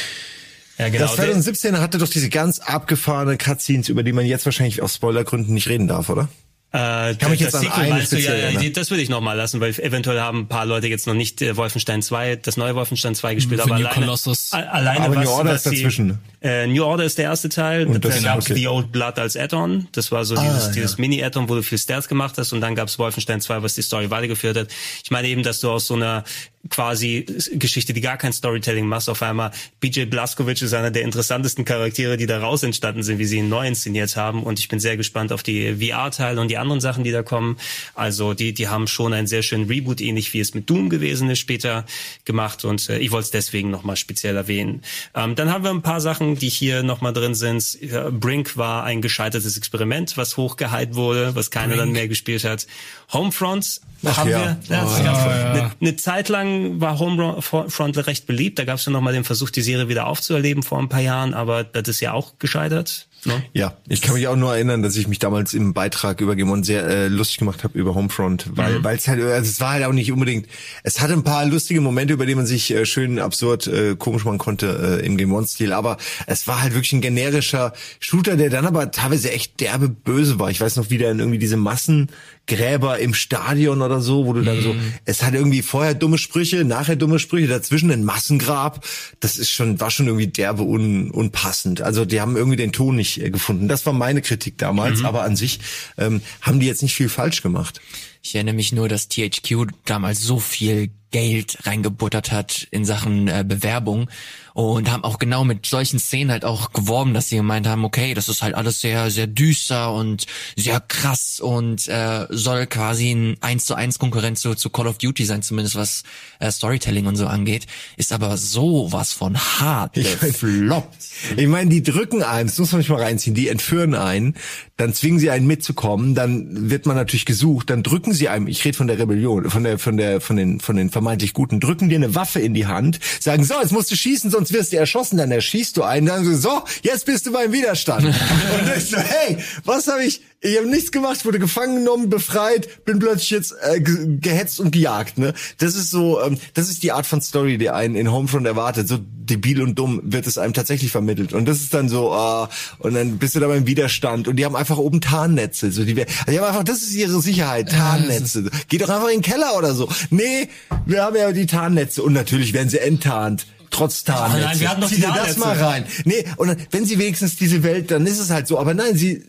ja, genau. Das 2017er hatte doch diese ganz abgefahrene Cutscenes, über die man jetzt wahrscheinlich aus Spoilergründen nicht reden darf, oder? Äh, Kann mich das jetzt an Sequel eine du, ja, ja, das würde ich noch mal lassen, weil eventuell haben ein paar Leute jetzt noch nicht äh, Wolfenstein 2, das neue Wolfenstein 2 gespielt, aber New alleine, Colossus. a- alleine Aber was, New Order was ist dazwischen, äh, New Order ist der erste Teil, Und da das- gab's okay. Ah, The Old Blood als Add-on, das war so dieses, ja. dieses Mini-Add-on, wo du viel Stealth gemacht hast und dann gab's Wolfenstein 2, was die Story weitergeführt hat. Ich meine eben, dass du aus so einer quasi Geschichte, die gar kein Storytelling machst, auf einmal BJ Blazkowicz ist einer der interessantesten Charaktere, die daraus entstanden sind, wie sie ihn neu inszeniert haben und ich bin sehr gespannt auf die VR-Teile und die anderen Sachen, die da kommen. Also die, die haben schon einen sehr schönen Reboot, ähnlich wie es mit Doom gewesen ist, später gemacht und äh, ich wollte es deswegen nochmal speziell erwähnen. Ähm, dann haben wir ein paar Sachen, die hier nochmal drin sind. Brink war ein gescheitertes Experiment, was hochgehypt wurde, was keiner dann mehr gespielt hat. Homefront Ach haben ja. wir, das Oh, gab's ja. eine, eine Zeit lang war Homefront recht beliebt. Da gab es ja nochmal den Versuch, die Serie wieder aufzuerleben vor ein paar Jahren, aber das ist ja auch gescheitert. Ne? Ja, ich kann mich auch nur erinnern, dass ich mich damals im Beitrag über Game On sehr äh, lustig gemacht habe über Homefront, weil weil es halt also es war halt auch nicht unbedingt. Es hatte ein paar lustige Momente, über die man sich äh, schön absurd äh, komisch machen konnte äh, im Game On Stil, aber es war halt wirklich ein generischer Shooter, der dann aber teilweise echt derbe böse war. Ich weiß noch, wie der in irgendwie diese Massen Gräber im Stadion oder so, wo du dann so, es hat irgendwie vorher dumme Sprüche, nachher dumme Sprüche, dazwischen ein Massengrab. Das ist schon, war schon irgendwie derbe un, unpassend. Also die haben irgendwie den Ton nicht äh, gefunden. Das war meine Kritik damals, aber an sich ähm, haben die jetzt nicht viel falsch gemacht. Ich erinnere mich nur, dass THQ damals so viel Geld reingebuttert hat in Sachen äh, Bewerbung und haben auch genau mit solchen Szenen halt auch geworben, dass sie gemeint haben, okay, das ist halt alles sehr, sehr düster und sehr krass und äh, soll quasi ein 1 zu 1 Konkurrent zu, zu Call of Duty sein, zumindest was äh, Storytelling und so angeht, ist aber sowas von hart gefloppt. Ich meine, die drücken einen, das muss man nicht mal reinziehen, die entführen einen, dann zwingen sie einen mitzukommen, dann wird man natürlich gesucht, dann drücken sie einem, ich rede von der Rebellion, von der, von der, von den, von den vermeintlich Guten, drücken dir eine Waffe in die Hand, sagen, so, jetzt musst du schießen, sonst wirst du erschossen, dann erschießt du einen, dann so, so, jetzt bist du beim Widerstand. Und ich so, hey, was habe ich, ich habe nichts gemacht, wurde gefangen genommen, befreit, bin plötzlich jetzt äh, ge gehetzt und gejagt. Ne, das ist so, ähm, das ist die Art von Story, die einen in Homefront erwartet. So debil und dumm wird es einem tatsächlich vermittelt. Und das ist dann so, ah, und dann bist du da beim Widerstand. Und die haben einfach oben Tarnnetze. So die, also die haben einfach, das ist ihre Sicherheit, Tarnnetze. Geh doch einfach in den Keller oder so. Nee, wir haben ja die Tarnnetze und natürlich werden sie enttarnt trotz Tarnnetze. nein, wir hatten doch Zieh dir das mal rein. Nee, und dann, wenn sie wenigstens diese Welt, dann ist es halt so. Aber nein, sie,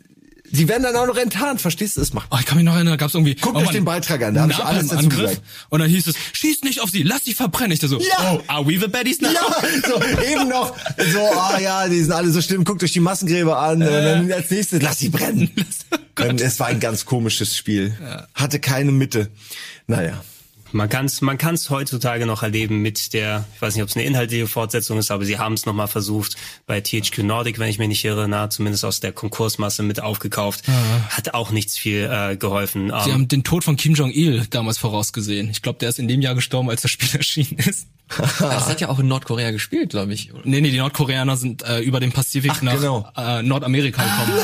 sie werden dann auch noch enttarnt, verstehst du? Das macht Oh, ich kann mich noch erinnern, da gab's irgendwie. Guckt oh euch den Beitrag an, da hab ich alles dazu Angriff. gesagt. Und dann hieß es, schießt nicht auf sie, lass sie verbrennen. Ich da so, Ja. oh, are we the baddies now? Ja, so eben noch so, ah ja, die sind alle so schlimm, guckt euch die Massengräber an und dann als nächstes, lass sie brennen. Und es war ein ganz komisches Spiel. Hatte keine Mitte. Naja. Man kann es man kann's heutzutage noch erleben mit der, ich weiß nicht, ob es eine inhaltliche Fortsetzung ist, aber sie haben es nochmal versucht bei THQ Nordic, wenn ich mich nicht irre, na, zumindest aus der Konkursmasse mit aufgekauft. Hat auch nichts viel äh, geholfen. Sie Ähm, haben den Tod von Kim Jong-il damals vorausgesehen. Ich glaube, der ist in dem Jahr gestorben, als das Spiel erschienen ist. Das hat ja auch in Nordkorea gespielt, glaube ich. Nee, nee, die Nordkoreaner sind äh, über den Pazifik Ach, nach genau. äh, Nordamerika gekommen.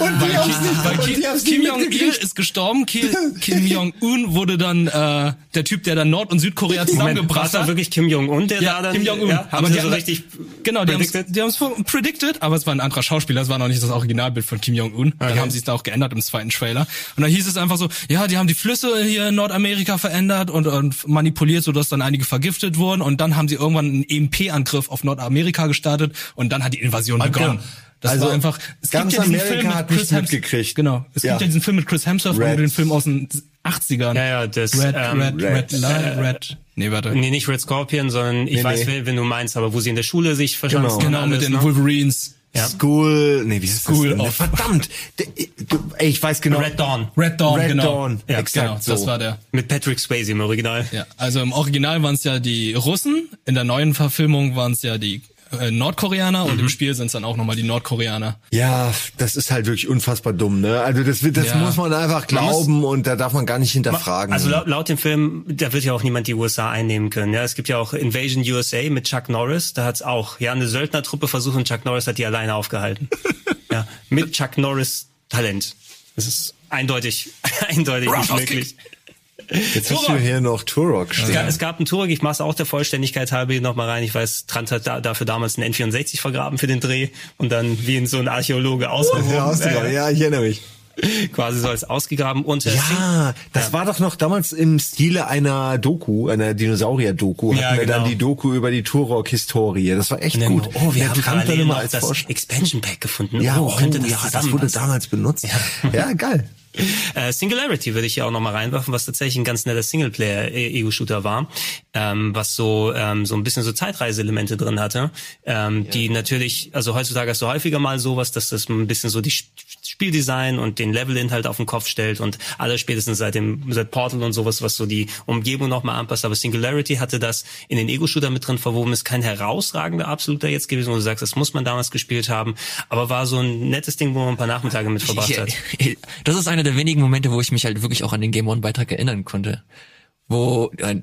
Und die haben's nicht, Weil Kim, die haben's Kim nicht Jong-il ist gestorben, Kim, Kim Jong-un wurde dann äh, der Typ, der dann Nord- und Südkorea Moment, zusammengebracht da hat. wirklich Kim Jong-un, der Ja, da dann... Kim Jong-un. Ja, haben Aber sie die so haben- richtig Genau, die haben es predicted? aber es war ein anderer Schauspieler, es war noch nicht das Originalbild von Kim Jong-un. Dann Okay. haben sie es da auch geändert im zweiten Trailer. Und da hieß es einfach so, ja, die haben die Flüsse hier in Nordamerika verändert und, und manipuliert, sodass dann einige vergiftet wurden. Und dann haben sie irgendwann einen EMP-Angriff auf Nordamerika gestartet und dann hat die Invasion begonnen. Das Also, war einfach. Es ganz gibt ja diesen Amerika Film mit hat Chris nichts Hems- mitgekriegt. Genau. Es Ja. gibt ja diesen Film mit Chris Hemsworth Red. und den Film aus den 80ern. Ja, ja, das, Red, ähm, Red, Red, Red. Red, Red. Nee, warte. Nee, nicht Red Scorpion, sondern ich Nee, weiß, nee. wen, du meinst, aber wo sie in der Schule sich verschanzen. Genau. Genau, mit den ne? Wolverines. Ja. School, nee, wie heißt School das denn? of- Verdammt. Ey, ich weiß genau. Red Dawn. Red Dawn, Red genau. Dawn. Ja, Exakt genau, so. das war der. Mit Patrick Swayze im Original. Ja, also im Original waren es ja die Russen, in der neuen Verfilmung waren es ja die äh, Nordkoreaner und im Spiel sind es dann auch nochmal die Nordkoreaner. Ja, das ist halt wirklich unfassbar dumm, ne? Also das wird, das Ja. muss man einfach Man muss- glauben und da darf man gar nicht hinterfragen. Also laut, laut dem Film, da wird ja auch niemand die USA einnehmen können. Ja, es gibt ja auch Invasion USA mit Chuck Norris. Da hat's auch ja eine Söldnertruppe versucht und Chuck Norris hat die alleine aufgehalten. ja, mit Chuck Norris Talent. Das ist eindeutig, eindeutig nicht möglich. Jetzt hast du hier noch Turok Es stehen. gab, es gab einen Turok, ich mach's auch der Vollständigkeit halber hier nochmal rein. Ich weiß, Trant hat da, dafür damals einen N64 vergraben für den Dreh und dann wie in so ein Archäologe ausgehoben. Ja, ausgegraben. ja, ich erinnere mich. Quasi so als ausgegraben. Und äh, Ja, das war doch noch damals im Stile einer Doku, einer Dinosaurier-Doku. Ja, hatten wir dann genau. die Doku über die Turok-Historie. Das war echt gut. Oh, wir Der haben parallel immer noch als das Expansion Pack gefunden. Ja, oh, könnte das ja, das wurde damals benutzt. Ja, geil. Äh, Singularity würde ich hier auch nochmal reinwerfen, was tatsächlich ein ganz netter Singleplayer-Ego-Shooter war, ähm, was so ähm, so ein bisschen so Zeitreiseelemente drin hatte, ähm, die natürlich, also heutzutage hast du häufiger mal sowas, dass das ein bisschen so die Spieldesign und den Levelinhalt auf den Kopf stellt und alles spätestens seit dem seit Portal und sowas, was so die Umgebung nochmal anpasst. Aber Singularity hatte das in den Ego-Shooter mit drin verwoben, ist kein herausragender absoluter jetzt gewesen, wo du sagst, das muss man damals gespielt haben, aber war so ein nettes Ding, wo man ein paar Nachmittage mit verbracht hat. Ich, das ist einer der wenigen Momente, wo ich mich halt wirklich auch an den Game One Beitrag erinnern konnte. Wo äh,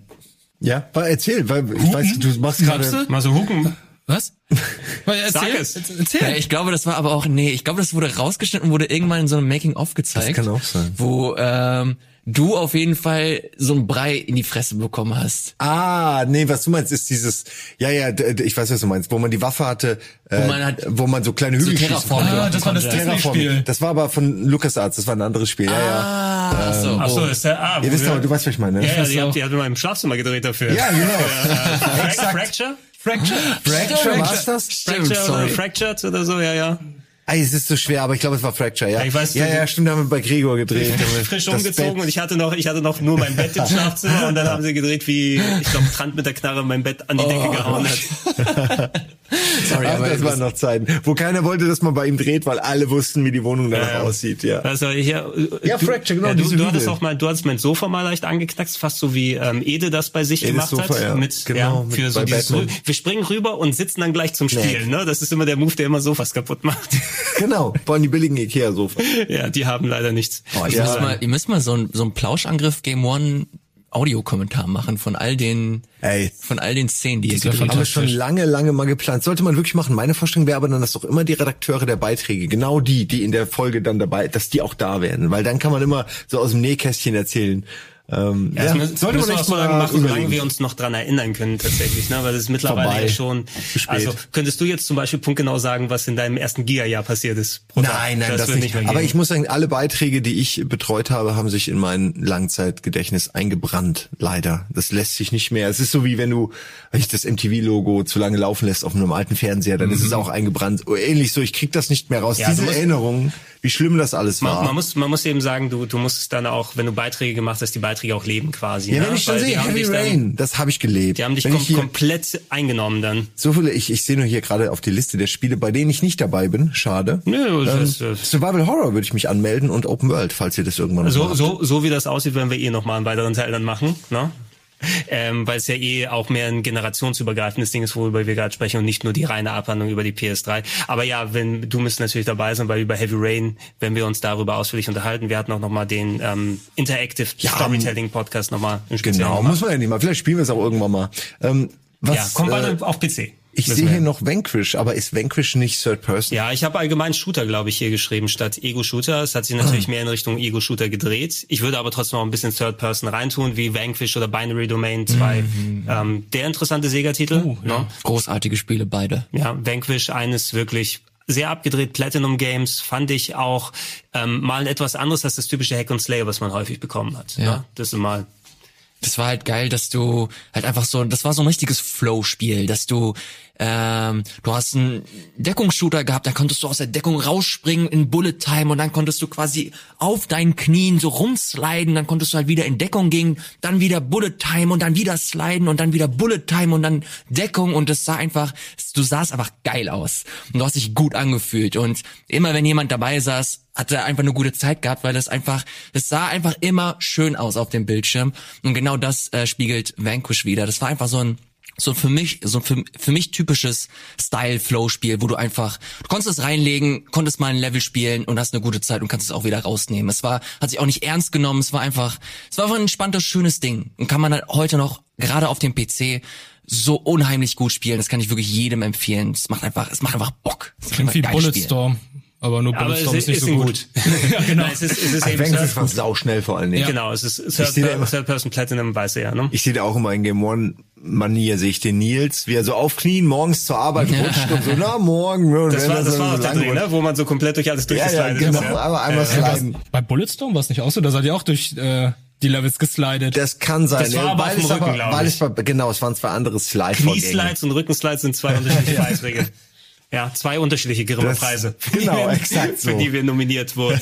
Ja, erzähl, weil ich weiß, du machst gerade. Mal so hucken. Was? Erzähl, Sag es. Erzähl. Ja, ich glaube, das war aber auch, nee, ich glaube, das wurde rausgeschnitten und wurde irgendwann in so einem Making-of gezeigt. Das kann auch sein. Wo ähm, du auf jeden Fall so ein Brei in die Fresse bekommen hast. Ah, nee, was du meinst, ist dieses, ja, ja, ich weiß, was du meinst, wo man die Waffe hatte, äh, wo, man halt wo man so kleine Hügel schießen Terraform- konnte. Ah, das war das Terraform. Das war aber von LucasArts, das war ein anderes Spiel, ja, ja. Ah, ach so. Ach so, ist der, ah, Ihr wisst aber, du weißt, was ich meine. ne? Ja, ja, die so. habt, ihr mal im Schlafzimmer gedreht dafür. Ja, genau. Fracture? Fracture. Fracture, war's das? Stimmt, Fracture oder sorry. Fractured oder so, ja, ja. Ey, es ist so schwer, aber ich glaube, es war Fracture, ja. Ja, ich weiß, ja, ja, stimmt, da haben wir bei Gregor gedreht. Frisch Das umgezogen Bett. und ich hatte noch, ich hatte noch nur mein Bett im Schlafzimmer und dann haben sie gedreht, wie, ich glaube, Trant mit der Knarre mein Bett an die Decke gehauen hat. Sorry, Ach, aber das waren noch Zeiten, wo keiner wollte, dass man bei ihm dreht, weil alle wussten, wie die Wohnung danach Ja, ja. aussieht, ja. Also hier, äh, Ja, du, Fracture, genau, ja, du, diese du hattest auch mal, du hattest mein Sofa mal leicht angeknackst, fast so wie ähm, Ede das bei sich Edes gemacht Sofa, hat. ja. Mit, Genau, ja, mit- für so bei dieses, wir springen rüber und sitzen dann gleich zum Spielen. Ne? Das ist immer der Move, der immer Sofas kaputt macht. Genau, wollen die billigen Ikea-Sofa. ja, die haben leider nichts. Oh, ihr, Ja. müsst mal, ihr müsst mal so ein, so ein Plauschangriff Game One Audiokommentar machen von all den, Ey. von all den Szenen, die ihr Das Haben wir schon lange, lange mal geplant. Sollte man wirklich machen. Meine Vorstellung wäre aber dann, dass doch immer die Redakteure der Beiträge, genau die, die in der Folge dann dabei, dass die auch da wären. Weil dann kann man immer so aus dem Nähkästchen erzählen. Ähm, ja, das müssen, sollte man echt auch so lange mal machen, solange überlegen. wir uns noch dran erinnern können tatsächlich, ne? Weil das ist mittlerweile Vorbei. ja schon. Also könntest du jetzt zum Beispiel punktgenau sagen, was in deinem ersten Giga-Jahr passiert ist? Nein, nein, das, wird nicht. mehr aber ich muss sagen, alle Beiträge, die ich betreut habe, haben sich in mein Langzeitgedächtnis eingebrannt. Leider. Das lässt sich nicht mehr. Es ist so wie wenn du, wenn ich das MTV-Logo zu lange laufen lässt auf einem alten Fernseher, dann ist es auch eingebrannt. Ähnlich so, ich krieg das nicht mehr raus. Ja, Diese musst- Erinnerung, wie schlimm das alles war. Man, man, muss, man muss eben sagen, du, du musst es dann auch, wenn du Beiträge gemacht hast, die Beiträge auch leben quasi. ja, ne? wenn ich die sehe, Heavy dich dann- Rain, das habe ich gelebt. Die haben dich kom hier, komplett eingenommen dann. so viele, ich, ich sehe nur hier gerade auf die Liste der Spiele, bei denen ich nicht dabei bin. Schade. Nö, das, Ähm, das, Survival Horror würde ich mich anmelden und Open World, falls ihr das irgendwann noch so, macht. so, so wie das aussieht, werden wir eh nochmal einen weiteren Teil dann machen. Ne? Ähm, weil es ja eh auch mehr ein generationsübergreifendes Ding ist, worüber wir gerade sprechen und nicht nur die reine Abhandlung über die PS3. Aber ja, wenn du müsst natürlich dabei sein, weil über Heavy Rain, wenn wir uns darüber ausführlich unterhalten, wir hatten auch nochmal den ähm, Interactive Ja, Storytelling Podcast nochmal Genau, gemacht. muss man ja nicht mal. Vielleicht spielen wir es auch irgendwann mal. Ähm, was, Ja, kommt äh, bald auf PC. Ich sehe hier noch Vanquish, aber ist Vanquish nicht Third Person? Ja, ich habe allgemein Shooter, glaube ich, hier geschrieben statt Ego-Shooter. Es hat sich natürlich mehr in Richtung Ego-Shooter gedreht. Ich würde aber trotzdem noch ein bisschen Third-Person reintun, wie Vanquish oder Binary Domain 2. Ähm, der interessante Sega-Titel. Ja. ne? Großartige Spiele, beide. ja, Vanquish eines wirklich sehr abgedreht Platinum Games fand ich auch ähm, mal etwas anderes als das typische Hack and Slay, was man häufig bekommen hat. Ja. Ne? Das ist mal das war halt geil, dass du halt einfach so, das war so ein richtiges Flow-Spiel, dass du, ähm, du hast einen Deckungsshooter gehabt, da konntest du aus der Deckung rausspringen in Bullet Time und dann konntest du quasi auf deinen Knien so rumsliden, dann konntest du halt wieder in Deckung gehen, dann wieder Bullet Time und dann wieder sliden und dann wieder Bullet Time und dann Deckung und es sah einfach, du sahst einfach geil aus. Und du hast dich gut angefühlt und immer wenn jemand dabei saß, hat er einfach eine gute Zeit gehabt, weil das einfach, es sah einfach immer schön aus auf dem Bildschirm und genau das äh, spiegelt Vanquish wieder. Das war einfach so ein so für mich so für, für mich typisches Style Flow Spiel, wo du einfach du konntest es reinlegen, konntest mal ein Level spielen und hast eine gute Zeit und kannst es auch wieder rausnehmen. Es war hat sich auch nicht ernst genommen, es war einfach es war einfach ein entspanntes schönes Ding und kann man halt heute noch gerade auf dem PC so unheimlich gut spielen. Das kann ich wirklich jedem empfehlen. Es macht einfach es macht einfach Bock. Es macht Klingt wie geil spielen. Aber nur aber es Bulletstorm ist, ist nicht ist so gut. gut. ja, genau. Nein, es ist, es ist eben Third, war sauschnell vor allen Dingen. genau, es ist sehe da immer- Third, Third Person Platinum, weiß er ja, ne? Ich sehe da auch immer in Game One Manier, sehe ich den Nils, wie er so auf Knien morgens zur Arbeit rutscht und so, na, morgen. Das war, das so war auch der Dreh, ne? wo man so komplett durch alles Ja, ja, durchgeslidet genau, ist. Ja. aber einmal sliden. Bei Bulletstorm war es nicht auch so, da seid ihr auch durch äh, die Levels geslidet. Das kann sein. Das war ja, aber weil auf dem Rücken, glaub weil ich. es war, genau, es waren zwei andere Slide-Vorgänge. Knieslides und Rückenslides sind zwei unterschiedliche Beiträge. Ja, zwei unterschiedliche Grimme-Preise. Genau, exakt Für so. die wir nominiert wurden.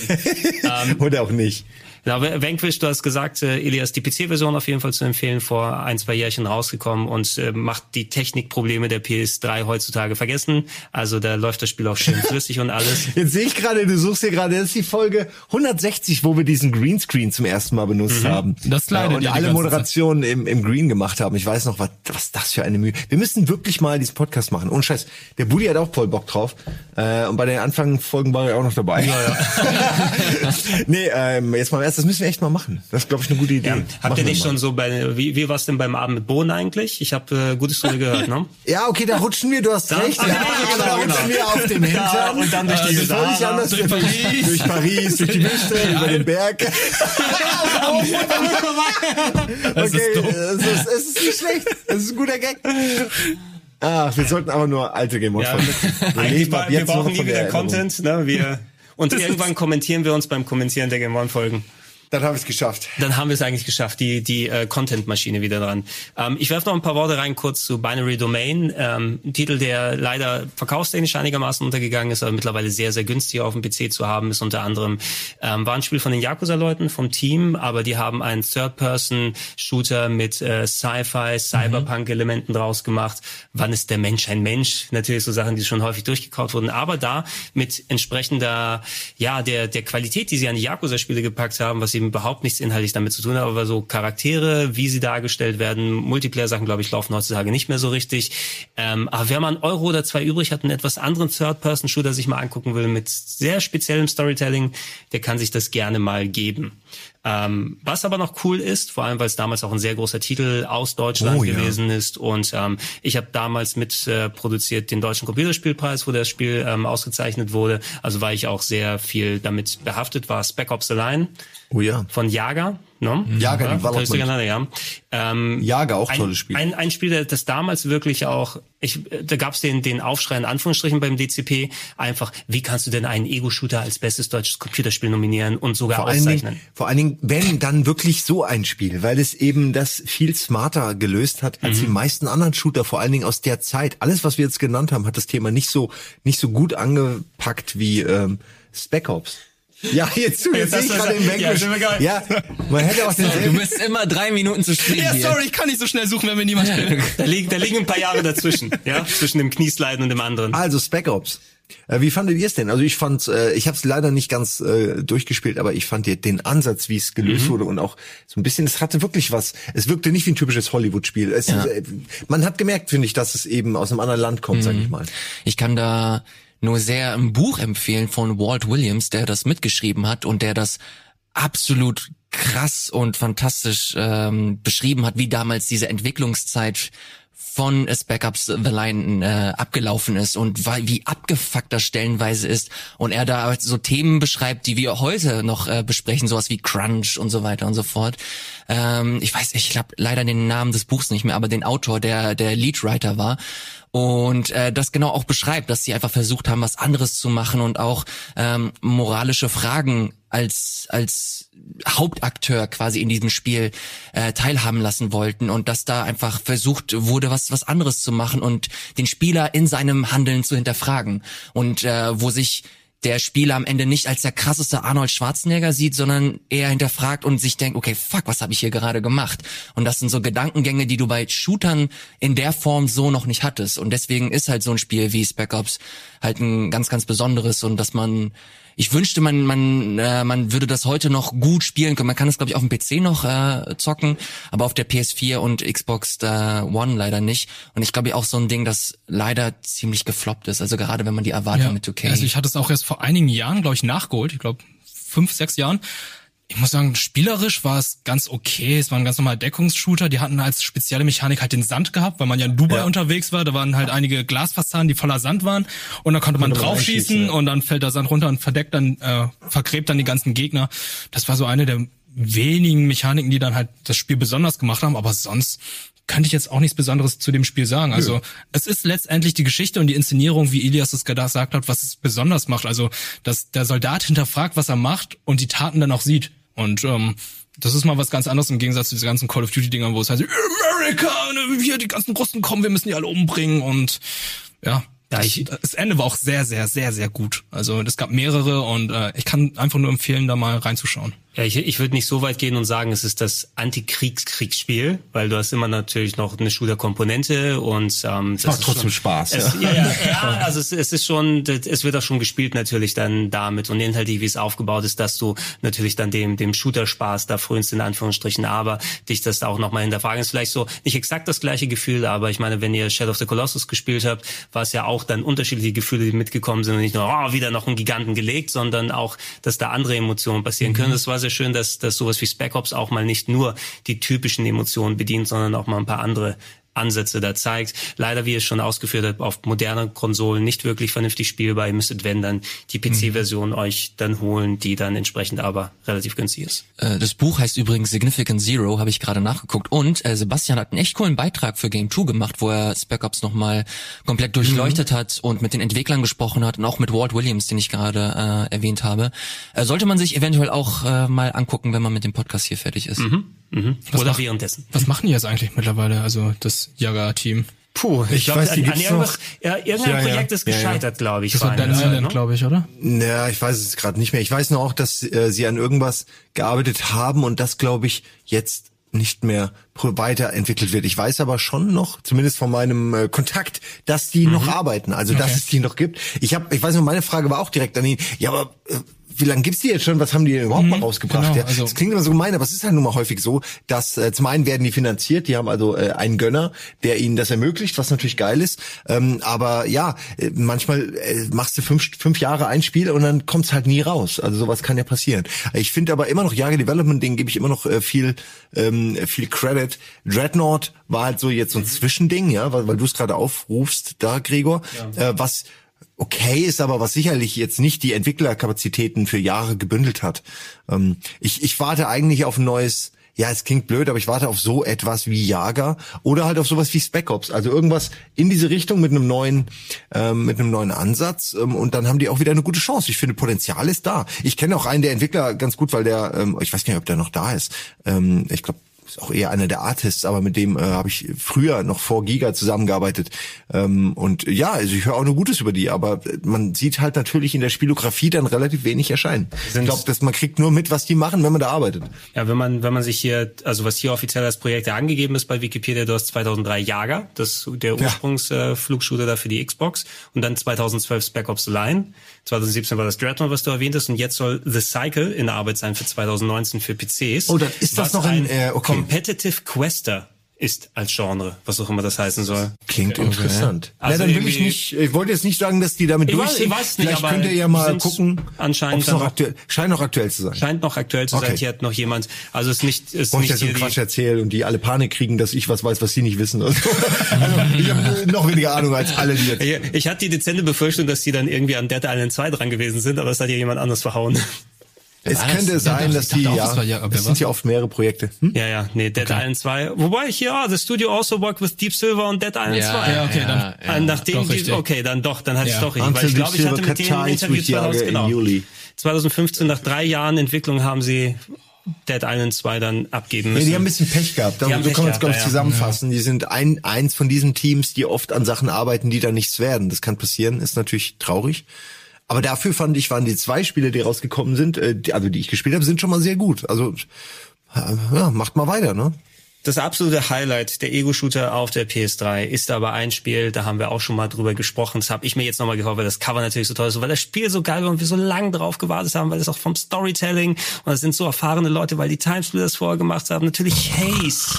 Oder auch nicht. Genau, Vanquish, du hast gesagt, äh, Elias, die PC-Version auf jeden Fall zu empfehlen, vor ein, zwei Jährchen rausgekommen und äh, macht die Technikprobleme der PS3 heutzutage vergessen. Also da läuft das Spiel auch schön flüssig und alles. Jetzt sehe ich gerade, du suchst hier gerade, das ist die Folge 160, wo wir diesen Greenscreen zum ersten Mal benutzt haben. Das slidet Äh, Und alle Moderationen im, im Green gemacht haben. Ich weiß noch, was, was das für eine Mühe. Wir müssen wirklich mal diesen Podcast machen. Ohne Scheiß. Der Buddy hat auch voll Bock drauf. Äh, und bei den Anfangsfolgen war er auch noch dabei. Ja, ja. nee, ähm, jetzt mal im Ernst, das müssen wir echt mal machen. Das ist, glaube ich, eine gute Idee. Ja. Habt ihr Machen nicht schon so bei, wie, wie war's denn beim Abend mit Bohnen eigentlich? Ich habe äh, Gutes drüber gehört, ne? Ja, okay, da rutschen wir, du hast recht. Ah, Ja, genau, da genau, rutschen genau. wir auf dem Hintern. Ja, und dann durch die völlig Sahara, anders. durch Paris. Durch Paris, durch die Wüste, über den Berg. Okay, es ist, es ist nicht schlecht. Es ist ein guter Gag. Ach, wir sollten aber nur alte Game of Ja, Thrones. Wir eigentlich, brauchen nie wieder. Content, ne? Wir, und irgendwann kommentieren wir uns beim Kommentieren der Game One Folgen. Dann habe ich es geschafft. Dann haben wir es eigentlich geschafft, die, die äh, Content-Maschine wieder dran. Ähm, ich werfe noch ein paar Worte rein kurz zu Binary Domain. Ähm, ein Titel, der leider verkaufstechnisch einigermaßen untergegangen ist, aber mittlerweile sehr, sehr günstig auf dem PC zu haben ist. Unter anderem ähm, war ein Spiel von den Yakuza-Leuten, vom Team, aber die haben einen Third-Person-Shooter mit äh, Sci-Fi, Cyberpunk-Elementen draus gemacht. Wann ist der Mensch ein Mensch? Natürlich so Sachen, die schon häufig durchgekaut wurden, aber da mit entsprechender, ja, der, der Qualität, die sie an die Yakuza-Spiele gepackt haben, was eben überhaupt nichts inhaltlich damit zu tun hat, aber so Charaktere, wie sie dargestellt werden, Multiplayer-Sachen, glaube ich, laufen heutzutage nicht mehr so richtig. Ähm, aber wer mal einen Euro oder zwei übrig hat, einen etwas anderen Third-Person-Shooter sich mal angucken will, mit sehr speziellem Storytelling, der kann sich das gerne mal geben. Ähm, was aber noch cool ist, vor allem weil es damals auch ein sehr großer Titel aus Deutschland Oh, ja. gewesen ist und ähm, ich habe damals mit äh, produziert den deutschen Computerspielpreis, wo das Spiel ähm, ausgezeichnet wurde. Also war ich auch sehr viel damit behaftet, war Spec Ops The Line Oh ja. von Jager. Ne? Jager ja, Development. An, ja. Ähm, Jager, auch ein, tolles Spiel. Ein, ein Spiel, das damals wirklich auch, ich, da gab es den, den Aufschrei in Anführungsstrichen beim DCP, einfach, wie kannst du denn einen Ego-Shooter als bestes deutsches Computerspiel nominieren und sogar Vor allen, auszeichnen? Dingen, vor allen Dingen, wenn dann wirklich so ein Spiel, weil es eben das viel smarter gelöst hat als die Mhm. meisten anderen Shooter, vor allen Dingen aus der Zeit. Alles, was wir jetzt genannt haben, hat das Thema nicht so nicht so gut angepackt wie ähm, Spec Ops. Ja, jetzt, jetzt, Jetzt sehe ich hast du gerade ja, Vanquish. geil. Ja, man hätte auch Du denselben. bist immer drei Minuten zu spät Ja, sorry, ich kann nicht so schnell suchen, wenn mir niemand hilft. Da liegen, da liegen ein paar Jahre dazwischen, ja, zwischen dem Kniesliden und dem anderen. Also Spec Ops. Äh, Wie fandet ihr es denn? Also ich fand, äh, ich habe es leider nicht ganz äh, durchgespielt, aber ich fand den- den Ansatz, wie es gelöst Mhm. wurde und auch so ein bisschen, es hatte wirklich was. Es wirkte nicht wie ein typisches Hollywood-Spiel. Es, äh, man hat gemerkt, finde ich, dass es eben aus einem anderen Land kommt, sag Mhm. ich mal. Ich kann da nur sehr ein Buch empfehlen von Walt Williams, der das mitgeschrieben hat und der das absolut krass und fantastisch ähm, beschrieben hat, wie damals diese Entwicklungszeit von Spec Ops The Line äh, abgelaufen ist und wie abgefuckt das stellenweise ist und er da so Themen beschreibt, die wir heute noch äh, besprechen, sowas wie Crunch und so weiter und so fort. Ähm, ich weiß, ich habe leider den Namen des Buchs nicht mehr, aber den Autor, der der Leadwriter war und äh, das genau auch beschreibt, dass sie einfach versucht haben, was anderes zu machen und auch ähm, moralische Fragen als als Hauptakteur quasi in diesem Spiel äh, teilhaben lassen wollten und dass da einfach versucht wurde, was was anderes zu machen und den Spieler in seinem Handeln zu hinterfragen. Und äh, wo sich der Spieler am Ende nicht als der krasseste Arnold Schwarzenegger sieht, sondern eher hinterfragt und sich denkt, okay, fuck, was habe ich hier gerade gemacht? Und das sind so Gedankengänge, die du bei Shootern in der Form so noch nicht hattest. Und deswegen ist halt so ein Spiel wie Spec Ops halt ein ganz, ganz besonderes und dass man ich wünschte, man, man, äh, man würde das heute noch gut spielen können. Man kann es, glaube ich, auf dem PC noch äh, zocken, aber auf der PS4 und Xbox äh, One leider nicht. Und ich glaube auch so ein Ding, das leider ziemlich gefloppt ist. Also gerade wenn man die Erwartung mit 2K. Also ich hatte es auch erst vor einigen Jahren, glaube ich, nachgeholt. Ich glaube, fünf, sechs Jahren. Ich muss sagen, spielerisch war es ganz okay. Es war ein ganz normaler Deckungsshooter. Die hatten als spezielle Mechanik halt den Sand gehabt, weil man ja in Dubai Ja. unterwegs war. Da waren halt einige Glasfassaden, die voller Sand waren. Und dann konnte man draufschießen ja. und dann fällt der Sand runter und verdeckt dann, äh, vergräbt dann die ganzen Gegner. Das war so eine der wenigen Mechaniken, die dann halt das Spiel besonders gemacht haben. Aber sonst könnte ich jetzt auch nichts Besonderes zu dem Spiel sagen. Also es ist letztendlich die Geschichte und die Inszenierung, wie Ilias es gesagt hat, was es besonders macht. Also dass der Soldat hinterfragt, was er macht und die Taten dann auch sieht. Und ähm, das ist mal was ganz anderes im Gegensatz zu diesen ganzen Call of Duty Dingern, wo es heißt, America, ne, hier die ganzen Russen kommen, wir müssen die alle umbringen und ja. Ja, das, ich- das Ende war auch sehr, sehr, sehr, sehr gut. Also es gab mehrere und äh, ich kann einfach nur empfehlen, da mal reinzuschauen. Ja, ich, ich würde nicht so weit gehen und sagen, es ist das Antikriegskriegsspiel, weil du hast immer natürlich noch eine Shooter-Komponente und ähm, das macht trotzdem schon, Spaß, Es, ja. ja, ja, ja, also es, es ist schon, es wird auch schon gespielt natürlich dann damit und inhaltlich, wie es aufgebaut ist, dass du natürlich dann dem dem Shooter-Spaß da frönst in Anführungsstrichen, aber dich das da auch nochmal hinterfragen ist vielleicht so nicht exakt das gleiche Gefühl, aber ich meine, wenn ihr Shadow of the Colossus gespielt habt, war es ja auch dann unterschiedliche Gefühle, die mitgekommen sind und nicht nur oh, wieder noch einen Giganten gelegt, sondern auch, dass da andere Emotionen passieren können. Das war sehr sehr schön, dass, dass sowas wie Spec Ops auch mal nicht nur die typischen Emotionen bedient, sondern auch mal ein paar andere Ansätze da zeigt. Leider, wie es schon ausgeführt hat, auf modernen Konsolen nicht wirklich vernünftig spielbar. Ihr müsstet, wenn dann, die PC-Version euch dann holen, die dann entsprechend aber relativ günstig ist. Äh, Das Buch heißt übrigens Significant Zero, habe ich gerade nachgeguckt. Und äh, Sebastian hat einen echt coolen Beitrag für Game 2 gemacht, wo er Spec Ops nochmal komplett durchleuchtet hat und mit den Entwicklern gesprochen hat und auch mit Walt Williams, den ich gerade äh, erwähnt habe. Äh, sollte man sich eventuell auch äh, mal angucken, wenn man mit dem Podcast hier fertig ist. Oder macht- währenddessen. Was machen die jetzt eigentlich mittlerweile, also das Jager-Team? Puh, ich, Ich glaube, weiß, an, die an gibt's irgendwas, noch. ja, irgendein Ja, ja. Projekt ist Ja, ja. gescheitert, glaube ich. Das war Dead Island, ne? glaube ich, oder? Ja, ich weiß es gerade nicht mehr. Ich weiß nur auch, dass äh, sie an irgendwas gearbeitet haben und das, glaube ich, jetzt nicht mehr pro- weiterentwickelt wird. Ich weiß aber schon noch, zumindest von meinem äh, Kontakt, dass die noch arbeiten, also dass Okay. es die noch gibt. Ich habe, ich weiß noch, meine Frage war auch direkt an ihn. Ja, aber äh, wie lange gibt's die jetzt schon? Was haben die denn überhaupt mal rausgebracht? genau, ja, also- das klingt immer so gemein, aber es ist halt nun mal häufig so, dass äh, zum einen werden die finanziert, die haben also äh, einen Gönner, der ihnen das ermöglicht, was natürlich geil ist. Ähm, aber ja, äh, manchmal äh, machst du fünf, fünf Jahre ein Spiel und dann kommt's halt nie raus. Also sowas kann ja passieren. Ich finde aber immer noch Jager Development, denen gebe ich immer noch äh, viel ähm, viel Credit. Dreadnought war halt so jetzt so ein Zwischending, ja, weil, weil du es gerade aufrufst, da Gregor, äh, was okay ist, aber was sicherlich jetzt nicht die Entwicklerkapazitäten für Jahre gebündelt hat. Ähm, ich, ich warte eigentlich auf ein neues, ja, es klingt blöd, aber ich warte auf so etwas wie Jager oder halt auf sowas wie Spec Ops, also irgendwas in diese Richtung mit einem neuen, ähm, mit einem neuen Ansatz ähm, und dann haben die auch wieder eine gute Chance. Ich finde, Potenzial ist da. Ich kenne auch einen der Entwickler ganz gut, weil der, ähm, ich weiß gar nicht, ob der noch da ist. Ähm, ich glaube, ist auch eher einer der Artists, aber mit dem äh, habe ich früher noch vor Giga zusammengearbeitet. Ähm, und ja, also ich höre auch nur Gutes über die, aber man sieht halt natürlich in der Spielografie dann relativ wenig erscheinen. Ich glaube, dass man kriegt nur mit, was die machen, wenn man da arbeitet. Ja, wenn man, wenn man sich hier, also was hier offiziell als Projekte angegeben ist bei Wikipedia, du hast 2003 Jager, das der Ja. Ursprungsflugshooter äh, Flugshooter da für die Xbox und dann 2012 Spec Ops The Line, 2017 war das Dreadnought, was du erwähnt hast und jetzt soll The Cycle in Arbeit sein für 2019 für PCs. Oh, dann ist das noch ein, ein äh, okay. Competitive Quester ist als Genre, was auch immer das heißen soll. Klingt interessant. Also ja, dann will ich nicht, ich wollte jetzt nicht sagen, dass die damit Ich durch weiß- sind. ich weiß nicht, Vielleicht aber könnt ihr ja mal gucken, anscheinend es noch aktuell, scheint noch aktuell zu sein. Scheint noch aktuell zu sein. Okay. Hier hat noch jemand, also ist nicht, ist Bevor ich nicht jetzt so hier einen Quatsch die, erzähle und die alle Panik kriegen, dass ich was weiß, was sie nicht wissen. Also, ich habe noch weniger Ahnung als alle, die jetzt. Ich- Ich hatte die dezente Befürchtung, dass die dann irgendwie an Dead Island 2 dran gewesen sind, aber es hat ja jemand anders verhauen. Es könnte das? sein, Ich dass die, ja, das war ja- es sind ja oft mehrere Projekte. Hm? Ja, ja, nee, Dead Island 2. Wobei hier, ah, the studio also worked with Deep Silver und Dead Island Ja, 2. Ja, okay, dann- ja, Ah, Nachdem Doch, die, richtig. okay, dann doch, dann hatte ich Ja. doch richtig. Weil ich glaube, ich hatte mit denen ein Interview with Jager 2000, in genau. Juli. 2015, nach drei Jahren Entwicklung haben sie Dead Island 2 dann abgeben Nee, müssen. die haben ein bisschen Pech gehabt. Die so kann man es, glaube ich, gehabt, ja, ja. zusammenfassen. Die sind ein, eins von diesen Teams, die oft an Sachen arbeiten, die dann nichts werden. Das kann passieren, ist natürlich traurig. Aber dafür fand ich, waren die zwei Spiele, die rausgekommen sind, äh, die, also die ich gespielt habe, sind schon mal sehr gut. Also äh, ja, macht mal weiter, ne? Das absolute Highlight der Ego-Shooter auf der PS3 ist aber ein Spiel, da haben wir auch schon mal drüber gesprochen. Das habe ich mir jetzt nochmal gekauft, weil das Cover natürlich so toll ist, weil das Spiel so geil war und wir so lange drauf gewartet haben, weil es auch vom Storytelling und das sind so erfahrene Leute, weil die Timesplitters vorher gemacht haben. Natürlich Haze.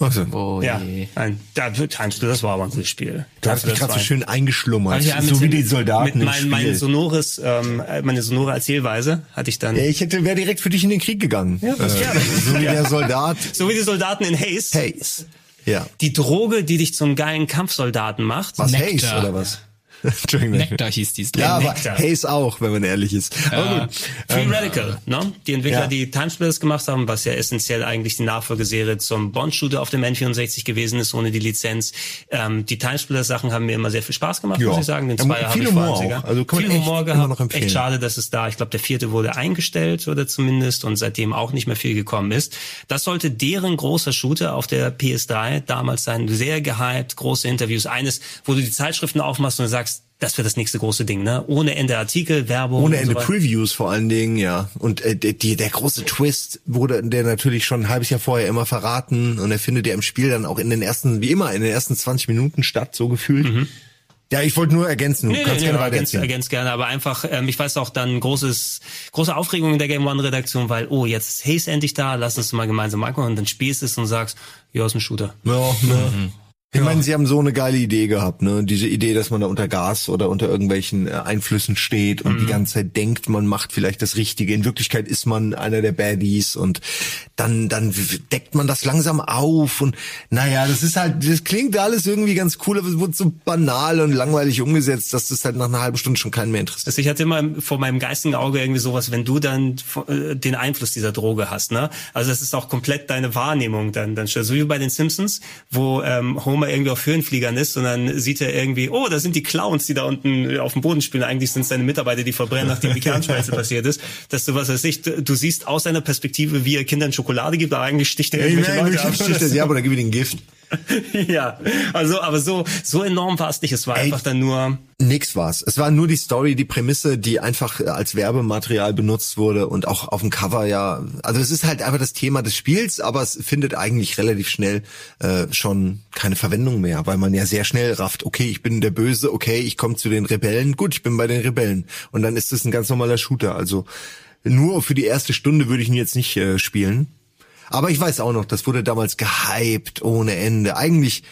Also, Oh ja, je. ein, da, Timesplitters war aber ein gutes Spiel. du hast mich gerade so Das schön eingeschlummert, Also ja, so wie die Soldaten mit mein, Spiel. mein sonores, ähm, meine sonore Erzählweise hatte ich dann. ja, ich hätte wäre direkt für dich in den Krieg gegangen. Ja, das äh, gerne. so wie der Soldat So wie die Soldaten in Haze. Haze. Ja. Die Droge, die dich zum geilen Kampfsoldaten macht. Was Nektar. Haze oder was? Entschuldigung. Nektar hieß dies. Ja, aber Nektar. Haze auch, wenn man ehrlich ist. Aber gut. Free Ähm, Radical, ne? Die Entwickler, Ja. die Timesplitters gemacht haben, was ja essentiell eigentlich die Nachfolgeserie zum Bond-Shooter auf dem N64 gewesen ist, ohne die Lizenz. Ähm, die Timesplitters-Sachen haben mir immer sehr viel Spaß gemacht, Ja. muss ich sagen. Den Ja, Zweier habe viel ich vor allem Humor sehr. Also kann viel Humor gehabt. noch empfehlen. Echt schade, dass es da, ich glaube, der vierte wurde eingestellt oder zumindest und seitdem auch nicht mehr viel gekommen ist. Das sollte deren großer Shooter auf der PS3 damals sein. Sehr gehypt, große Interviews. Eines, wo du die Zeitschriften aufmachst und sagst, das wird das nächste große Ding, ne? Ohne Ende Artikel, Werbung. Ohne und Ende so weiter. Previews vor allen Dingen, ja. Und äh, die, der große Twist wurde der natürlich schon ein halbes Jahr vorher immer verraten und er findet ja im Spiel dann auch in den ersten, wie immer, in den ersten 20 Minuten statt, so gefühlt. Ja, ich wollte nur ergänzen, du Nee, kannst nee, gerne nee, weiter ergänzt, erzählen. ergänzt gerne, aber einfach, ähm, ich weiß auch dann großes, große Aufregung in der Game One Redaktion, weil, oh, jetzt ist Haze endlich da, lass uns mal gemeinsam angucken und dann spielst du es und sagst, ja, ist ein Shooter. Ja, ne. Ich meine, sie haben so eine geile Idee gehabt, ne? Diese Idee, dass man da unter Gas oder unter irgendwelchen äh, Einflüssen steht und die ganze Zeit denkt, man macht vielleicht das Richtige. In Wirklichkeit ist man einer der Baddies und dann, dann deckt man das langsam auf und naja, das ist halt, das klingt alles irgendwie ganz cool, aber es wurde so banal und langweilig umgesetzt, dass das halt nach einer halben Stunde schon keinen mehr interessiert. Also ich hatte immer vor meinem geistigen Auge irgendwie sowas, wenn du dann äh, den Einfluss dieser Droge hast, ne? Also das ist auch komplett deine Wahrnehmung dann, dann so wie bei den Simpsons, wo ähm, Homer irgendwie auf Höhenfliegern ist und dann sieht er irgendwie, oh, da sind die Clowns, die da unten auf dem Boden spielen. Eigentlich sind es seine Mitarbeiter, die verbrennen, nachdem die Kernschmelze passiert ist. Dass du was weiß ich, du, siehst aus seiner Perspektive, wie er Kindern Schokolade gibt, aber eigentlich sticht er irgendwelche Leute ab. Ja, aber da gib ich den Gift. ja, also aber so so enorm war es nicht. Es war Ey, einfach dann nur Nix war's. Es war nur die Story, die Prämisse, die einfach äh, als Werbematerial benutzt wurde und auch auf dem Cover ja. Also es ist halt einfach das Thema des Spiels, aber es findet eigentlich relativ schnell äh, schon keine Verwendung mehr, weil man ja sehr schnell rafft, okay, ich bin der Böse, okay, ich komme zu den Rebellen, gut, ich bin bei den Rebellen. Und dann ist es ein ganz normaler Shooter. Also nur für die erste Stunde würde ich ihn jetzt nicht äh, spielen. Aber ich weiß auch noch, das wurde damals gehypt ohne Ende. Eigentlich,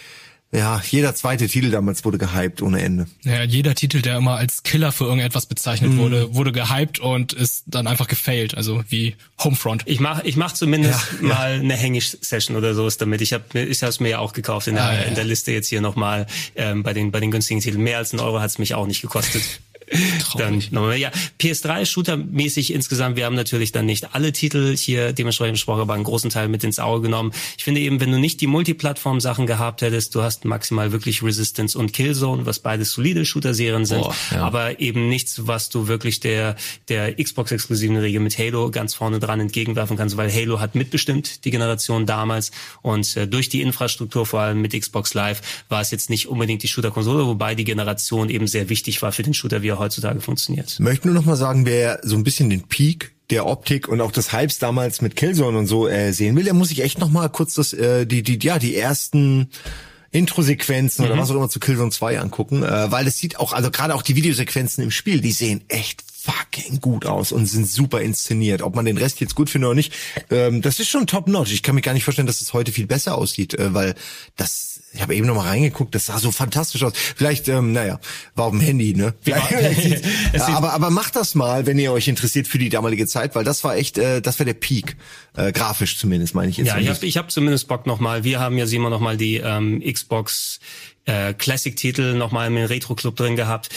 ja, jeder zweite Titel damals wurde gehypt ohne Ende. Ja, jeder Titel, der immer als Killer für irgendetwas bezeichnet wurde, wurde gehypt und ist dann einfach gefailt, also wie Homefront. ich mach ich mach zumindest Ja, ja. mal eine Hängisch-Session oder sowas damit. Ich habe ich habe es mir ja auch gekauft in der Ah, ja, in der ja. Liste jetzt hier nochmal ähm, bei den bei den günstigen Titeln. Mehr als ein Euro hat's mich auch nicht gekostet. Dann Traurig. nochmal, ja, PS3 Shooter-mäßig insgesamt. Wir haben natürlich dann nicht alle Titel hier dementsprechend besprochen, aber einen großen Teil mit ins Auge genommen. Ich finde eben, wenn du nicht die Multiplattform-Sachen gehabt hättest, du hast maximal wirklich Resistance und Killzone, was beides solide Shooter-Serien sind, Boah, ja. aber eben nichts, was du wirklich der der Xbox-exklusiven Regel mit Halo ganz vorne dran entgegenwerfen kannst, weil Halo hat mitbestimmt die Generation damals und äh, durch die Infrastruktur, vor allem mit Xbox Live, war es jetzt nicht unbedingt die Shooter-Konsole, wobei die Generation eben sehr wichtig war für den Shooter, wie er heutzutage funktioniert. Möchte nur noch mal sagen, wer so ein bisschen den Peak der Optik und auch des Hypes damals mit Killzone und so äh, sehen will, der muss sich echt noch mal kurz das äh, die die ja die ersten Intro-Sequenzen oder was auch immer zu Killzone 2 angucken, äh, weil es sieht auch, also gerade auch die Videosequenzen im Spiel, die sehen echt fucking gut aus und sind super inszeniert. Ob man den Rest jetzt gut findet oder nicht, ähm, das ist schon top-notch. Ich kann mir gar nicht vorstellen, dass es heute viel besser aussieht, äh, weil das, ich habe eben noch mal reingeguckt, das sah so fantastisch aus. Vielleicht, ähm, naja, war auf dem Handy, ne? Sieht's- Es sieht- aber, aber macht das mal, wenn ihr euch interessiert für die damalige Zeit, weil das war echt, äh, das war der Peak, äh, grafisch zumindest, meine ich jetzt. Ja, ich habe ich hab zumindest Bock nochmal. Wir haben ja Simon nochmal die ähm, Xbox äh, Classic-Titel nochmal im Retro-Club drin gehabt.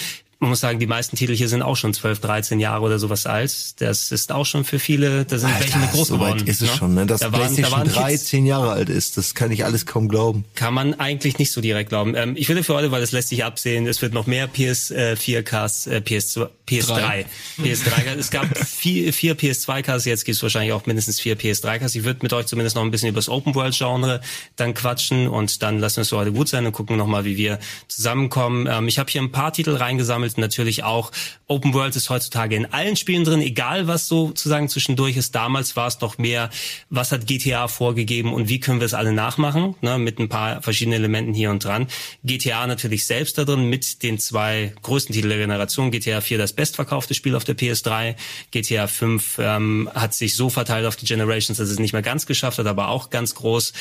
Man muss sagen, die meisten Titel hier sind auch schon 12, 13 Jahre oder sowas alt. Das ist auch schon für viele, da sind welche mit groß so weit geworden. ist es ne? schon, ne? Dass da waren, da PlayStation waren 3 Kids, zehn Jahre alt ist, das kann ich alles kaum glauben. kann man eigentlich nicht so direkt glauben. Ähm, ich würde für heute, weil das lässt sich absehen, es wird noch mehr PS4-Casts, äh, PS2, PS3, Drei. PS3. Es gab vier, vier PS2-Casts, jetzt gibt es wahrscheinlich auch mindestens vier PS3-Casts. Ich würde mit euch zumindest noch ein bisschen über das Open-World-Genre dann quatschen und dann lassen wir es für heute gut sein und gucken nochmal, wie wir zusammenkommen. Ähm, ich habe hier ein paar Titel reingesammelt, natürlich auch Open World ist heutzutage in allen Spielen drin, egal was sozusagen zwischendurch ist. Damals war es doch mehr, was hat GTA vorgegeben und wie können wir es alle nachmachen, ne, mit ein paar verschiedenen Elementen hier und dran. GTA natürlich selbst da drin mit den zwei größten Titeln der Generation. GTA 4 das bestverkaufte Spiel auf der PS3. GTA 5 ähm, hat sich so verteilt auf die Generations, dass es nicht mehr ganz geschafft hat, aber auch ganz groß.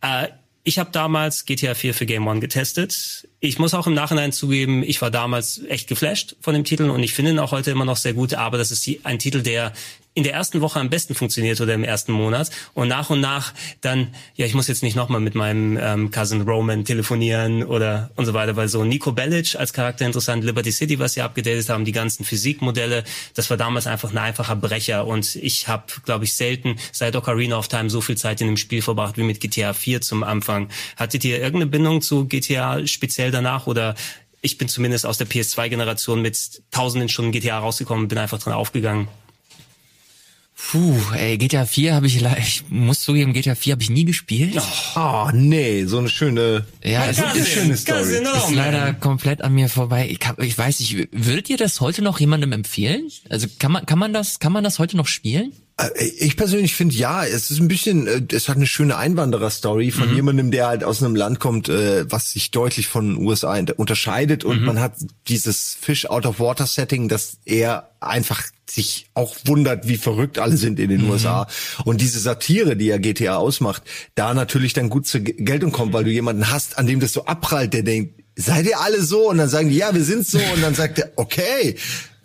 Äh, ich habe damals GTA 4 für Game One getestet. Ich muss auch im Nachhinein zugeben, ich war damals echt geflasht von dem Titel und ich finde ihn auch heute immer noch sehr gut, aber das ist ein Titel, der in der ersten Woche am besten funktioniert oder im ersten Monat und nach und nach dann, ja, ich muss jetzt nicht nochmal mit meinem ähm, Cousin Roman telefonieren oder und so weiter, weil so Nico Bellic als Charakter interessant, Liberty City, was sie abgedatet haben, die ganzen Physikmodelle, das war damals einfach ein einfacher Brecher und ich habe, glaube ich, selten seit Ocarina of Time so viel Zeit in dem Spiel verbracht wie mit GTA 4 zum Anfang. Hattet ihr irgendeine Bindung zu GTA speziell danach oder ich bin zumindest aus der PS2-Generation mit tausenden Stunden GTA rausgekommen bin einfach dran aufgegangen. Puh, ey, GTA 4 habe ich, ich muss zugeben, GTA 4 habe ich nie gespielt. Oh, nee, so eine schöne, Ja, es so eine ist, schöne Story. ist leider komplett an mir vorbei. Ich, hab, ich weiß nicht, würdet ihr das heute noch jemandem empfehlen? Also kann man, kann man das, kann man das heute noch spielen? Äh, Ich persönlich finde ja, es ist ein bisschen, äh, es hat eine schöne Einwanderer-Story von jemandem, der halt aus einem Land kommt, äh, was sich deutlich von den USA unterscheidet und man hat dieses Fish out of Water Setting, dass er einfach sich auch wundert, wie verrückt alle sind in den USA. Und diese Satire, die ja GTA ausmacht, da natürlich dann gut zur Ge- Geltung kommt, weil du jemanden hast, an dem das so abprallt, der denkt, seid ihr alle so? Und dann sagen die, ja, wir sind so. Und dann sagt er, okay,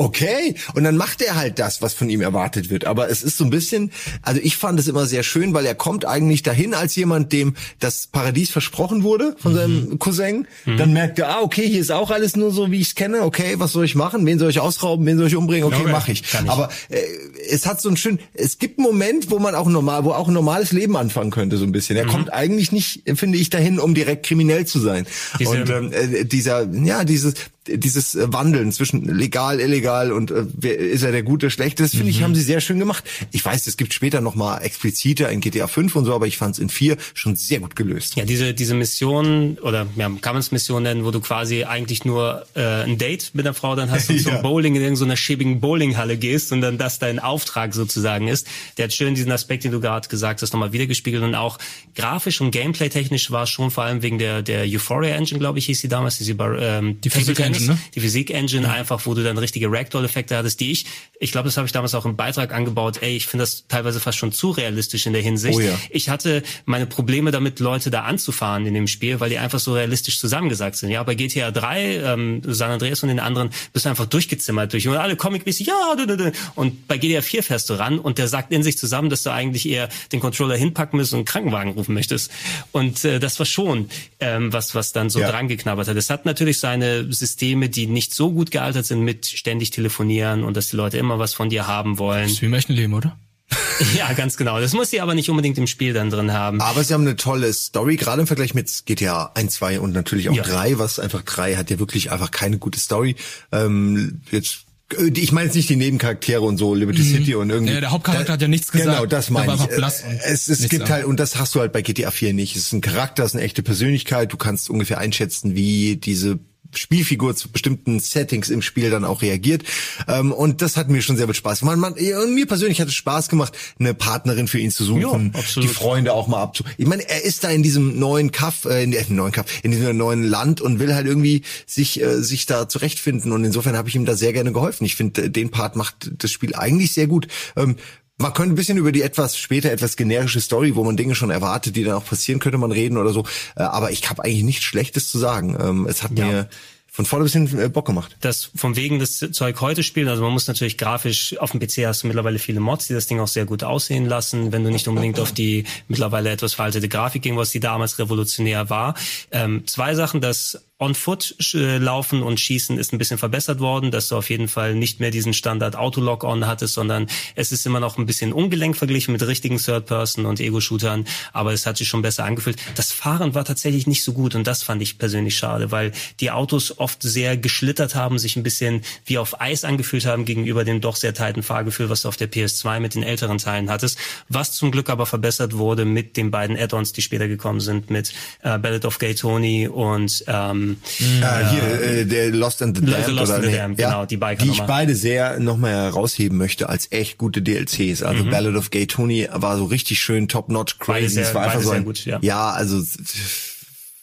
okay. Und dann macht er halt das, was von ihm erwartet wird. Aber es ist so ein bisschen, also ich fand es immer sehr schön, weil er kommt eigentlich dahin als jemand, dem das Paradies versprochen wurde von seinem Cousin. Dann merkt er, ah, okay, hier ist auch alles nur so, wie ich es kenne. Okay, was soll ich machen? Wen soll ich ausrauben? Wen soll ich umbringen? Okay, Okay, mache ich. ich. Aber äh, es hat so einen schönen, es gibt einen Moment, wo man auch normal, wo auch ein normales Leben anfangen könnte, so ein bisschen. Er kommt eigentlich nicht, finde ich, dahin, um direkt kriminell zu sein. Diese- und ähm, äh, dieser, ja, dieses, dieses äh, Wandeln zwischen legal, illegal und äh, wer, ist er der Gute, Schlechte, das finde ich, haben sie sehr schön gemacht. Ich weiß, es gibt später noch mal expliziter in GTA 5 und so, aber ich fand es in 4 schon sehr gut gelöst. Ja, diese, diese Mission, oder ja, kann man es Mission nennen, wo du quasi eigentlich nur äh, ein Date mit einer Frau dann hast und Ja. zum Bowling in irgendeiner schäbigen Bowlinghalle gehst und dann das dein Auftrag sozusagen ist. Der hat schön diesen Aspekt, den du gerade gesagt hast, nochmal wiedergespiegelt und auch grafisch und gameplay-technisch war es schon vor allem wegen der, der Euphoria Engine, glaube ich, hieß sie damals, diese Bar- ähm, Die Physik Engine, ne? Die Physik Engine einfach, wo du dann richtige Ragdoll-Effekte hattest, die ich, ich glaube, das habe ich damals auch im Beitrag angebaut, ey, ich finde das teilweise fast schon zu realistisch in der Hinsicht. Oh ja. Ich hatte meine Probleme damit, Leute da anzufahren in dem Spiel, weil die einfach so realistisch zusammengesagt sind. Ja, bei GTA 3, ähm, San Andreas und den anderen bist du einfach durchgezimmert durch und alle Comic-mäßig, ja, du, du, du. und bei GTA 4 fährst du ran und der sagt in sich zusammen, dass du eigentlich eher den Controller hinpacken müsstest und einen Krankenwagen rufen möchtest. Und äh, das war schon ähm, was, was dann so Ja. dran geknabbert hat. Es hat natürlich seine Systeme, die nicht so gut gealtert sind mit ständig telefonieren und dass die Leute immer was von dir haben wollen. Das ist wie im echten Leben, oder? Ja, ganz genau. Das muss sie aber nicht unbedingt im Spiel dann drin haben. Aber sie haben eine tolle Story, gerade im Vergleich mit GTA 1, 2 und natürlich auch Ja. 3, was einfach 3 hat ja wirklich einfach keine gute Story. Ähm, jetzt äh, ich meine jetzt nicht die Nebencharaktere und so, Liberty City und irgendwie. Ja, der Hauptcharakter hat ja nichts gesagt. Genau, das meine ich. einfach blass und Es, es gibt da. halt, und das hast du halt bei GTA 4 nicht. Es ist ein Charakter, es ist eine echte Persönlichkeit. Du kannst ungefähr einschätzen, wie diese Spielfigur zu bestimmten Settings im Spiel dann auch reagiert. Ähm, und das hat mir schon sehr viel Spaß gemacht. Man, und mir persönlich hat es Spaß gemacht, eine Partnerin für ihn zu suchen, absolut. die Freunde auch mal abzu. Ich meine, er ist da in diesem neuen Kaff, äh, in dem neuen Kaff, in diesem neuen Land und will halt irgendwie sich äh, sich da zurechtfinden. Und insofern habe ich ihm da sehr gerne geholfen. Ich finde, äh, den Part macht das Spiel eigentlich sehr gut. Ähm, man könnte ein bisschen über die etwas später etwas generische Story, wo man Dinge schon erwartet, die dann auch passieren, könnte man reden oder so. Äh, aber ich habe eigentlich nichts Schlechtes zu sagen. Ähm, es hat Ja. mir von vorne bis hin äh, Bock gemacht. das vom wegen das Zeug heute spielen. Also man muss natürlich grafisch auf dem PC hast du mittlerweile viele Mods, die das Ding auch sehr gut aussehen lassen, wenn du nicht unbedingt auf die mittlerweile etwas veraltete Grafik gehen, was die damals revolutionär war. Ähm, zwei Sachen, das On-Foot äh, laufen und schießen ist ein bisschen verbessert worden, dass du auf jeden Fall nicht mehr diesen Standard Auto-Lock-On hattest, sondern es ist immer noch ein bisschen ungelenk verglichen mit richtigen Third-Person und Ego-Shootern, aber es hat sich schon besser angefühlt. Das Fahren war tatsächlich nicht so gut und das fand ich persönlich schade, weil die Autos oft sehr geschlittert haben, sich ein bisschen wie auf Eis angefühlt haben gegenüber dem doch sehr tighten Fahrgefühl, was du auf der PS2 mit den älteren Teilen hattest, was zum Glück aber verbessert wurde mit den beiden Add-ons, die später gekommen sind, mit äh, Ballad of Gay Tony und ähm, Ah, hier, äh, der Lost and the Damned. Lost oder, and the nee, Damned, ja, genau, die Biker Die ich beide sehr nochmal herausheben möchte als echt gute DLCs. Mhm. Also Ballad of Gay Tony war so richtig schön top-notch Beide crazy. sehr- es war einfach beide so sehr ein, gut, ja. ja, also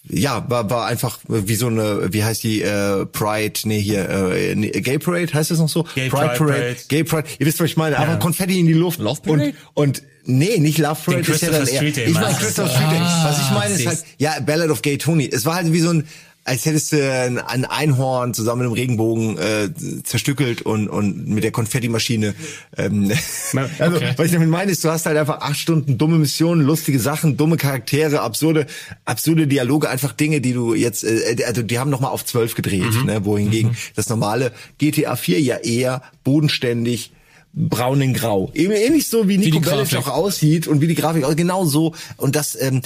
ja, war, war einfach wie so eine, wie heißt die, äh, Pride, nee, hier, äh, nee, Gay Parade, heißt das noch so? Gay Pride Parade. Gay Pride, ihr wisst, was ich meine, aber Konfetti in die Luft. Love Parade? Und, und nee, nicht Love Parade, ist ja dann eher, ich meine? Christopher Street Day. Was ich meine ist halt, ja, Ballad of Gay Tony. Es war halt wie so ein, als hättest du ein, ein Einhorn zusammen mit einem Regenbogen äh, zerstückelt und, und mit der Konfettimaschine. Ähm, also, Okay. was ich damit meine, ist, du hast halt einfach acht Stunden dumme Missionen, lustige Sachen, dumme Charaktere, absurde, absurde Dialoge, einfach Dinge, die du jetzt, äh, also die haben nochmal auf zwölf gedreht, ne, wohingegen das normale GTA 4 ja eher bodenständig braun in grau. Eben ähnlich so wie Nico Bellic auch aussieht und wie die Grafik aussieht, genau so. Und das, ähm,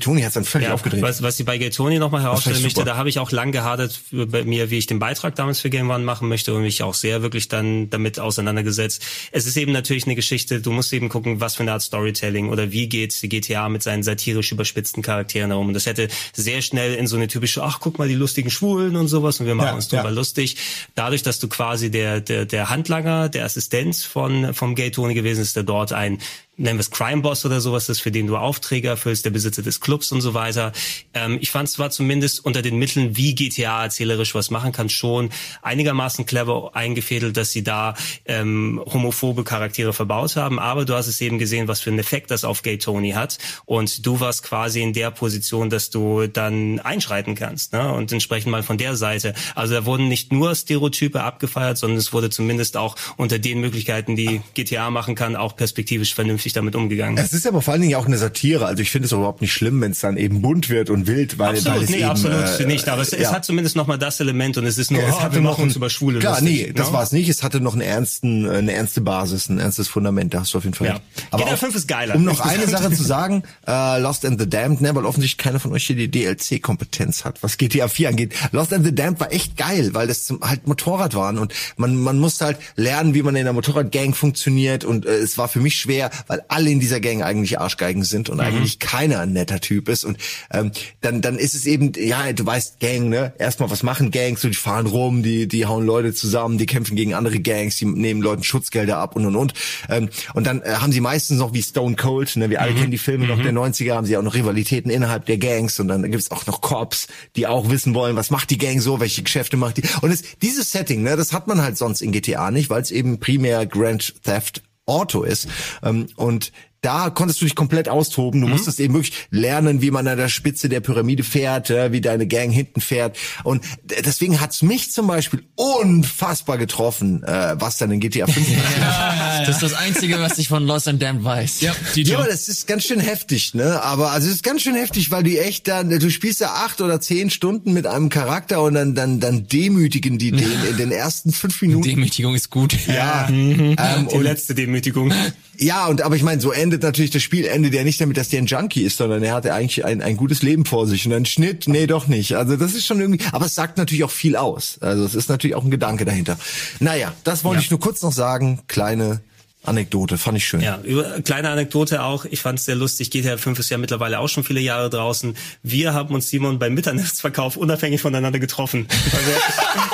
Tony hat dann völlig Ja, aufgedreht. was, was ich bei Gay Tony nochmal herausstellen möchte, da habe ich auch lang gehadert bei mir, wie ich den Beitrag damals für Game One machen möchte und mich auch sehr wirklich dann damit auseinandergesetzt. Es ist eben natürlich eine Geschichte, du musst eben gucken, was für eine Art Storytelling oder wie geht GTA mit seinen satirisch überspitzten Charakteren herum. Und das hätte sehr schnell in so eine typische, ach guck mal, die lustigen Schwulen und sowas und wir machen Ja, uns drüber ja. lustig. Dadurch, dass du quasi der, der, der Handlanger, der Assistent von vom Gay Tony gewesen, ist er dort ein nennen wir es Crime Boss oder sowas ist, für den du Aufträge erfüllst, der Besitzer des Clubs und so weiter. Ähm, ich fand zwar zumindest unter den Mitteln, wie GTA erzählerisch was machen kann, schon einigermaßen clever eingefädelt, dass sie da ähm, homophobe Charaktere verbaut haben, aber du hast es eben gesehen, was für einen Effekt das auf Gay Tony hat und du warst quasi in der Position, dass du dann einschreiten kannst ne? und entsprechend mal von der Seite. Also da wurden nicht nur Stereotype abgefeiert, sondern es wurde zumindest auch unter den Möglichkeiten, die GTA machen kann, auch perspektivisch vernünftig vernünftig damit umgegangen. Es ist aber vor allen Dingen auch eine Satire. Also ich finde es überhaupt nicht schlimm, wenn es dann eben bunt wird und wild, weil, absolut, weil es nee, eben, absolut äh, nicht. Aber es, ja. es hat zumindest noch mal das Element und es ist nur, es oh, hatte wir noch ein, uns über Schwule klar, lustig, nee, das ne? war es nicht. Es hatte noch einen ernsten, äh, eine ernste Basis, ein ernstes Fundament. Da hast du auf jeden Fall. Ja. Aber GTA auch, 5 ist geiler. Um noch eine. Sache zu sagen, äh, Lost and the Damned, ne, weil offensichtlich keiner von euch hier die DLC-Kompetenz hat, was GTA 4 angeht. Lost and the Damned war echt geil, weil das zum, halt Motorrad waren und man man musste halt lernen, wie man in einer Motorradgang funktioniert und äh, es war für mich schwer, weil alle in dieser Gang eigentlich Arschgeigen sind und eigentlich keiner ein netter Typ ist. Und ähm, dann dann ist es eben ja du weißt Gang ne? Erstmal was machen Gangs? So die fahren rum die die hauen Leute zusammen die kämpfen gegen andere Gangs die nehmen Leuten Schutzgelder ab und und und. Ähm, und dann äh, haben sie meistens noch wie Stone Cold ne? Wir alle kennen die Filme noch der 90er haben sie auch noch Rivalitäten innerhalb der Gangs und dann gibt's auch noch Cops die auch wissen wollen was macht die Gang so welche Geschäfte macht die. Und es, dieses Setting ne das hat man halt sonst in GTA nicht weil es eben primär Grand Theft Auto ist. Ähm, und da konntest du dich komplett austoben. Du musstest eben wirklich lernen, wie man an der Spitze der Pyramide fährt, ja, wie deine Gang hinten fährt. Und deswegen hat's mich zum Beispiel unfassbar getroffen, äh, was dann in GTA 5 Das ist das Einzige, was ich von Lost and Damned weiß. Ja, die Ja, aber das ist ganz schön heftig, ne? Aber also es ist ganz schön heftig, weil die echt dann, du spielst ja acht oder zehn Stunden mit einem Charakter und dann dann dann demütigen die den in den ersten fünf Minuten. Demütigung ist gut. ja, ähm, Die und letzte Demütigung. Ja, und aber ich meine, so endet natürlich das Spiel, endet ja nicht damit, dass der ein Junkie ist, sondern er hatte eigentlich ein, ein gutes Leben vor sich und dann Schnitt, nee, doch nicht. Also das ist schon irgendwie, aber es sagt natürlich auch viel aus. Also es ist natürlich auch ein Gedanke dahinter. Naja, das wollte Ja. ich nur kurz noch sagen. Kleine Anekdote, fand ich schön. Ja, über, kleine Anekdote auch. Ich fand es sehr lustig. GTA 5 ist ja mittlerweile auch schon viele Jahre draußen. Wir haben uns Simon beim Mitternachtsverkauf unabhängig voneinander getroffen. Also,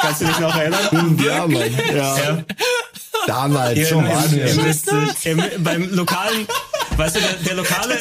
kannst du dich noch erinnern? Ja, Mann. Ja. Ja. Damals, wir. ihr wisst, im, beim lokalen, weißt du, der, der lokale,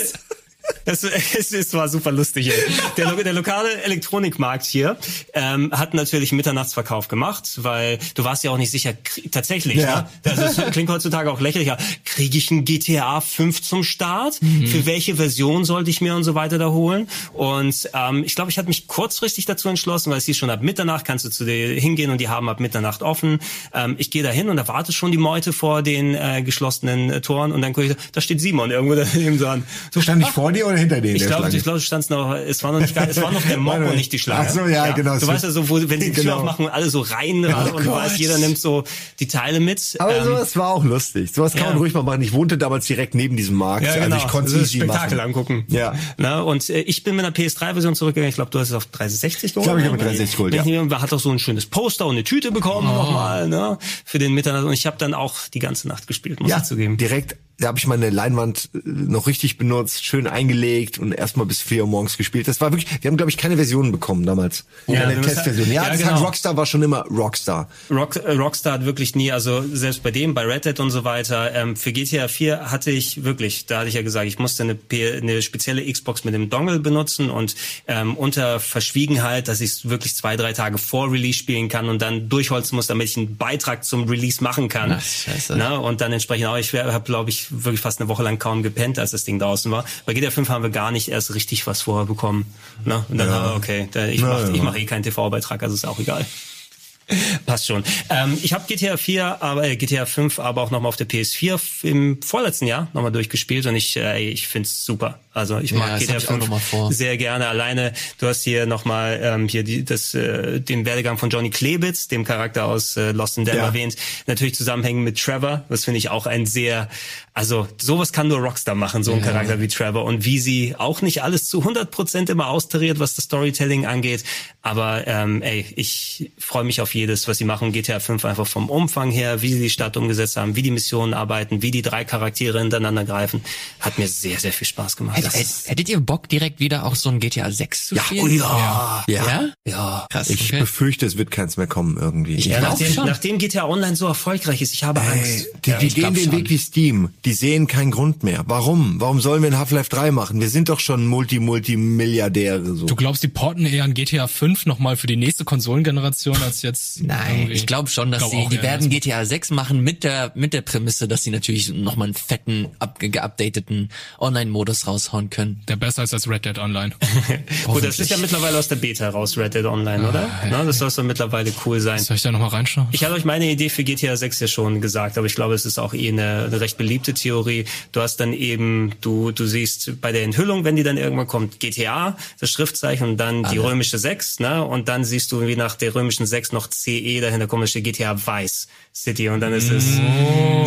das, es, es war super lustig. Ey. Der, der lokale Elektronikmarkt hier ähm, hat natürlich Mitternachtsverkauf gemacht, weil du warst ja auch nicht sicher, tatsächlich, Ja. ne? Also es klingt heutzutage auch lächerlicher. Kriege ich ein GTA 5 zum Start? Für welche Version sollte ich mir und so weiter da holen? Und ähm, ich glaube, ich hatte mich kurzfristig dazu entschlossen, weil es hieß schon ab Mitternacht kannst du zu dir hingehen und die haben ab Mitternacht offen. Ähm, ich gehe da hin und da wartet schon die Meute vor den äh, geschlossenen äh, Toren und dann gucke ich, da steht Simon irgendwo daneben dran. So, Stand ich vor dir oder hinter dir? ich glaube, ich glaube, du standst noch, es war noch nicht, es war noch der Mob und nicht die Schlange. ach so, ja, genau, Du weißt ja so, wo, wenn sie die Tür Genau. aufmachen und alle so rein ran und Gott. weißt, jeder nimmt so die Teile mit. Aber Ähm, sowas war auch lustig. Sowas kann ja. man ruhig mal machen. Ich wohnte damals direkt neben diesem Markt. Ja, genau. Also ich konnte das easy Spektakel machen. angucken. Ja. Na, und äh, ich bin mit einer PS3-Version zurückgegangen. Ich glaube, du hast es auf 360 geholt. Ich glaube, ich habe ne? mit 360 geholt, ja. Ich hat auch so ein schönes Poster und eine Tüte bekommen Oh. nochmal, ne? Für den Mitternacht. Und ich habe dann auch die ganze Nacht gespielt, muss ich zugeben. direkt, da habe ich meine Leinwand äh, noch richtig benutzt, schön eingelegt und erstmal bis vier Uhr morgens gespielt. Das war wirklich, wir haben glaube ich keine Versionen bekommen damals. Ja, keine Testversion. Ja, ja, das genau. hat Rockstar war schon immer Rockstar. Rock, äh, Rockstar hat wirklich nie, also selbst bei dem, bei Red Dead und so weiter, ähm, für GTA 4 hatte ich wirklich, da hatte ich ja gesagt, ich musste eine, P eine spezielle Xbox mit dem Dongle benutzen und ähm, unter Verschwiegenheit, dass ich es wirklich zwei, drei Tage vor Release spielen kann und dann durchholzen muss, damit ich einen Beitrag zum Release machen kann. Ach, scheiße. Na, und dann entsprechend auch, ich habe, glaube ich, wirklich fast eine Woche lang kaum gepennt, als das Ding draußen war. Bei GTA 5 haben wir gar nicht erst richtig was vorher bekommen. Na, und dann haben wir, okay, ich mache ja. ich mach eh keinen TV-Beitrag, also ist auch egal. Passt schon. Ähm, ich habe GTA 4, aber äh, GTA 5, aber auch nochmal auf der PS4 f- im vorletzten Jahr nochmal durchgespielt und ich, äh, ich find's super. Also ich Ja, mag das GTA ich auch 5 noch mal vor. sehr gerne. Alleine, du hast hier nochmal ähm, hier die, das, äh, den Werdegang von Johnny Klebitz, dem Charakter aus äh, Lost in Them Ja. erwähnt. Natürlich zusammenhängen mit Trevor. Das finde ich auch ein sehr, also sowas kann nur Rockstar machen, so ein Charakter wie Trevor. Und wie sie auch nicht alles zu 100% immer austariert, was das Storytelling angeht. Aber ähm, ey, ich freue mich auf jedes, was sie machen, GTA 5 einfach vom Umfang her, wie sie die Stadt umgesetzt haben, wie die Missionen arbeiten, wie die drei Charaktere hintereinander greifen, hat mir sehr, sehr viel Spaß gemacht. Hätt, hätt, hättet ihr Bock, direkt wieder auch so ein GTA 6 zu ja, spielen? oh ja, Ja. Ja? ja. Krass. Ich okay. befürchte, es wird keins mehr kommen irgendwie. Ich Ja, glaub nachdem, schon. nachdem GTA Online so erfolgreich ist, ich habe Ey, Angst. die, Ja, die gehen den schon. Weg wie Steam. Die sehen keinen Grund mehr. Warum? Warum sollen wir ein Half-Life 3 machen? Wir sind doch schon Multi-Multimilliardäre so. Du glaubst, die porten eher an GTA 5 nochmal für die nächste Konsolengeneration als jetzt? Nein, ich glaube schon, dass Glaub die, auch die werden. GTA 6 machen mit der mit der Prämisse, dass sie natürlich nochmal einen fetten, up, geupdateten Online-Modus raushauen können. Der besser ist als Red Dead Online. Gut, das ist ja mittlerweile aus der Beta raus, Red Dead Online, oder? Na, das soll so mittlerweile cool sein. Soll ich da nochmal reinschauen? Ich hatte euch meine Idee für GTA 6 ja schon gesagt, aber ich glaube, es ist auch eh eine, eine recht beliebte Theorie. Du hast dann eben, du, du siehst bei der Enthüllung, wenn die dann irgendwann kommt, GTA, das Schriftzeichen und dann die römische 6, ne? Und dann siehst du, wie nach der römischen 6 noch CE dahinter kommt, steht GTA Vice City und dann ist es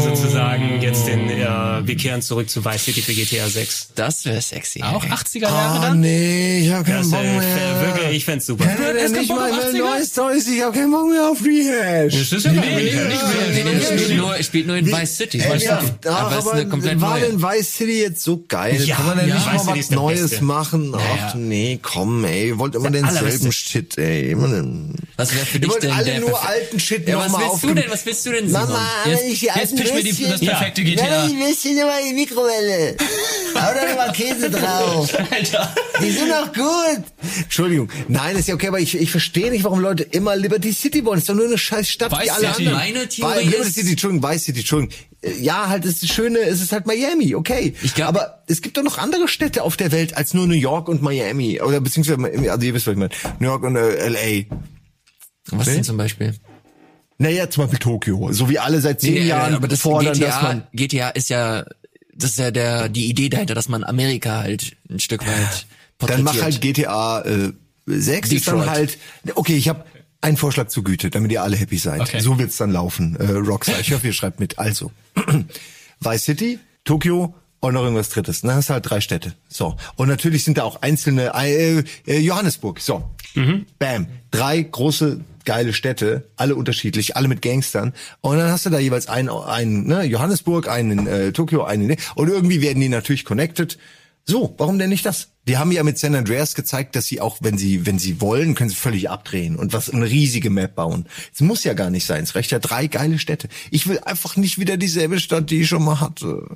sozusagen jetzt den, äh, wir kehren zurück zu Vice City für GTA 6. Das wäre sexy. Auch ey. 80er Jahre Ah, dann? nee, ich hab keinen Das, Bock äh, mehr. wirklich, ich fänd's super. Kann er denn keinen nicht Bock mal mehr 80er? neues Zeug? Ich hab keinen Bock mehr auf Rehash. Das ist ja nicht nee, Rehash. nee, Nee, nee, spielt nur, spielt nur in Vice City. Ey, ja, City. ach, aber ist eine komplett war neue. denn Vice City jetzt so geil? Ja, Kann man denn ja. nicht mal City was Neues Beste. machen? Ach nee, komm, ey, ihr wollt immer denselben. Shit, ey. Immer den- Was wäre für Ihr dich wollt denn alle der nur perfe- alten Shit ja, noch was mal willst du denn? Was willst du denn, Simon? Mama, Jetzt- ich die jetzt pitch mir die- das perfekte GTA. Nein, die Würstchen immer in die Mikrowelle. Hau da mal Käse drauf. Alter. Die sind doch gut. Entschuldigung. Nein, ist ja okay, aber ich, ich verstehe nicht, warum Leute immer Liberty City wollen. ist doch nur eine scheiß Stadt wie Vice alle City. anderen. Meine Theorie Weil Liberty ist- City, Entschuldigung, Vice City, Entschuldigung. Äh, Ja, halt, es ist schöne, es ist halt Miami, okay. Ich glaub- aber es gibt doch noch andere Städte auf der Welt als nur New York und Miami. Oder beziehungsweise, also ihr wisst, was ich meine. New York und äh, L.A. Was Nee? denn zum Beispiel? Naja, zum Beispiel Tokio. So wie alle seit zehn Nee, Jahren aber das fordern, GTA, dass man... GTA ist ja, das ist ja der, die Idee dahinter, dass man Amerika halt ein Stück weit Dann porträtiert. mach halt GTA äh, 6 ist dann Detroit. halt. Okay, ich habe einen Vorschlag zur Güte, damit ihr alle happy seid. Okay. So wird's dann laufen. Äh, Rockstar, ich hoffe, ihr schreibt mit. Also, Vice City, Tokio und noch irgendwas drittes. Dann hast du halt drei Städte. So. Und natürlich sind da auch einzelne, äh, äh, Johannesburg. So. Bam. Drei große geile Städte, alle unterschiedlich, alle mit Gangstern. Und dann hast du da jeweils einen, einen ne, Johannesburg, einen in äh, Tokio, einen in, und irgendwie werden die natürlich connected. So, warum denn nicht das? Die haben ja mit San Andreas gezeigt, dass sie auch, wenn sie, wenn sie wollen, können sie völlig abdrehen und was eine riesige Map bauen. Es muss ja gar nicht sein. Es reicht ja drei geile Städte. Ich will einfach nicht wieder dieselbe Stadt, die ich schon mal hatte.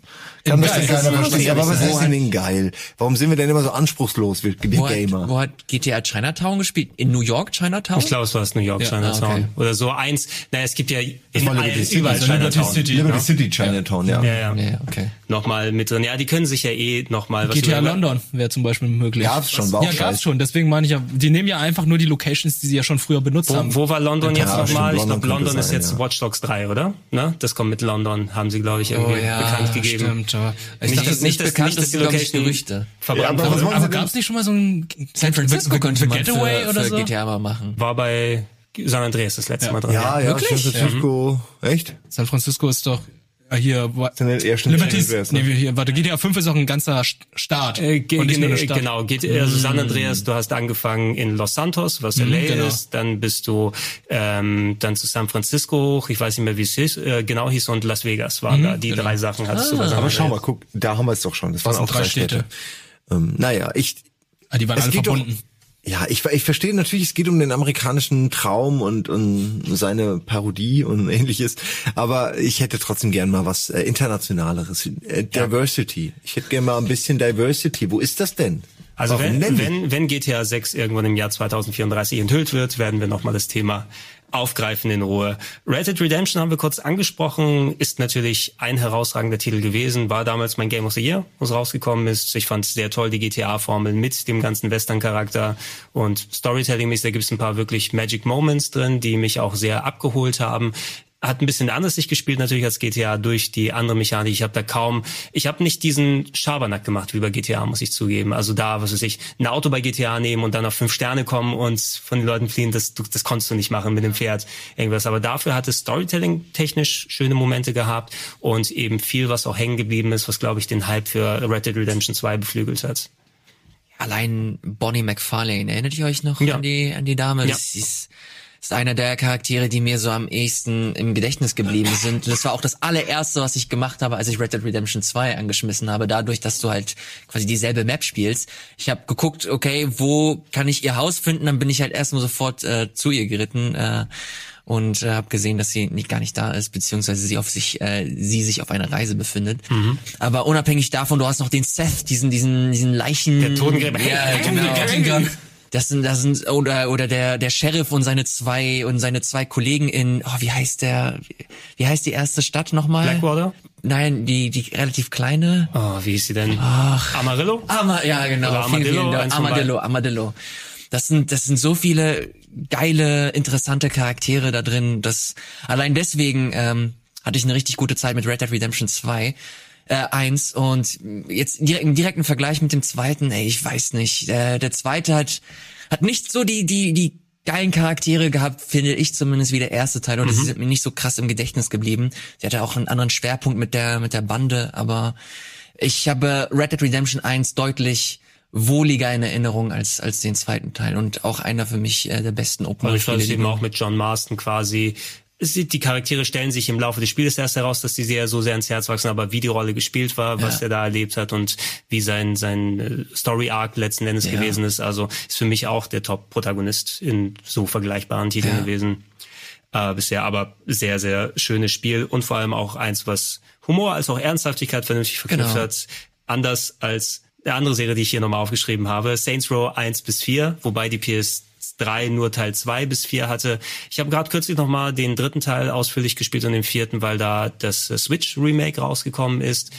Kann das das keiner verstehen? Aber was ist denn geil? Warum sind wir denn immer so anspruchslos, wir, wir wo hat, Gamer? wo hat GTA Chinatown gespielt? In New York Chinatown? Ich glaube, es war das New York Ja, Chinatown. ah, okay. Oder so eins. Naja, es gibt ja in war allen, Liberty City. überall Also Liberty Chinatown. City. Liberty Ja. City Chinatown, ja. Ja, ja. Ja, okay. Nochmal mit drin. Ja, die können sich ja eh nochmal was GTA London wäre zum Beispiel möglich. Gab's schon, war auch Ja, gab's scheiße. schon. Deswegen meine ich ja, die nehmen ja einfach nur die Locations, die sie ja schon früher benutzt haben. Wo, wo war London jetzt Ja, nochmal? stimmt, Ich glaube, London ist sein, jetzt ja. Watch Dogs 3, oder? Ne? Das kommt mit London, haben sie, glaube ich, irgendwie Oh ja, bekannt gegeben. Stimmt, aber ich Nicht, dachte, dass, nicht, bekannt, nicht, dass das die Location Gerüchte. verbrannt Ja, aber aber denn- gab's nicht schon mal so ein San Francisco könnte man Getaway für, oder für so? GTA mal machen. War bei San Andreas das letzte Ja. Mal dran. Ja, ja, Wirklich? San Francisco. Echt? San Francisco ist doch hier ne? nee, hier, warte, GTA 5 ist auch ein ganzer St- Staat Äh, ge- und nicht nur eine ge- Stadt. genau, geht, also San Andreas, du hast angefangen in Los Santos, was LA genau. ist, dann bist du ähm, dann zu San Francisco hoch, ich weiß nicht mehr, wie es hieß, äh, genau hieß, und Las Vegas waren da. Die drei Sachen hattest du bei San Aber schau mal, guck, da haben wir es doch schon. Das waren sind auch drei Städte. Städte. Ähm, naja, ich, Ah, die waren es alle geht doch, verbunden. Ja, ich, ich verstehe natürlich, es geht um den amerikanischen Traum und, und seine Parodie und ähnliches, aber ich hätte trotzdem gern mal was äh, internationaleres. Äh, Diversity. Ich hätte gern mal ein bisschen Diversity. Wo ist das denn? Also Warum wenn, wenn, wenn GTA 6 irgendwann im Jahr 2034 enthüllt wird, werden wir nochmal das Thema aufgreifen in Ruhe. Red Dead Redemption haben wir kurz angesprochen, ist natürlich ein herausragender Titel gewesen, war damals mein Game of the Year, wo es rausgekommen ist. Ich fand es sehr toll, die GTA-Formel mit dem ganzen Western-Charakter und Storytelling-mäßig, da gibt es ein paar wirklich Magic Moments drin, die mich auch sehr abgeholt haben hat ein bisschen anders sich gespielt natürlich als GTA durch die andere Mechanik. Ich habe da kaum, ich habe nicht diesen Schabernack gemacht wie bei GTA, muss ich zugeben. Also da, was weiß ich, ein Auto bei GTA nehmen und dann auf fünf Sterne kommen und von den Leuten fliehen, das, das konntest du nicht machen mit dem Pferd, irgendwas. Aber dafür hat es Storytelling technisch schöne Momente gehabt und eben viel, was auch hängen geblieben ist, was glaube ich den Hype für Red Dead Redemption 2 beflügelt hat. Allein Bonnie McFarlane, erinnert ihr euch noch Ja. an die an die Dame? Ja. Das ist ist einer der Charaktere, die mir so am ehesten im Gedächtnis geblieben sind. Das war auch das allererste, was ich gemacht habe, als ich Red Dead Redemption 2 angeschmissen habe, dadurch, dass du halt quasi dieselbe Map spielst. Ich habe geguckt, okay, wo kann ich ihr Haus finden? Dann bin ich halt erstmal sofort äh, zu ihr geritten. Äh, und äh, habe gesehen, dass sie nicht gar nicht da ist, beziehungsweise sie auf sich, äh, sie sich auf einer Reise befindet. Mhm. Aber unabhängig davon, du hast noch den Seth, diesen, diesen, diesen Leichen. Der Totengräber. Ja, genau. Das sind, das sind, oder, oder der, der Sheriff und seine zwei, und seine zwei Kollegen in, oh, wie heißt der, wie heißt die erste Stadt nochmal? Blackwater? Nein, die, die relativ kleine. Oh, wie hieß sie denn? Amarillo? Ama, ja, genau. Oder Vielen, Armadillo, vielen Dank. von Armadillo, Armadillo. Das sind, das sind so viele geile, interessante Charaktere da drin, dass allein deswegen ähm, hatte ich eine richtig gute Zeit mit Red Dead Redemption 2. Äh, eins und jetzt im direkten Vergleich mit dem zweiten, ey, ich weiß nicht. Äh, der zweite hat, hat nicht so die, die, die geilen Charaktere gehabt, finde ich zumindest wie der erste Teil. Und es ist mir nicht so krass im Gedächtnis geblieben. Der hatte auch einen anderen Schwerpunkt mit der, mit der Bande, aber ich habe Red Dead Redemption 1 deutlich wohliger in Erinnerung als, als den zweiten Teil und auch einer für mich äh, der besten open Und ich Spiele. es eben auch mit John Marston quasi. Die Charaktere stellen sich im Laufe des Spiels erst heraus, dass die sehr so sehr ins Herz wachsen, aber wie die Rolle gespielt war, was Ja. er da erlebt hat und wie sein sein äh, Story Arc letzten Endes Ja. gewesen ist. Also ist für mich auch der Top-Protagonist in so vergleichbaren Titeln Ja. gewesen äh, bisher. Aber sehr sehr schönes Spiel und vor allem auch eins, was Humor als auch Ernsthaftigkeit vernünftig verknüpft Genau. hat. Anders als eine andere Serie, die ich hier nochmal aufgeschrieben habe, Saints Row 1 bis 4, wobei die PS3 nur Teil 2 bis 4 hatte. Ich habe gerade kürzlich nochmal den dritten Teil ausführlich gespielt und den vierten, weil da das äh, Switch-Remake rausgekommen ist.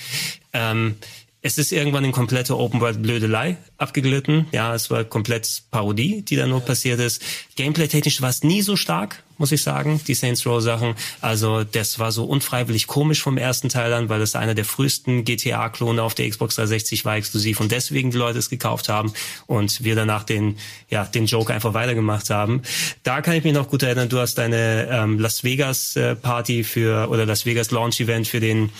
Ähm, es ist irgendwann in komplette Open-World-Blödelei abgeglitten. Ja, es war komplett Parodie, die da nur passiert ist. Gameplay-technisch war es nie so stark, muss ich sagen, die Saints Row-Sachen. Also das war so unfreiwillig komisch vom ersten Teil an, weil das einer der frühesten GTA-Klone auf der Xbox 360 war exklusiv und deswegen die Leute es gekauft haben und wir danach den, ja, den Joke einfach weitergemacht haben. Da kann ich mich noch gut erinnern, du hast deine ähm, Las Vegas äh, Party für oder Las Vegas Launch Event für den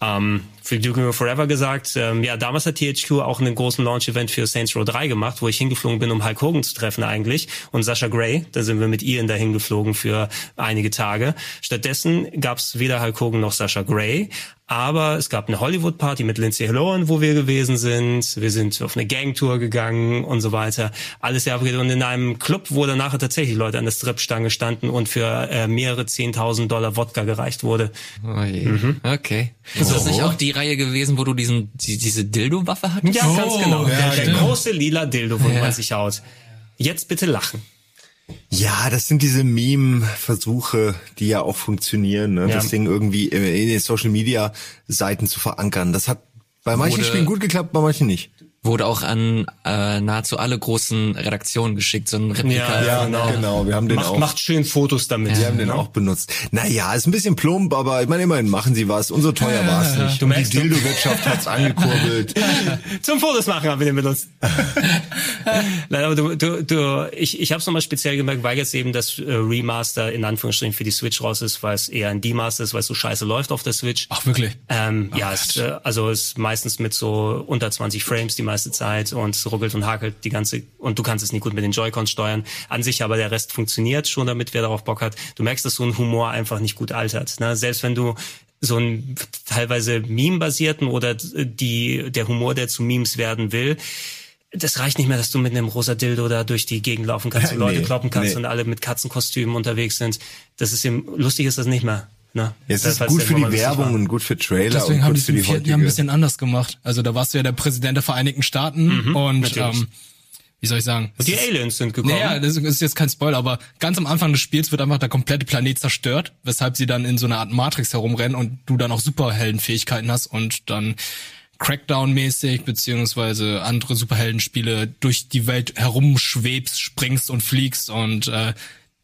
ähm, für Duke Nukem Forever gesagt. Ähm, ja, damals hat THQ auch einen großen Launch-Event für Saints Row 3 gemacht, wo ich hingeflogen bin, um Hulk Hogan zu treffen eigentlich. Und Sasha Gray, da sind wir mit Ian dahin geflogen für einige Tage. Stattdessen gab's weder Hulk Hogan noch Sasha Gray. Aber es gab eine Hollywood-Party mit Lindsay Lohan, wo wir gewesen sind. Wir sind auf eine Gangtour gegangen und so weiter. Alles sehr abgeht. Und in einem Club, wo dann nachher tatsächlich Leute an der Stripstange standen und für äh, mehrere 10.000 Dollar Wodka gereicht wurde. Oh je. Mhm. Okay. Ist das nicht auch die Reihe gewesen, wo du diesen, die, diese Dildo-Waffe hattest? Ja, ganz genau. ja, der, der große lila Dildo, wo Ja. man sich haut. Jetzt bitte lachen. Ja, das sind diese Meme-Versuche, die ja auch funktionieren, ne? Ja. das Ding irgendwie in den Social-Media-Seiten zu verankern. Das hat bei manchen Spielen gut geklappt, bei manchen nicht. Wurde auch an äh, nahezu alle großen Redaktionen geschickt, so ein Replika. Ja, von, genau. genau. Wir haben den Macht, auch. macht schön Fotos damit. Wir haben den auch benutzt. Naja, ist ein bisschen plump, aber ich meine, immerhin machen sie was. Und so teuer war es nicht. Du Und die merkst, Dildo-Wirtschaft hat's angekurbelt. Zum Fotos machen haben wir den benutzt. Nein, aber du, du, du, ich, ich habe es nochmal speziell gemerkt, weil jetzt eben das äh, Remaster in Anführungsstrichen für die Switch raus ist, weil es eher ein Demaster ist, weil es so scheiße läuft auf der Switch. Ach, wirklich? Ähm, ja, es, äh, also es ist meistens mit so unter 20 Frames die meiste Zeit und ruckelt und hakelt die ganze und du kannst es nicht gut mit den Joy-Cons steuern. An sich aber der Rest funktioniert schon damit, wer darauf Bock hat. Du merkst, dass so ein Humor einfach nicht gut altert. Ne? Selbst wenn du so einen teilweise Meme-basierten oder die der Humor, der zu Memes werden will, das reicht nicht mehr, dass du mit einem rosa Dildo da durch die Gegend laufen kannst und Nee, Leute kloppen kannst nee. und alle mit Katzenkostümen unterwegs sind. Das ist eben, lustig ist das nicht mehr. Ne? Es Das ist gut für die Werbung und gut für Trailer Deswegen und haben gut die für den die vierten ja ein bisschen anders gemacht. Also da warst du ja der Präsident der Vereinigten Staaten und natürlich. ähm, wie soll ich sagen? Und die Es ist- Aliens sind gekommen. Naja, das ist jetzt kein Spoiler, aber ganz am Anfang des Spiels wird einfach der komplette Planet zerstört, weshalb sie dann in so einer Art Matrix herumrennen und du dann auch Superheldenfähigkeiten hast und dann Crackdown-mäßig beziehungsweise andere Superheldenspiele durch die Welt herumschwebst, springst und fliegst und äh,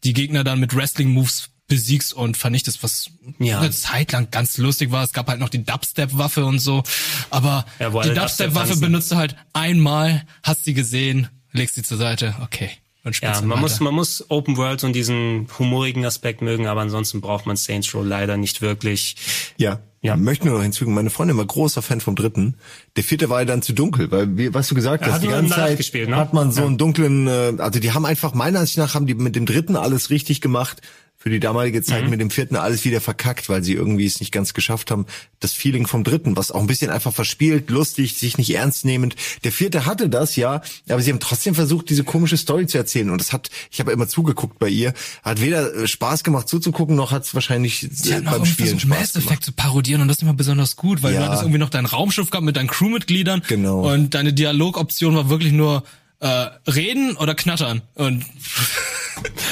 die Gegner dann mit Wrestling-Moves besiegst und vernichtest, was Ja. eine Zeit lang ganz lustig war. Es gab halt noch die Dubstep-Waffe und so, aber Ja, die Dubstep-Waffe benutzt du halt einmal, hast sie gesehen, legst sie zur Seite, okay. und Ja, dann man weiter. muss, man muss Open World und diesen humorigen Aspekt mögen, aber ansonsten braucht man Saints Row leider nicht wirklich. Ja. Ja. ja. Möchte nur noch hinzufügen, meine Freundin war großer Fan vom dritten. Der vierte war ja dann zu dunkel, weil, wie, was du gesagt hast, die ganze Zeit gespielt, ne? hat man so Ja. einen dunklen, äh, also die haben einfach, meiner Ansicht nach, haben die mit dem dritten alles richtig gemacht. Für die damalige Mhm. Zeit mit dem vierten alles wieder verkackt, weil sie irgendwie es nicht ganz geschafft haben. Das Feeling vom dritten, was auch ein bisschen einfach verspielt, lustig, sich nicht ernst nehmend. Der vierte hatte das, ja, aber sie haben trotzdem versucht, diese komische Story zu erzählen. Und das hat, ich habe immer zugeguckt bei ihr, hat weder äh, Spaß gemacht zuzugucken, noch hat es wahrscheinlich äh, auch beim Spielen Spaß Mass. Effect zu parodieren und das immer besonders gut, weil Ja. du hattest irgendwie noch dein Raumschiff gehabt mit deinen Crewmitgliedern. Genau. Und deine Dialogoption war wirklich nur äh, reden oder knattern. Und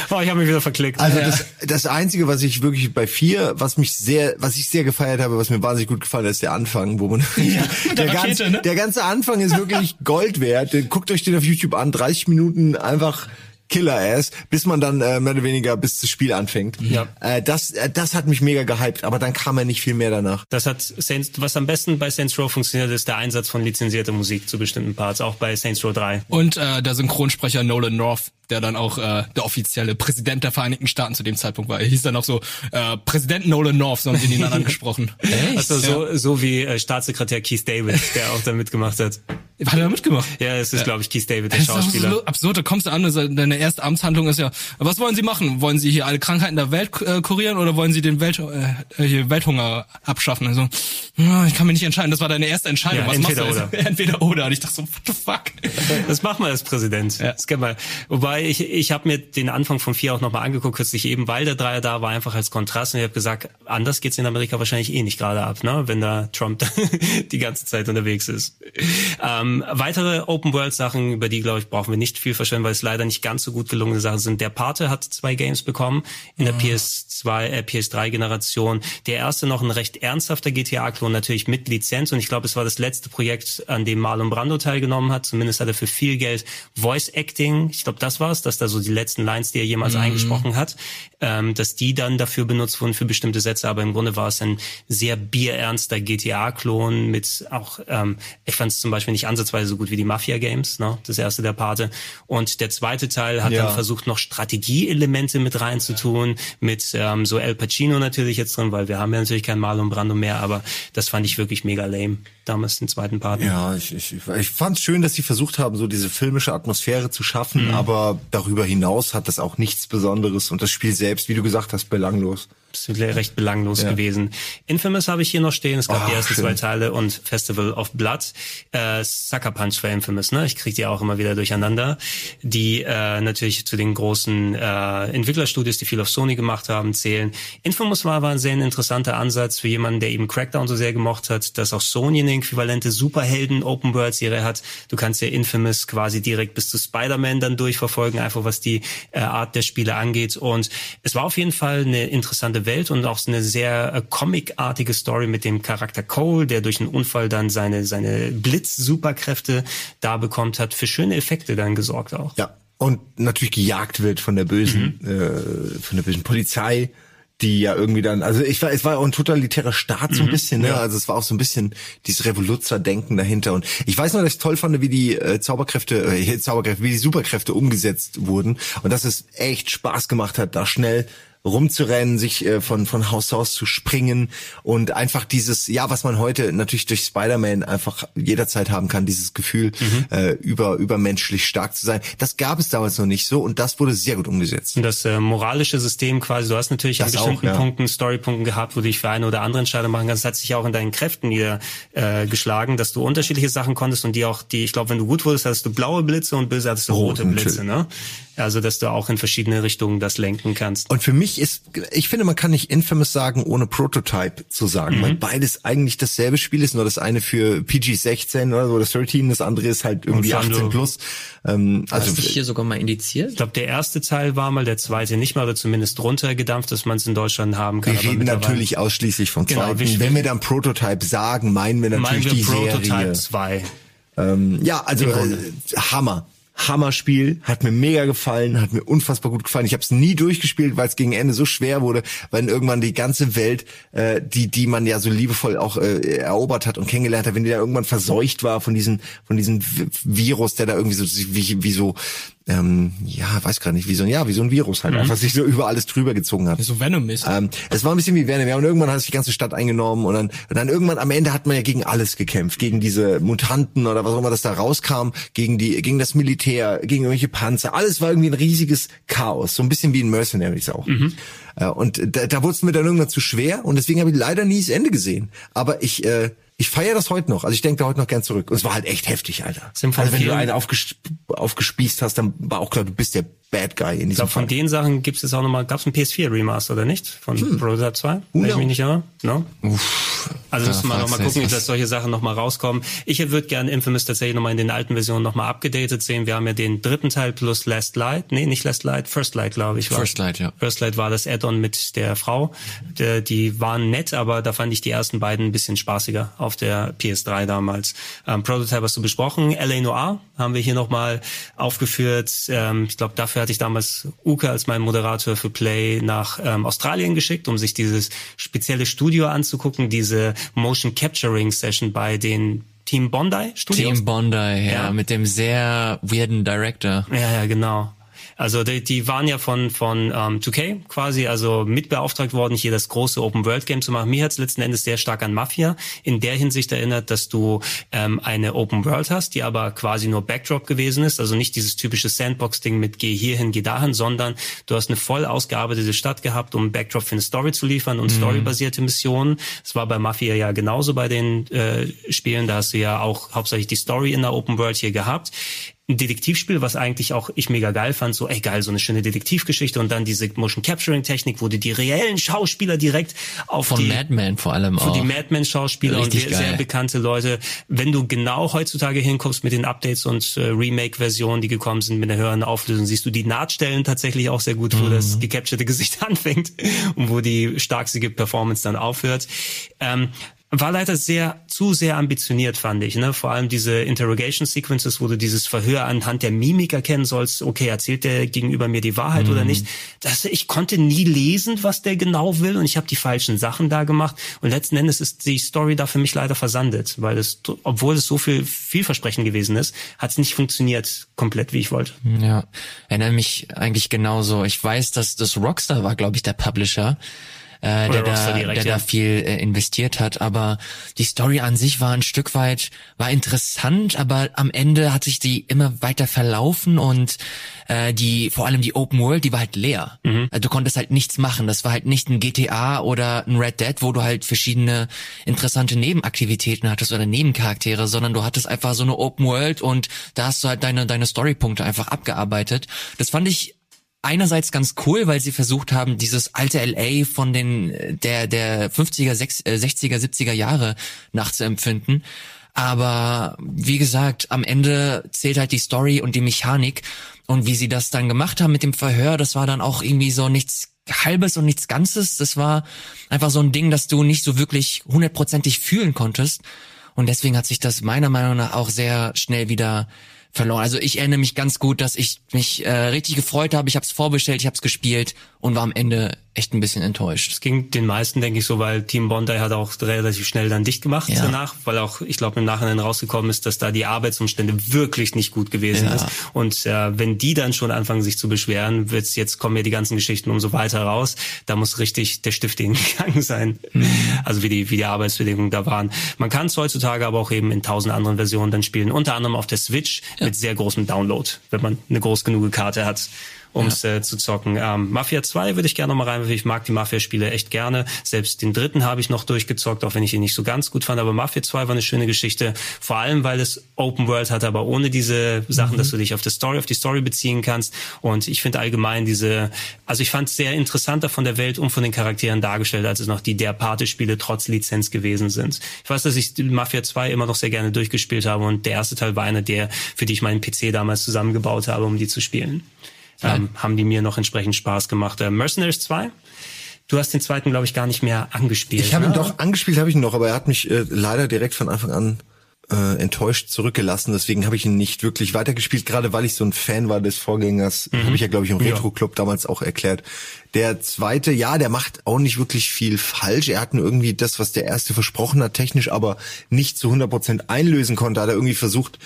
Oh, ich habe mich wieder verklickt. Also das, das Einzige, was ich wirklich bei vier, was mich sehr, was ich sehr gefeiert habe, was mir wahnsinnig gut gefallen hat, ist der Anfang, wo man der, Rakete, ganze, ne? der ganze Anfang ist wirklich Gold wert. Guckt euch den auf YouTube an, 30 Minuten einfach Killer-Ass, bis man dann äh, mehr oder weniger bis das Spiel anfängt. Ja. Äh, das, äh, das hat mich mega gehypt, aber dann kam ja nicht viel mehr danach. Das hat Saints, was am besten bei Saints Row funktioniert, ist der Einsatz von lizenzierter Musik zu bestimmten Parts, auch bei Saints Row 3. Und äh, der Synchronsprecher Nolan North, der dann auch äh, der offizielle Präsident der Vereinigten Staaten zu dem Zeitpunkt war. Er hieß dann auch so äh, Präsident Nolan North, so haben sie ihn dann angesprochen. Also so, so wie äh, Staatssekretär Keith David, der auch da mitgemacht hat. Hat er da mitgemacht? Ja, es ist, glaube ich, Keith David, der Das ist Schauspieler. so absurd. Da kommst du an, deine erste Amtshandlung ist ja, was wollen Sie machen? Wollen Sie hier alle Krankheiten der Welt äh, kurieren oder wollen Sie den Welt, äh, hier Welthunger abschaffen? Also, ja, ich kann mich nicht entscheiden. Das war deine erste Entscheidung. Ja, was entweder machst du? oder. entweder oder. Und ich dachte so, what the fuck? Das macht man als Präsident. Ja. Das kennt man. Wobei ich, ich habe mir den Anfang von vier auch nochmal angeguckt, kürzlich eben, weil der Dreier da war, einfach als Kontrast. Und ich habe gesagt, anders geht's in Amerika wahrscheinlich eh nicht gerade ab, ne? wenn da Trump die ganze Zeit unterwegs ist. Ähm, weitere Open-World-Sachen, über die, glaube ich, brauchen wir nicht viel verschwenden, weil es leider nicht ganz so gut gelungene Sachen sind. Der Pate hat zwei Games bekommen in der PS2, äh, PS3-Generation. Der erste noch ein recht ernsthafter GTA-Klon, natürlich mit Lizenz. Und ich glaube, es war das letzte Projekt, an dem Marlon Brando teilgenommen hat. Zumindest hat er für viel Geld Voice-Acting, ich glaube, das war's, dass da so die letzten Lines, die er jemals eingesprochen hat, ähm, dass die dann dafür benutzt wurden für bestimmte Sätze. Aber im Grunde war es ein sehr bierernster GTA-Klon mit auch, ähm, ich fand es zum Beispiel nicht ansatzweise so gut wie die Mafia-Games, ne? das erste der Pate. Und der zweite Teil hat Ja. dann versucht, noch Strategieelemente mit reinzutun, mit ähm, so El Pacino natürlich jetzt drin, weil wir haben ja natürlich keinen Marlon Brando mehr, aber das fand ich wirklich mega lame, damals den zweiten Part. Ja, ich, ich, ich fand es schön, dass sie versucht haben, so diese filmische Atmosphäre zu schaffen, aber darüber hinaus hat das auch nichts Besonderes und das Spiel selbst, wie du gesagt hast, belanglos. Ist recht belanglos Ja. gewesen. Infamous habe ich hier noch stehen. Es gab Ah, die ersten schön. zwei Teile und Festival of Blood. Äh, Sucker Punch war Infamous, ne? Ich krieg die auch immer wieder durcheinander. Die äh, natürlich zu den großen äh, Entwicklerstudios, die viel auf Sony gemacht haben, zählen. Infamous war aber ein sehr interessanter Ansatz für jemanden, der eben Crackdown so sehr gemocht hat, dass auch Sony eine äquivalente Superhelden Open World Serie hat. Du kannst ja Infamous quasi direkt bis zu Spider-Man dann durchverfolgen, einfach was die äh, Art der Spiele angeht. Und es war auf jeden Fall eine interessante Welt und auch so eine sehr äh, comicartige Story mit dem Charakter Cole, der durch einen Unfall dann seine, seine Blitz-Superkräfte da bekommt, hat für schöne Effekte dann gesorgt auch. Ja. Und natürlich gejagt wird von der bösen, Mhm. äh, von der bösen Polizei, die ja irgendwie dann, also ich war, es war auch ein totalitärer Staat Mhm. so ein bisschen, ne? Also es war auch so ein bisschen dieses Revoluzzer-Denken dahinter. Und ich weiß noch, dass ich toll fand, wie die äh, Zauberkräfte, äh, Zauberkräfte, wie die Superkräfte umgesetzt wurden und dass es echt Spaß gemacht hat, da schnell rumzurennen, sich äh, von von Haus zu Haus zu springen und einfach dieses, ja, was man heute natürlich durch Spider-Man einfach jederzeit haben kann, dieses Gefühl, Mhm. äh, über übermenschlich stark zu sein. Das gab es damals noch nicht so und das wurde sehr gut umgesetzt. Und das äh, moralische System quasi, du hast natürlich an Das auch, bestimmten ja. Punkten Storypunkten gehabt, wo du dich für eine oder andere Entscheidung machen kannst. Das hat sich auch in deinen Kräften nieder äh, geschlagen, dass du unterschiedliche Sachen konntest und die auch, die, ich glaube, wenn du gut wurdest, hattest du blaue Blitze und böse hattest du rote Roten, Blitze, ne? Also, dass du auch in verschiedene Richtungen das lenken kannst. Und für mich ist, ich finde, man kann nicht Infamous sagen, ohne Prototype zu sagen, Mhm. weil beides eigentlich dasselbe Spiel ist, nur das eine für PG-16 oder so, das 13, das andere ist halt irgendwie Und Fando. 18 plus. Ähm, Hast also du dich hier sogar mal indiziert? Ich glaube, der erste Teil war mal, der zweite nicht mal, oder zumindest runtergedampft, dass man es in Deutschland haben kann. wir aber reden natürlich ausschließlich vom Genau, zweiten. wir- Wenn wir dann Prototype sagen, meinen wir natürlich meinen wir die Prototype Serie. 2. Ähm, ja, also äh, Hammer. Hammerspiel, hat mir mega gefallen, hat mir unfassbar gut gefallen. Ich habe es nie durchgespielt, weil es gegen Ende so schwer wurde, weil irgendwann die ganze Welt, äh, die die man ja so liebevoll auch äh, erobert hat und kennengelernt hat, wenn die da irgendwann verseucht war von diesem von diesem Virus, der da irgendwie so wie, wie so ähm, ja, weiß gar nicht, wie so ein, ja, wie so ein Virus halt, einfach sich so über alles drüber gezogen hat. So Venom ist. Ähm, es war ein bisschen wie Venom, ja, und irgendwann hat es die ganze Stadt eingenommen und dann, und dann irgendwann am Ende hat man ja gegen alles gekämpft, gegen diese Mutanten oder was auch immer das da rauskam, gegen die, gegen das Militär, gegen irgendwelche Panzer, alles war irgendwie ein riesiges Chaos, so ein bisschen wie in Mercenaries auch. Äh, und da, da wurde es mir dann irgendwann zu schwer und deswegen habe ich leider nie das Ende gesehen. Aber ich, äh, ich feiere das heute noch. Also ich denke da heute noch gern zurück. Und es war halt echt heftig, Alter. Sind also wenn du einen aufges aufgespießt hast, dann war auch klar, du bist der Bad Guy in Ich diesem glaube, von den Sachen gibt es jetzt auch nochmal, gab es ein PS4 Remaster oder nicht? Von Hm. Prototype 2? Wenn ich mich nicht irre. No? also da müssen wir nochmal gucken, dass solche Sachen nochmal rauskommen. Ich würde gerne Infamous tatsächlich nochmal in den alten Versionen nochmal abgedatet sehen. Wir haben ja den dritten Teil plus Last Light. Nee, nicht Last Light, First Light, glaube ich. War. First Light, ja. First Light war das Add-on mit der Frau. Die, die waren nett, aber da fand ich die ersten beiden ein bisschen spaßiger auf der PS3 damals. Ähm, Prototype hast du besprochen. L.A. Noir haben wir hier nochmal aufgeführt. Ähm, ich glaube, dafür hatte ich damals Uke als meinen Moderator für Play nach ähm, Australien geschickt, um sich dieses spezielle Studio anzugucken, diese Motion Capturing Session bei den Team Bondi Studios. Team Bondi, ja, Ja. mit dem sehr weirden Director. Ja, ja, genau. Also die, die waren ja von von ähm, 2K quasi also mitbeauftragt worden, hier das große Open World Game zu machen. Mir hat's letzten Endes sehr stark an Mafia in der Hinsicht erinnert, dass du ähm, eine Open World hast, die aber quasi nur Backdrop gewesen ist, also nicht dieses typische Sandbox-Ding mit geh hierhin, geh dahin, sondern du hast eine voll ausgearbeitete Stadt gehabt, um Backdrop für eine Story zu liefern und storybasierte Missionen. Das war bei Mafia ja genauso bei den äh, Spielen, da hast du ja auch hauptsächlich die Story in der Open World hier gehabt ein Detektivspiel, was eigentlich auch ich mega geil fand, so ey geil, so eine schöne Detektivgeschichte und dann diese Motion Capturing Technik, wo du die reellen Schauspieler direkt auf Von die Madman vor allem auch. die Madman Schauspieler und Richtig sehr, sehr geil. bekannte Leute. Wenn du genau heutzutage hinkommst mit den Updates und äh, Remake Versionen, die gekommen sind mit einer höheren Auflösung, siehst du die Nahtstellen tatsächlich auch sehr gut, wo Mhm. das gecapturte Gesicht anfängt und wo die starkste Performance dann aufhört. Ähm, war leider sehr zu sehr ambitioniert, fand ich. Ne? Vor allem diese Interrogation Sequences, wo du dieses Verhör anhand der Mimik erkennen sollst, okay, erzählt der gegenüber mir die Wahrheit oder nicht. Das, ich konnte nie lesen, was der genau will und ich habe die falschen Sachen da gemacht. Und letzten Endes ist die Story da für mich leider versandet, weil es, obwohl es so viel vielversprechend gewesen ist, hat es nicht funktioniert komplett, wie ich wollte. Ja, erinnere mich eigentlich genauso. Ich weiß, dass das Rockstar war, glaube ich, der Publisher, äh, der, da, direkt, der ja. da viel äh, investiert hat. Aber die Story an sich war ein Stück weit, war interessant, aber am Ende hat sich die immer weiter verlaufen und äh, die, vor allem die Open World, die war halt leer. Mhm. Also Du konntest halt nichts machen. Das war halt nicht ein GTA oder ein Red Dead, wo du halt verschiedene interessante Nebenaktivitäten hattest oder Nebencharaktere, sondern du hattest einfach so eine Open World und da hast du halt deine, deine Storypunkte einfach abgearbeitet. Das fand ich einerseits ganz cool, weil sie versucht haben, dieses alte LA von den der der 50er, 6, äh, 60er, 70er Jahre nachzuempfinden. Aber wie gesagt, am Ende zählt halt die Story und die Mechanik und wie sie das dann gemacht haben mit dem Verhör, das war dann auch irgendwie so nichts halbes und nichts ganzes. Das war einfach so ein Ding, das du nicht so wirklich hundertprozentig fühlen konntest. Und deswegen hat sich das meiner Meinung nach auch sehr schnell wieder verloren. Also ich erinnere mich ganz gut, dass ich mich äh, richtig gefreut habe. Ich habe es vorbestellt, ich habe es gespielt und war am Ende echt ein bisschen enttäuscht. Es ging den meisten, denke ich, so, weil Team Bondi hat auch relativ schnell dann dicht gemacht Ja. danach, weil auch, ich glaube, im Nachhinein rausgekommen ist, dass da die Arbeitsumstände wirklich nicht gut gewesen Ja. ist. Und äh, wenn die dann schon anfangen, sich zu beschweren, wird's jetzt kommen ja die ganzen Geschichten umso weiter raus. Da muss richtig der Stift hingegangen sein. Mhm. Also wie die, wie die Arbeitsbedingungen da waren. Man kann es heutzutage aber auch eben in tausend anderen Versionen dann spielen, unter anderem auf der Switch mit sehr großem Download, wenn man eine groß genug Karte hat um es äh, zu zocken. Ähm, Mafia 2 würde ich gerne noch mal rein, weil ich mag die Mafia-Spiele echt gerne. Selbst den dritten habe ich noch durchgezockt, auch wenn ich ihn nicht so ganz gut fand. Aber Mafia 2 war eine schöne Geschichte, vor allem weil es Open World hat, aber ohne diese Sachen, dass du dich auf die Story, auf die Story beziehen kannst. Und ich finde allgemein diese, also ich fand es sehr interessanter von der Welt und von den Charakteren dargestellt, als es noch die der Pate-Spiele trotz Lizenz gewesen sind. Ich weiß, dass ich Mafia 2 immer noch sehr gerne durchgespielt habe und der erste Teil war einer der, für die ich meinen PC damals zusammengebaut habe, um die zu spielen ähm, haben die mir noch entsprechend Spaß gemacht. Äh, Mercenaries 2, du hast den zweiten, glaube ich, gar nicht mehr angespielt. Ich habe ne? ihn doch angespielt, habe ich ihn noch, aber er hat mich äh, leider direkt von Anfang an äh, enttäuscht zurückgelassen. Deswegen habe ich ihn nicht wirklich weitergespielt, gerade weil ich so ein Fan war des Vorgängers. Habe ich ja, glaube ich, im Retro Club damals auch erklärt. Der zweite, ja, der macht auch nicht wirklich viel falsch. Er hat nur irgendwie das, was der erste versprochen hat, technisch aber nicht zu 100% einlösen konnte. Hat er irgendwie versucht,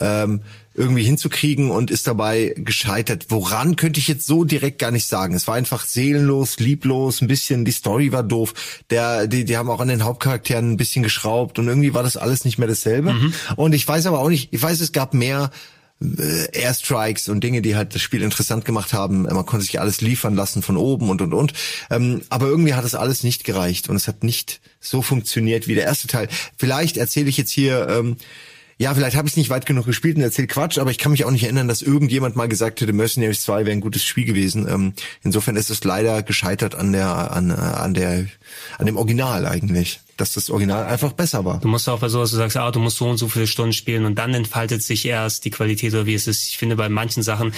ähm, irgendwie hinzukriegen und ist dabei gescheitert. Woran könnte ich jetzt so direkt gar nicht sagen. Es war einfach seelenlos, lieblos, ein bisschen, die Story war doof. Der, die, die haben auch an den Hauptcharakteren ein bisschen geschraubt und irgendwie war das alles nicht mehr dasselbe. Mhm. Und ich weiß aber auch nicht, ich weiß, es gab mehr äh, Airstrikes und Dinge, die halt das Spiel interessant gemacht haben. Man konnte sich alles liefern lassen von oben und und und. Ähm, aber irgendwie hat es alles nicht gereicht und es hat nicht so funktioniert wie der erste Teil. Vielleicht erzähle ich jetzt hier ähm, ja, vielleicht habe ich es nicht weit genug gespielt und erzählt Quatsch, aber ich kann mich auch nicht erinnern, dass irgendjemand mal gesagt hätte, Mercenaries 2 wäre ein gutes Spiel gewesen. Ähm, insofern ist es leider gescheitert an der, an, an der, an dem Original eigentlich dass das Original einfach besser war. Du musst auch bei sowas, du sagst, ah, du musst so und so viele Stunden spielen und dann entfaltet sich erst die Qualität oder wie es ist. Ich finde bei manchen Sachen,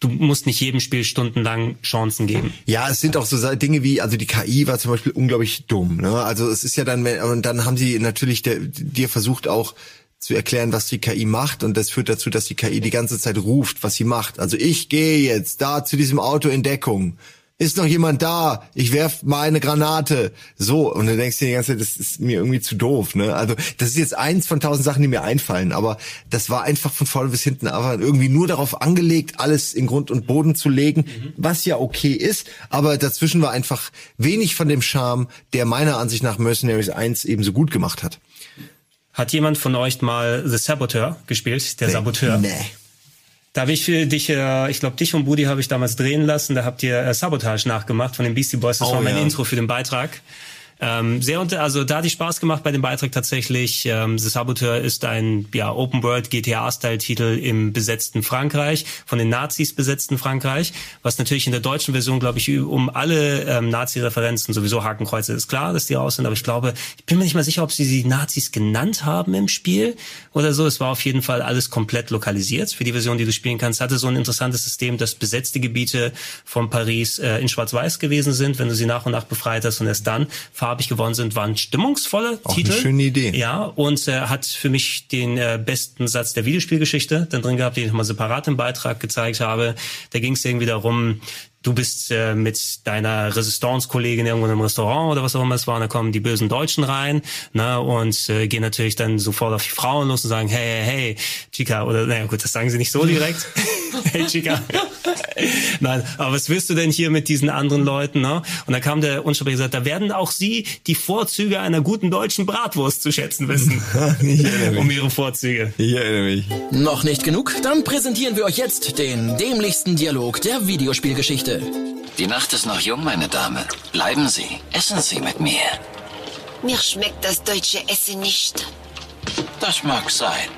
du musst nicht jedem Spiel stundenlang Chancen geben. Ja, es sind auch so Dinge wie, also die KI war zum Beispiel unglaublich dumm. Ne? Also es ist ja dann, und dann haben sie natürlich der, dir versucht auch zu erklären, was die KI macht und das führt dazu, dass die KI die ganze Zeit ruft, was sie macht. Also ich gehe jetzt da zu diesem Auto in Deckung. Ist noch jemand da? Ich werf mal eine Granate. So, und du denkst dir die ganze Zeit, das ist mir irgendwie zu doof. Ne? Also das ist jetzt eins von tausend Sachen, die mir einfallen, aber das war einfach von vorne bis hinten aber irgendwie nur darauf angelegt, alles in Grund und Boden zu legen, mhm. was ja okay ist, aber dazwischen war einfach wenig von dem Charme, der meiner Ansicht nach Mercenaries 1 eben so gut gemacht hat. Hat jemand von euch mal The Saboteur gespielt? Der nee. Saboteur? Nee. Da habe ich dich, äh, ich glaube, dich und Budi habe ich damals drehen lassen. Da habt ihr äh, Sabotage nachgemacht von den Beastie Boys. Das oh, war mein ja. Intro für den Beitrag. Ähm, sehr unter, also da hatte ich Spaß gemacht bei dem Beitrag tatsächlich. Ähm, The Saboteur ist ein ja, Open World GTA-Style-Titel im besetzten Frankreich, von den Nazis besetzten Frankreich, was natürlich in der deutschen Version, glaube ich, um alle ähm, Nazi-Referenzen sowieso Hakenkreuze ist klar, dass die raus sind, aber ich glaube, ich bin mir nicht mal sicher, ob sie die Nazis genannt haben im Spiel oder so. Es war auf jeden Fall alles komplett lokalisiert für die Version, die du spielen kannst. Hatte so ein interessantes System, dass besetzte Gebiete von Paris äh, in Schwarz-Weiß gewesen sind, wenn du sie nach und nach befreit hast und erst dann farbig geworden sind, waren stimmungsvolle Auch Titel. Eine schöne Idee. Ja, und äh, hat für mich den äh, besten Satz der Videospielgeschichte dann drin gehabt, den ich mal separat im Beitrag gezeigt habe. Da ging es irgendwie darum, du bist äh, mit deiner Resistance-Kollegin irgendwo im Restaurant oder was auch immer es war, und da kommen die bösen Deutschen rein, ne, und äh, gehen natürlich dann sofort auf die Frauen los und sagen, hey, hey, hey, Chica, oder naja gut, das sagen sie nicht so direkt. hey Chica. Nein, aber was willst du denn hier mit diesen anderen Leuten, ne? Und da kam der Unschuldige gesagt, da werden auch sie die Vorzüge einer guten deutschen Bratwurst zu schätzen wissen. um ihre Vorzüge. Ich erinnere mich. Noch nicht genug? Dann präsentieren wir euch jetzt den dämlichsten Dialog der Videospielgeschichte. Die Nacht ist noch jung, meine Dame. Bleiben Sie, essen Sie mit mir. Mir schmeckt das deutsche Essen nicht. Das mag sein.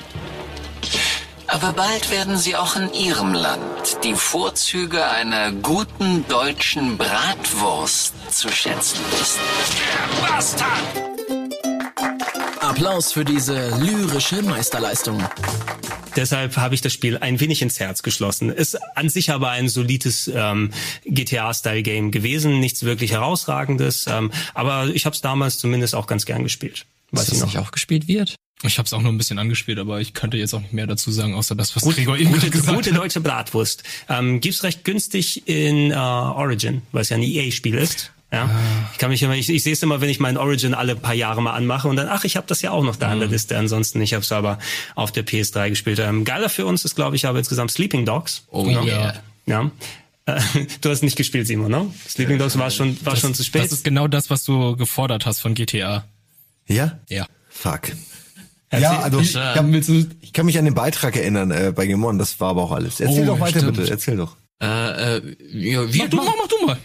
Aber bald werden Sie auch in Ihrem Land die Vorzüge einer guten deutschen Bratwurst zu schätzen wissen. Bastard! Applaus für diese lyrische Meisterleistung. Deshalb habe ich das Spiel ein wenig ins Herz geschlossen. Ist an sich aber ein solides ähm, GTA-Style-Game gewesen, nichts wirklich herausragendes, ähm, aber ich habe es damals zumindest auch ganz gern gespielt. Weiß Ist das noch. nicht auch gespielt wird? Ich habe es auch nur ein bisschen angespielt, aber ich könnte jetzt auch nicht mehr dazu sagen, außer das, was Gut, Gregor eben gute, gesagt gute deutsche Bratwurst. Ähm, gibt's recht günstig in äh, Origin, weil es ja ein EA-Spiel ist. Ja, ah. ich kann mich immer, ich, ich sehe es immer, wenn ich meinen Origin alle paar Jahre mal anmache und dann, ach, ich habe das ja auch noch da mhm. an der mhm. Liste. Ansonsten, ich habe es aber auf der PS3 gespielt. Ähm, geiler für uns ist, glaube ich, aber insgesamt Sleeping Dogs. Oh ja. Yeah. Ja. Äh, du hast nicht gespielt, Simon, ne? Sleeping Dogs war schon, war das, schon zu spät. Das ist genau das, was du gefordert hast von GTA. Ja? Ja. Fuck. Ja, also ich, kann, ich kann mich an den Beitrag erinnern äh, bei Game One, das war aber auch alles. Erzähl oh, doch weiter stimmt. bitte, erzähl doch. Äh, äh, ja, wie, mach, du, mach, mach du mal.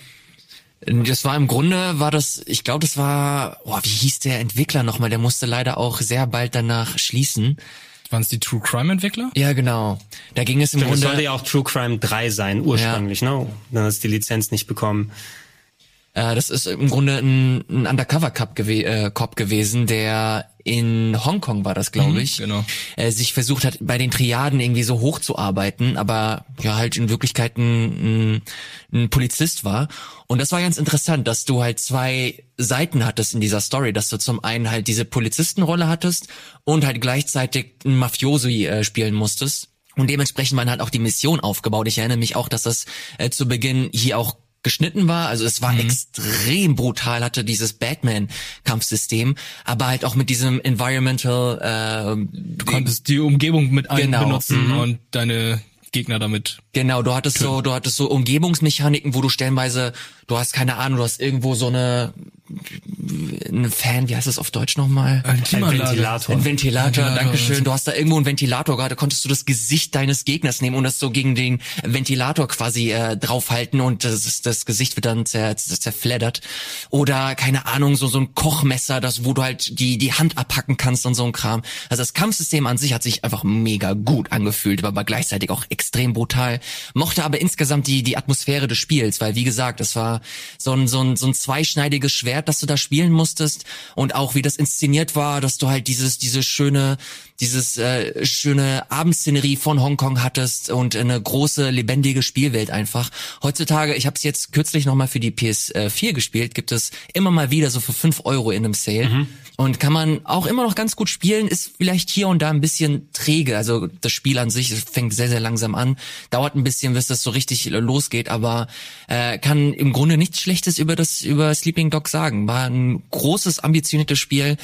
Das war im Grunde, war das, ich glaube, das war, boah, wie hieß der Entwickler nochmal? Der musste leider auch sehr bald danach schließen. Waren es die True Crime Entwickler? Ja, genau. Da ging es im Grunde. Das sollte ja auch True Crime 3 sein, ursprünglich, ja. ne? Dann hast du die Lizenz nicht bekommen. Äh, das ist im Grunde ein, ein Undercover Cop, gew äh, Cop gewesen, der in Hongkong war das, glaube mhm, ich, genau. äh, sich versucht hat, bei den Triaden irgendwie so hochzuarbeiten, aber ja halt in Wirklichkeit ein, ein, ein Polizist war. Und das war ganz interessant, dass du halt zwei Seiten hattest in dieser Story, dass du zum einen halt diese Polizistenrolle hattest und halt gleichzeitig ein Mafiosi äh, spielen musstest. Und dementsprechend waren halt auch die Mission aufgebaut. Ich erinnere mich auch, dass das äh, zu Beginn hier auch geschnitten war. Also es war extrem brutal, hatte dieses Batman-Kampfsystem, aber halt auch mit diesem Environmental. Äh, Du konntest die Umgebung mit Genau. benutzen und deine Gegner damit. Genau, du hattest so, du hattest so Umgebungsmechaniken, wo du stellenweise, du hast keine Ahnung, du hast irgendwo so eine, eine Fan, wie heißt das auf Deutsch nochmal? Ein Klimaanlage. Ventilator. Ein Ventilator, Ventilator, Dankeschön. Du hast da irgendwo einen Ventilator gehabt, da konntest du das Gesicht deines Gegners nehmen und das so gegen den Ventilator quasi äh, draufhalten und das, das Gesicht wird dann zer, zerfleddert. Oder, keine Ahnung, so, so ein Kochmesser, das, wo du halt die, die Hand abhacken kannst und so ein Kram. Also das Kampfsystem an sich hat sich einfach mega gut angefühlt, aber gleichzeitig auch extrem brutal. Mochte aber insgesamt die, die Atmosphäre des Spiels, weil wie gesagt, es war so ein, so ein, so ein zweischneidiges Schwert, das du da spielen musstest und auch wie das inszeniert war, dass du halt dieses, diese schöne, dieses äh, schöne Abendszenerie von Hongkong hattest und eine große lebendige Spielwelt einfach. Heutzutage, ich habe es jetzt kürzlich nochmal für die PS4 gespielt, gibt es immer mal wieder so für fünf Euro in einem Sale und kann man auch immer noch ganz gut spielen, ist vielleicht hier und da ein bisschen träge. Also das Spiel an sich fängt sehr, sehr langsam an, dauert ein bisschen, bis das so richtig losgeht, aber äh, kann im Grunde nichts Schlechtes über das über Sleeping Dog sagen. War ein großes, ambitioniertes Spiel,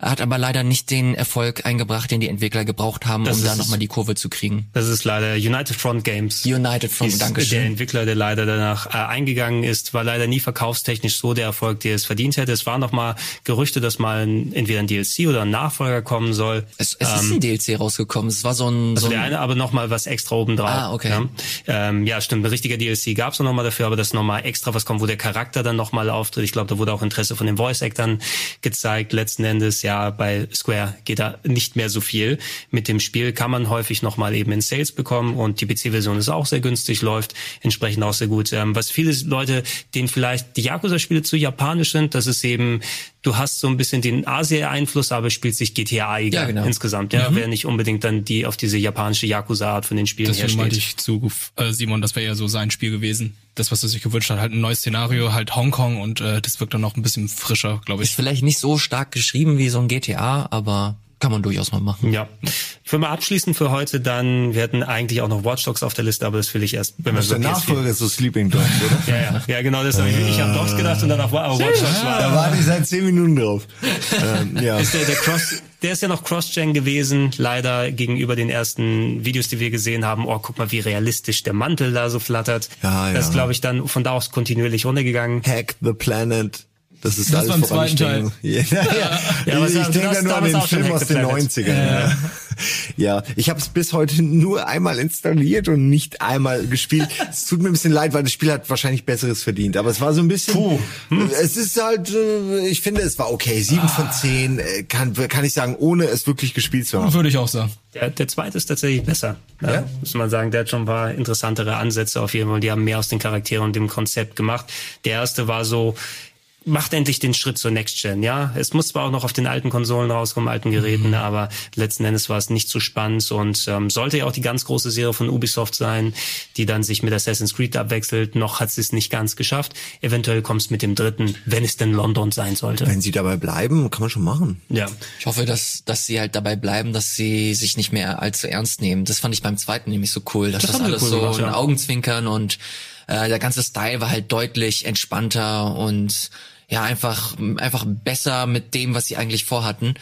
hat aber leider nicht den Erfolg eingebracht, den die Entwickler gebraucht haben, Das um da nochmal die Kurve zu kriegen. Das ist leider United Front Games. United Front, Ist Dankeschön. Der Entwickler, der leider danach äh, eingegangen ist, war leider nie verkaufstechnisch so der Erfolg, der es verdient hätte. Es waren noch mal Gerüchte, dass mal ein, entweder ein DLC oder ein Nachfolger kommen soll. Es, es ist ein DLC rausgekommen. Es war so ein, Also so der ein eine, aber noch mal was extra obendrauf. Ah, okay. Ja, ähm, ja stimmt. Ein richtiger DLC gab es noch mal dafür, aber das noch mal extra was kommt, wo der Charakter dann noch mal auftritt. Ich glaube, da wurde auch Interesse von den Voice-Actern gezeigt. Letzten Endes, ja, bei Square geht da nicht mehr so viel. Mit dem Spiel kann man häufig noch mal eben in Sales bekommen und die PC-Version ist auch sehr günstig, läuft entsprechend auch sehr gut. Ähm, was viele Leute, denen vielleicht die Yakuza-Spiele zu japanisch sind, das ist eben, du hast so ein bisschen den Asia-Einfluss, aber spielt sich GTA Ja, genau. insgesamt. Ja, wer nicht unbedingt dann die auf diese japanische Yakuza-Art von den Spielen Deswegen meinte hersteht. ich zu äh, Simon, das wäre ja so sein Spiel gewesen. Das, was er sich gewünscht hat, halt ein neues Szenario, halt Hongkong und äh, das wirkt dann noch ein bisschen frischer, glaube ist ich. vielleicht nicht so stark geschrieben wie so ein GTA, aber kann man durchaus mal machen. Ja. Ich will mal abschließen für heute dann, wir hatten eigentlich auch noch Watch Dogs auf der Liste, aber das will ich erst, wenn wir Das ist der über PS4 Nachfolger zu Sleeping Dogs, oder? Ja, ja, ja, genau das. hab Ich, ich habe Dogs gedacht und dann auf auf Watch Dogs war. Da warte ich seit zehn Minuten drauf. ähm, ja. ist der, der Cross, der ist ja noch Cross-Gen gewesen, leider gegenüber den ersten Videos, die wir gesehen haben. Oh, guck mal, wie realistisch der Mantel da so flattert. Ja, Das ja. glaube ich dann von da aus kontinuierlich runtergegangen. Hack the Planet. Das ist Das alles war im woran ich zweiten denke. Ja, ja. Ja, aber ich das- denke da nur an den Film aus the den Planet. 90ern. Ja, ja. ich habe es bis heute nur einmal installiert und nicht einmal gespielt. es tut mir ein bisschen leid, weil das Spiel hat wahrscheinlich Besseres verdient. Aber es war so ein bisschen. Puh. Hm? Es ist halt, äh, ich finde, es war okay. Sieben von zehn äh, kann, kann ich sagen, ohne es wirklich gespielt zu haben. Würde ich auch sagen. Der, der zweite ist tatsächlich besser. Ja? Ja? Muss man sagen, der hat schon ein paar interessantere Ansätze auf jeden Fall. Die haben mehr aus den Charakteren und dem Konzept gemacht. Der erste war so, macht endlich den Schritt zur Next Gen, ja. Es muss zwar auch noch auf den alten Konsolen rauskommen, alten Geräten, aber letzten Endes war es nicht so spannend und ähm, sollte ja auch die ganz große Serie von Ubisoft sein, die dann sich mit Assassin's Creed abwechselt. Noch hat sie es nicht ganz geschafft. Eventuell kommt es mit dem dritten, wenn es denn London sein sollte. Wenn sie dabei bleiben, kann man schon machen. Ja. Ich hoffe, dass, dass sie halt dabei bleiben, dass sie sich nicht mehr allzu ernst nehmen. Das fand ich beim zweiten nämlich so cool, dass Das das, alles cool so gemacht, ein ja. Augenzwinkern und äh, der ganze Style war halt deutlich entspannter und ja, einfach, einfach besser mit dem, was sie eigentlich vorhatten.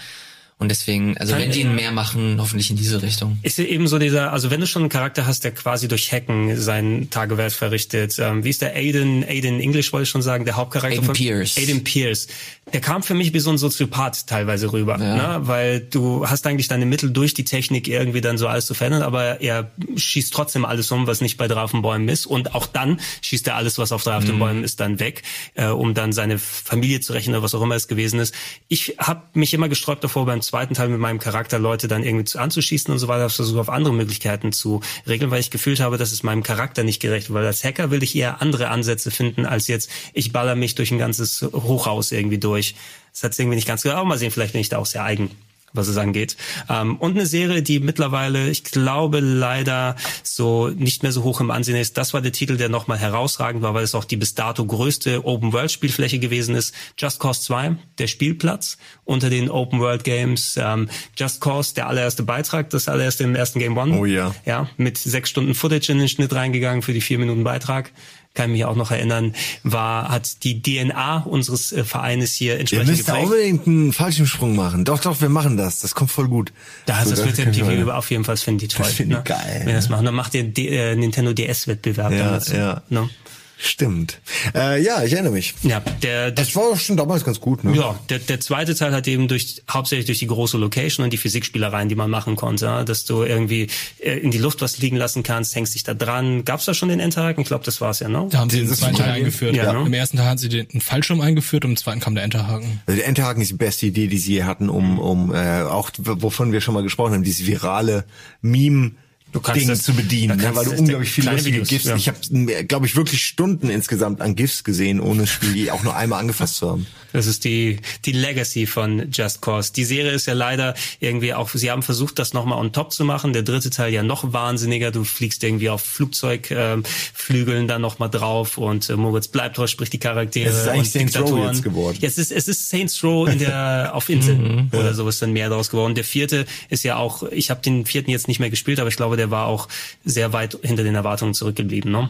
Und deswegen, also wenn die ihn mehr machen, hoffentlich in diese Richtung. Ist ja eben so dieser, also wenn du schon einen Charakter hast, der quasi durch Hacken seinen Tagewert verrichtet, ähm, wie ist der Aiden, Aiden English wollte ich schon sagen, der Hauptcharakter Aiden von Pierce. Aiden Pierce. Der kam für mich wie so ein Soziopath teilweise rüber, Ja. ne? weil du hast eigentlich deine Mittel durch die Technik irgendwie dann so alles zu verändern, aber er schießt trotzdem alles um, was nicht bei drei auf den Bäumen ist und auch dann schießt er alles, was auf auf Mhm. ist, dann weg, äh, um dann seine Familie zu rächen oder was auch immer es gewesen ist. Ich habe mich immer gesträubt davor, beim zweiten Teil mit meinem Charakter Leute dann irgendwie zu, anzuschießen und so weiter, versuche auf andere Möglichkeiten zu regeln, weil ich gefühlt habe, dass es meinem Charakter nicht gerecht wird. Weil als Hacker will ich eher andere Ansätze finden, als jetzt, ich baller mich durch ein ganzes Hochhaus irgendwie durch. Das hat irgendwie nicht ganz gedacht. Aber mal sehen, vielleicht bin ich da auch sehr eigen was es angeht. Ähm, und eine Serie, die mittlerweile, ich glaube, leider so nicht mehr so hoch im Ansehen ist. Das war der Titel, der nochmal herausragend war, weil es auch die bis dato größte Open-World-Spielfläche gewesen ist. Just Cause 2, der Spielplatz unter den Open-World-Games. Ähm, Just Cause, der allererste Beitrag, das allererste im ersten Game One. Oh ja. Ja, mit sechs Stunden Footage in den Schnitt reingegangen für die vier Minuten Beitrag. Kann mich auch noch erinnern, war, hat die DNA unseres äh, Vereines hier Ihr entsprechend müsst da unbedingt einen Fallschirmsprung machen. Doch, doch, wir machen das. Das kommt voll gut. Da So, das wird der wir- PV auf jeden Fall finden die toll. finden die ne? geil, Wenn das ja. machen, dann macht ihr D äh, Nintendo DS-Wettbewerb Ja, damit. ja. Ne? Stimmt. Äh, ja, ich erinnere mich. Ja, der, der Das war schon damals ganz gut, ne? Ja, der, der zweite Teil hat eben durch hauptsächlich durch die große Location und die Physikspielereien, die man machen konnte, ja, dass du irgendwie äh, in die Luft was liegen lassen kannst, hängst dich da dran. Gab's da schon den Endhaken? Ich glaube, das war's ja, ne? Da haben sie den Das zweiten Teil eingeführt. Ja, ne? Im ersten Teil haben sie den Fallschirm eingeführt und im zweiten kam der Enterhaken. Also der Enterhaken ist die beste Idee, die sie je hatten, um, um äh, auch wovon wir schon mal gesprochen haben, dieses virale Meme. Kannst Ding das- zu bedienen, ne, kannst weil du du unglaublich viele lustige Videos, GIFs. ja. Ich habe, glaube ich, wirklich Stunden insgesamt an GIFs gesehen, ohne das Spiel je auch nur einmal angefasst zu haben. Das ist die, die Legacy von Just Cause. Die Serie ist ja leider irgendwie auch, sie haben versucht, das nochmal on top zu machen. Der dritte Teil ja noch wahnsinniger. Du fliegst irgendwie auf Flugzeugflügeln Flügeln dann nochmal drauf und äh, Moritz bleibt drauf, spricht die Charaktere Es ist eigentlich und Saints Row jetzt geworden. Ja, es ist, es ist Saints Row in der, auf Inseln oder so ist dann mehr draus geworden. Der vierte ist ja auch, ich habe den vierten jetzt nicht mehr gespielt, aber ich glaube, der war auch sehr weit hinter den Erwartungen zurückgeblieben. Ne?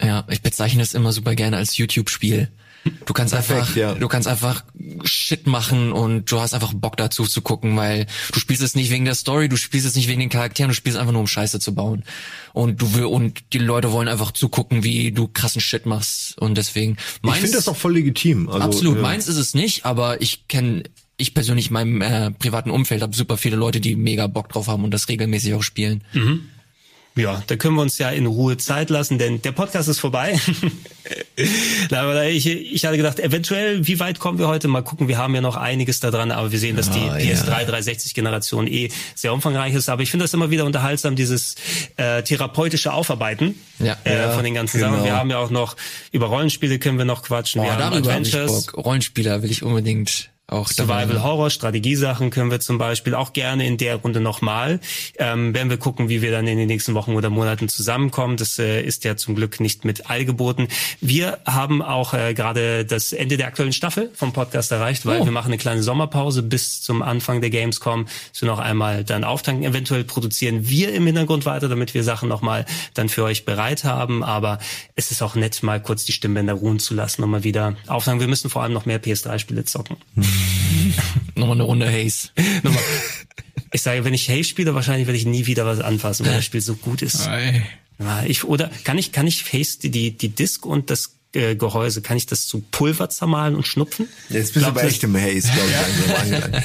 Ja, ich bezeichne es immer super gerne als YouTube-Spiel. Du kannst Perfekt, einfach, ja. du kannst einfach Shit machen und du hast einfach Bock dazu zu gucken, weil du spielst es nicht wegen der Story, du spielst es nicht wegen den Charakteren, du spielst einfach nur um Scheiße zu bauen. Und du will, und die Leute wollen einfach zugucken, wie du krassen Shit machst und deswegen Ich finde das auch voll legitim. Also, Absolut, ja. meins ist es nicht, aber ich kenne, ich persönlich in meinem äh, privaten Umfeld habe super viele Leute, die mega Bock drauf haben und das regelmäßig auch spielen. Ja, da können wir uns ja in Ruhe Zeit lassen, denn der Podcast ist vorbei. Ich, ich hatte gedacht, eventuell, wie weit kommen wir heute? Mal gucken, wir haben ja noch einiges da dran, aber wir sehen, dass die Ah, ja. PS3 360-Generation eh sehr umfangreich ist. Aber ich finde das immer wieder unterhaltsam, dieses äh, therapeutische Aufarbeiten Ja. äh, Ja, von den ganzen genau. Sachen. Wir haben ja auch noch, über Rollenspiele können wir noch quatschen. Oh, wir haben darüber habe ich Adventures. Bock. Rollenspieler will ich unbedingt auch Survival. Horror, Strategiesachen können wir zum Beispiel auch gerne in der Runde nochmal. Ähm, werden wir gucken, wie wir dann in den nächsten Wochen oder Monaten zusammenkommen. Das äh, ist ja zum Glück nicht mit All geboten. Wir haben auch äh, gerade das Ende der aktuellen Staffel vom Podcast erreicht, weil Oh. wir machen eine kleine Sommerpause bis zum Anfang der Gamescom. Dass wir noch einmal dann auftanken. Eventuell produzieren wir im Hintergrund weiter, damit wir Sachen nochmal dann für euch bereit haben. Aber es ist auch nett, mal kurz die Stimmbänder ruhen zu lassen und mal wieder auftanken. Wir müssen vor allem noch mehr PS3-Spiele zocken. Nochmal eine Runde Haze. Nochmal. Ich sage, wenn ich Haze spiele, wahrscheinlich werde ich nie wieder was anfassen, weil das Spiel so gut ist. Ei. Ja, ich, oder kann ich, kann ich Haze, die, die, die Disc und das äh, Gehäuse, kann ich das zu Pulver zermahlen und schnupfen? Jetzt bist du Glaubst bei du- echtem Haze, glaube ich, angelangt.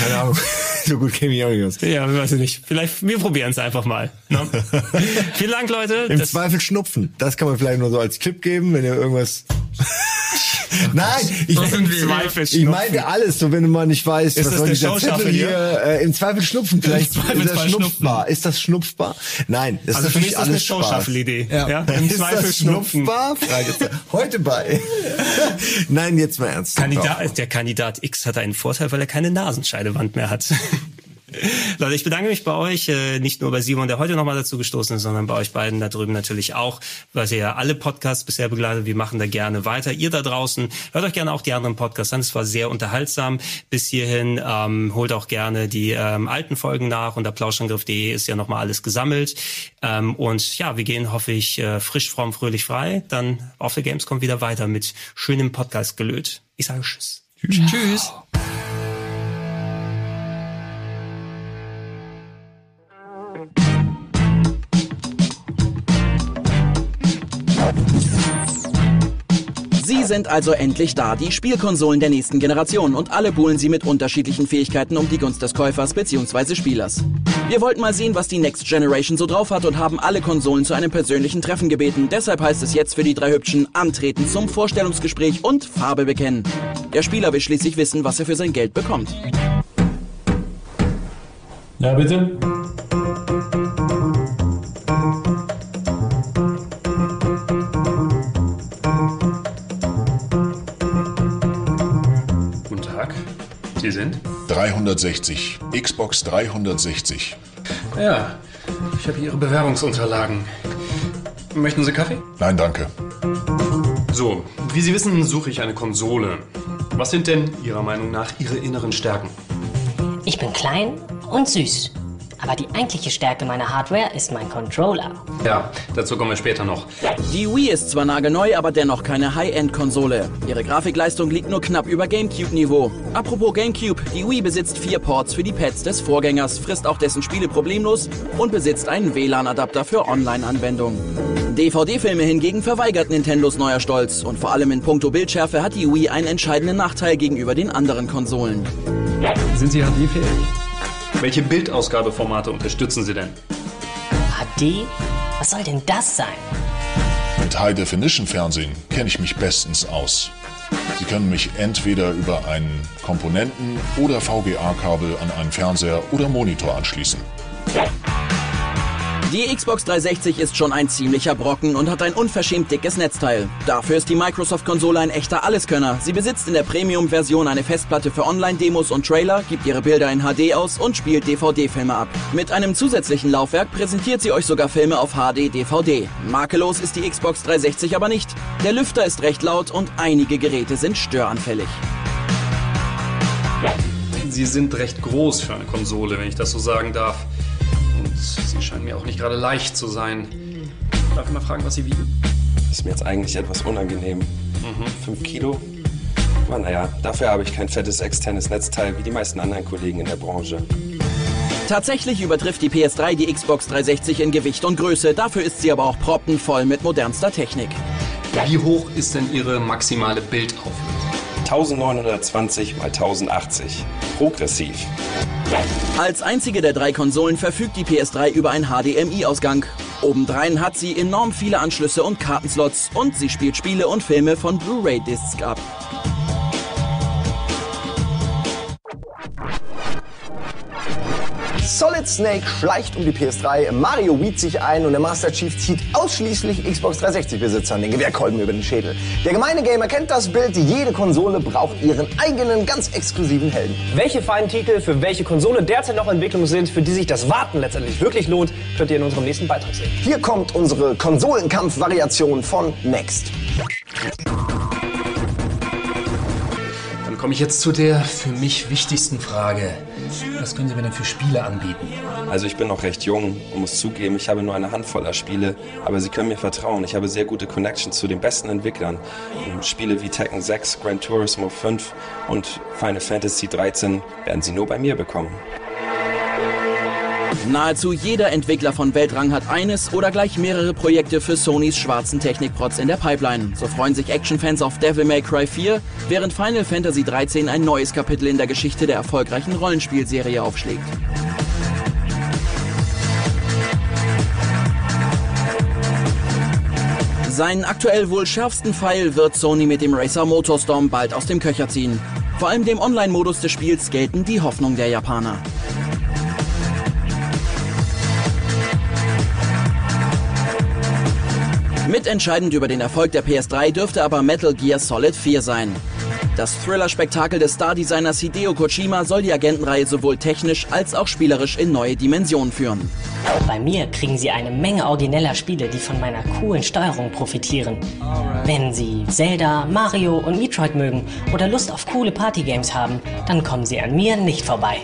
Keine Ahnung. so gut kenne ich auch nicht aus. Ja, weiß ich nicht. Vielleicht, wir probieren es einfach mal. Ne? Vielen Dank, Leute. Im Das- Zweifel schnupfen. Das kann man vielleicht nur so als Tipp geben, wenn ihr irgendwas. Nein, ich, Zweifel ich schnupfen. meinte alles, so wenn du mal nicht weißt, Ist was das soll dieser Zettel hier? äh, im Zweifel schnupfen, vielleicht ist das schnupfbar. Ist das schnupfbar? Nein, das Also ist für mich ist das eine. Showshuffle-Idee. Ja. Ja. Im Ist Zweifel das schnupfbar? Heute bei. Nein, jetzt mal ernst. Kandidat, der Kandidat X hat einen Vorteil, weil er keine Nasenscheidewand mehr hat. Leute, ich bedanke mich bei euch, äh, nicht nur bei Simon, der heute nochmal dazu gestoßen ist, sondern bei euch beiden da drüben natürlich auch, weil ihr ja alle Podcasts bisher begleitet. Wir machen da gerne weiter. Ihr da draußen, hört euch gerne auch die anderen Podcasts an. Es war sehr unterhaltsam bis hierhin. Ähm, holt auch gerne die ähm, alten Folgen nach. Unter plauschangriff.de ist ja nochmal alles gesammelt. Ähm, und ja, wir gehen, hoffe ich, äh, frisch, fromm, fröhlich frei. Dann auf der Gamescom wieder weiter mit schönem Podcast-Gelöt. Ich sage Tschüss. Tschüss. Sie sind also endlich da, die Spielkonsolen der nächsten Generation und alle buhlen sie mit unterschiedlichen Fähigkeiten um die Gunst des Käufers bzw. Spielers. Wir wollten mal sehen, was die Next Generation so drauf hat und haben alle Konsolen zu einem persönlichen Treffen gebeten. Deshalb heißt es jetzt für die drei Hübschen antreten zum Vorstellungsgespräch und Farbe bekennen. Der Spieler will schließlich wissen, was er für sein Geld bekommt. Ja, bitte? Sie sind? 360. Xbox 360. Ja, ich habe hier Ihre Bewerbungsunterlagen. Möchten Sie Kaffee? Nein, danke. So, wie Sie wissen, suche ich eine Konsole. Was sind denn Ihrer Meinung nach Ihre inneren Stärken? Ich bin klein und süß. Aber die eigentliche Stärke meiner Hardware ist mein Controller. Ja, dazu kommen wir später noch. Die Wii ist zwar nagelneu, aber dennoch keine High-End-Konsole. Ihre Grafikleistung liegt nur knapp über GameCube-Niveau. Apropos GameCube, die Wii besitzt vier Ports für die Pads des Vorgängers, frisst auch dessen Spiele problemlos und besitzt einen WLAN-Adapter für Online-Anwendungen. DVD-Filme hingegen verweigert Nintendos neuer Stolz und vor allem in puncto Bildschärfe hat die Wii einen entscheidenden Nachteil gegenüber den anderen Konsolen. Sind Sie HD-fähig? Welche Bildausgabeformate unterstützen Sie denn? HD? Was soll denn das sein? Mit High-Definition-Fernsehen kenne ich mich bestens aus. Sie können mich entweder über einen Komponenten- oder VGA-Kabel an einen Fernseher oder Monitor anschließen. Die Xbox 360 ist schon ein ziemlicher Brocken und hat ein unverschämt dickes Netzteil. Dafür ist die Microsoft-Konsole ein echter Alleskönner. Sie besitzt in der Premium-Version eine Festplatte für Online-Demos und Trailer, gibt ihre Bilder in HD aus und spielt DVD-Filme ab. Mit einem zusätzlichen Laufwerk präsentiert sie euch sogar Filme auf HD-DVD. Makellos ist die Xbox 360 aber nicht. Der Lüfter ist recht laut und einige Geräte sind störanfällig. Sie sind recht groß für eine Konsole, wenn ich das so sagen darf. Sie scheinen mir auch nicht gerade leicht zu sein. Darf ich mal fragen, was Sie wiegen? Ist mir jetzt eigentlich etwas unangenehm. Fünf Kilo? Aber naja, dafür habe ich kein fettes externes Netzteil wie die meisten anderen Kollegen in der Branche. Tatsächlich übertrifft die PS3 die Xbox 360 in Gewicht und Größe, dafür ist sie aber auch proppenvoll mit modernster Technik. Wie hoch ist denn Ihre maximale Bildauflösung? 1920 x 1080. Progressiv. Als einzige der drei Konsolen verfügt die PS3 über einen HDMI-Ausgang. Obendrein hat sie enorm viele Anschlüsse und Kartenslots und sie spielt Spiele und Filme von Blu-ray-Discs ab. Solid Snake schleicht um die PS3, Mario weed sich ein und der Master Chief zieht ausschließlich Xbox 360-Besitzern den Gewehrkolben über den Schädel. Der gemeine Gamer kennt das Bild, jede Konsole braucht ihren eigenen, ganz exklusiven Helden. Welche feinen Titel für welche Konsole derzeit noch in Entwicklung sind, für die sich das Warten letztendlich wirklich lohnt, könnt ihr in unserem nächsten Beitrag sehen. Hier kommt unsere Konsolenkampf-Variation von Next. Dann komme ich jetzt zu der für mich wichtigsten Frage. Was können Sie mir denn für Spiele anbieten? Also ich bin noch recht jung und muss zugeben, ich habe nur eine Handvoll Spiele, aber Sie können mir vertrauen. Ich habe sehr gute Connections zu den besten Entwicklern. Spiele wie Tekken 6, Gran Turismo 5 und Final Fantasy 13 werden Sie nur bei mir bekommen. Nahezu jeder Entwickler von Weltrang hat eines oder gleich mehrere Projekte für Sonys schwarzen Technikprotz in der Pipeline. So freuen sich Actionfans auf Devil May Cry 4, während Final Fantasy 13 ein neues Kapitel in der Geschichte der erfolgreichen Rollenspielserie aufschlägt. Seinen aktuell wohl schärfsten Pfeil wird Sony mit dem Racer Motorstorm bald aus dem Köcher ziehen. Vor allem dem Online-Modus des Spiels gelten die Hoffnung der Japaner. Mitentscheidend über den Erfolg der PS3 dürfte aber Metal Gear Solid 4 sein. Das Thriller-Spektakel des Star-Designers Hideo Kojima soll die Agentenreihe sowohl technisch als auch spielerisch in neue Dimensionen führen. Bei mir kriegen Sie eine Menge origineller Spiele, die von meiner coolen Steuerung profitieren. Wenn Sie Zelda, Mario und Metroid mögen oder Lust auf coole Partygames haben, dann kommen Sie an mir nicht vorbei.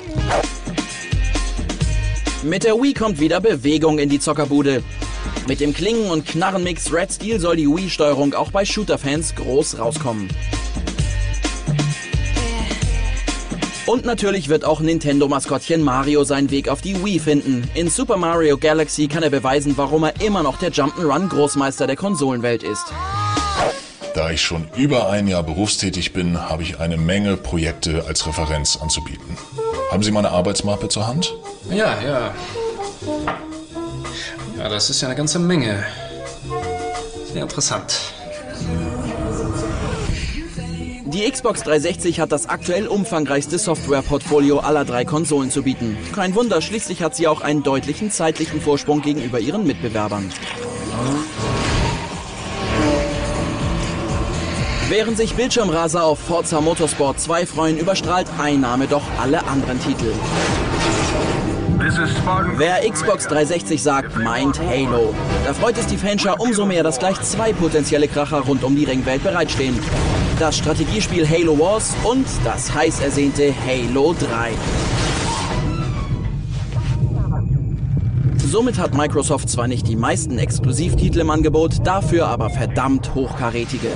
Mit der Wii kommt wieder Bewegung in die Zockerbude. Mit dem Klingen- und Knarrenmix Red Steel soll die Wii-Steuerung auch bei Shooter-Fans groß rauskommen. Und natürlich wird auch Nintendo-Maskottchen Mario seinen Weg auf die Wii finden. In Super Mario Galaxy kann er beweisen, warum er immer noch der Jump'n'Run-Großmeister der Konsolenwelt ist. Da ich schon über ein Jahr berufstätig bin, habe ich eine Menge Projekte als Referenz anzubieten. Haben Sie meine Arbeitsmappe zur Hand? Ja, ja. Ja, das ist ja eine ganze Menge. Sehr interessant. Die Xbox 360 hat das aktuell umfangreichste Softwareportfolio aller drei Konsolen zu bieten. Kein Wunder, schließlich hat sie auch einen deutlichen zeitlichen Vorsprung gegenüber ihren Mitbewerbern. Während sich Bildschirmraser auf Forza Motorsport 2 freuen, überstrahlt ein Name doch alle anderen Titel. Wer Xbox 360 sagt, meint Halo. Da freut es die Fanschar umso mehr, dass gleich zwei potenzielle Kracher rund um die Ringwelt bereitstehen. Das Strategiespiel Halo Wars und das heiß ersehnte Halo 3. Somit hat Microsoft zwar nicht die meisten Exklusivtitel im Angebot, dafür aber verdammt hochkarätige.